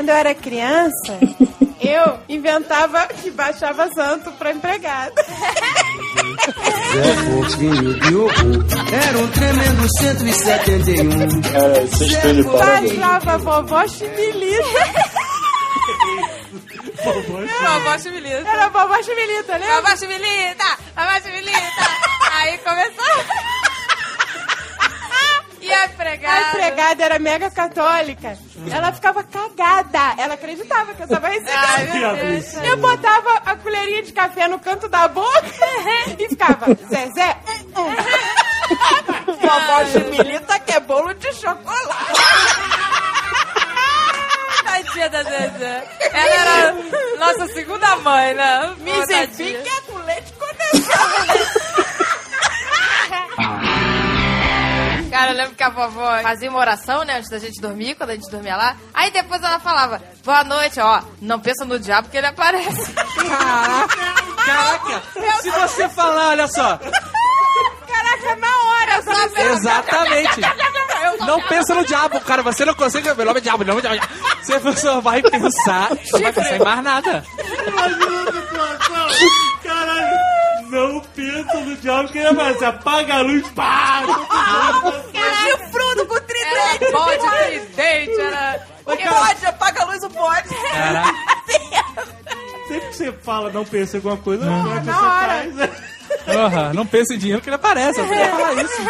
Quando eu era criança, eu inventava que baixava santo pra empregada. Zé Porquinho de Ubu era um tremendo 171. Cara, vocês estão de parabéns. Baixava vovó chimilita. Vovó Chivilita. Era vovó chimilita, né? Vovó Chivilita! Vovó Chivilita! Aí começou. E a A empregada? empregada era mega católica. Ela ficava cagada. Ela acreditava que eu Ai, recebendo. Eu botava a colherinha de café no canto da boca e ficava, Zezé. Vovó que é bolo de chocolate. Tadinha da Zezé. Ela era nossa segunda mãe, né? Enfim, que é com leite condensado. Cara, eu lembro que a vovó fazia uma oração, né, antes da gente dormir, quando a gente dormia lá. Aí depois ela falava, boa noite, ó, não pensa no diabo que ele aparece. Caraca, se você falar, olha só. Caraca, na hora, sabe? Exatamente. Não pensa no diabo, cara. Você não consegue. Meu nome é diabo, meu nome é diabo. Você só vai pensar. Não vai pensar em mais nada. Imagina a situação. Caralho. Não pensa no diabo que ele aparece. Apaga a luz. Pá! Chifrudo com tridente. Era bode, tridente, era... O bode, apaga a luz, o bode. Caraca. Sempre que você fala não pensa em alguma coisa, Não. não, hora. faz. Aham, não pensa em dinheiro que ele aparece. Você vai falar isso.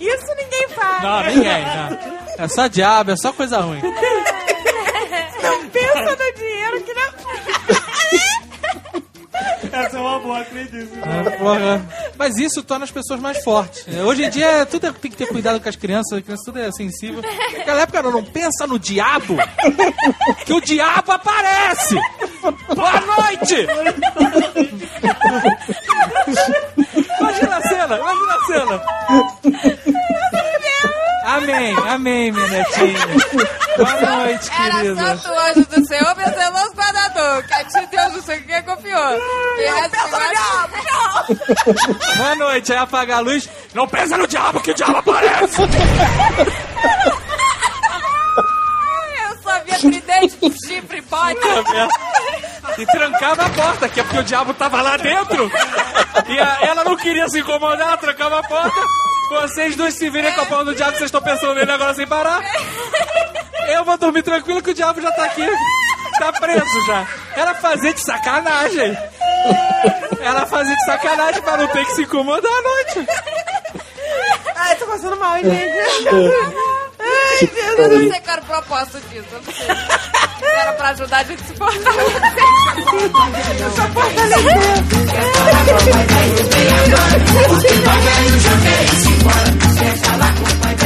Isso ninguém faz. Não, ninguém. Não. É só diabo, é só coisa ruim. Não pensa no dinheiro que não... Essa é uma boa, acredito. Porra. Mas isso torna as pessoas mais fortes. É, Hoje em dia, tudo é- tem que ter cuidado com as crianças, a criança tudo é sensível. Naquela época, não, não pensa no diabo, que o diabo aparece! Boa noite! Imagina a cena, imagina a cena. Amém, amém, minha netinha. Boa noite, Era querida. santo anjo Boa noite, aí apaga a luz. Não pensa no diabo, que o diabo aparece! Eu só via tridente chifre, pode. E trancava a porta, que é porque o diabo tava lá dentro. E a- ela não queria se incomodar, ela trancava a porta. Vocês dois se virem com a pau do diabo, vocês estão pensando nele agora sem parar. Eu vou dormir tranquilo que o diabo já tá aqui. Tá preso já. Era fazer de sacanagem. Era fazer de sacanagem pra não ter que se incomodar à noite. Ai, tô passando mal, gente. Ai, Eu não sei qual era o propósito disso. eu não sei. Se Era pra ajudar a gente a se portar. Só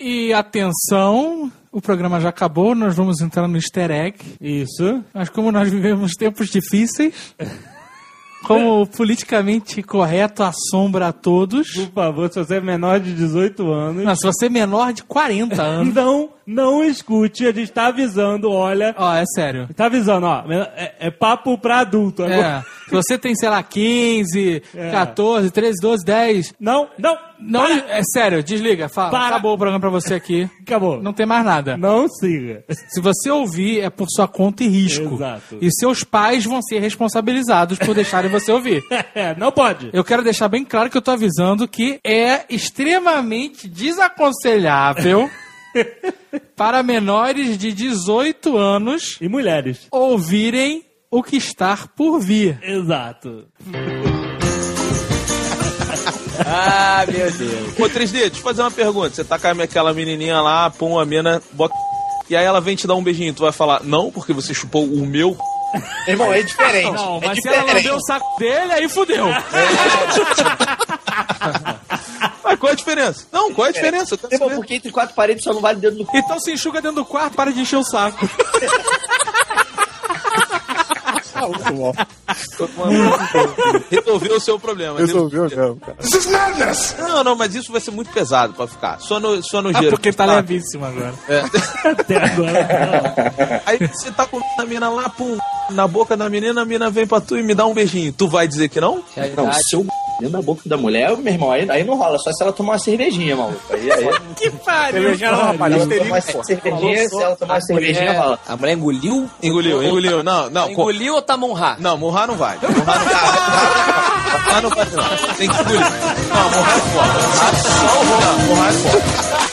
E atenção, o programa já acabou, nós vamos entrar no easter egg. Isso. Mas como nós vivemos tempos difíceis, como o politicamente correto assombra a todos. Por favor, se você é menor de 18 anos. Não, se você é menor de 40 anos. Não, não escute, a gente tá avisando, olha. Ó, é sério. Tá avisando, ó. É, é papo pra adulto. É. Se você tem, sei lá, 15, É. 14, 13, 12, 10. Não, não. Não, é sério, desliga. Fala. Para. Acabou o programa pra você aqui. Acabou. Não tem mais nada. Não siga. Se você ouvir, é por sua conta e risco. Exato. E seus pais vão ser responsabilizados por deixarem você ouvir. É, não pode. Eu quero deixar bem claro que eu tô avisando que é extremamente desaconselhável para menores de 18 anos E mulheres. ouvirem o que está por vir. Exato. Ah, meu Deus. Ô, 3D, deixa eu fazer uma pergunta. Você tá com aquela menininha lá, pum, a mina, bota... E aí ela vem te dar um beijinho. Tu vai falar, não, porque você chupou o meu... Irmão, é diferente. Não, é mas se ela diferente. lambeu o saco dele, aí fudeu. Mas qual é a diferença? Não, qual é a diferença? Irmão, saber. porque entre quatro paredes só não vale dedo no cu. Então se enxuga dentro do quarto, para de encher o saco. Resolveu o seu problema. Resolveu mesmo, cara. Não, não, mas isso vai ser muito pesado pra ficar. Só no, só no Ah, gelo. porque tá levíssimo agora. É. Até agora. Aí você tá com a mina lá, pum, na boca da menina, a mina vem pra tu e me dá um beijinho. Tu vai dizer que não? Não, Realidade. se eu dentro da boca da mulher, meu irmão, aí, aí não rola. Só se ela tomar uma cervejinha, maluco. Aí, aí, Que pariu. Cervejinha não, rapaz. ela tomar uma cervejinha, se ela tomar uma cervejinha, rola. A mulher engoliu? Engoliu, engoliu. Não, não. Engoliu ou tá monra? Não, morrar não vai. Morrar não vai. Morrar não vai, não. Tem que engolir. Não, morrar é foda. Morrar é foda.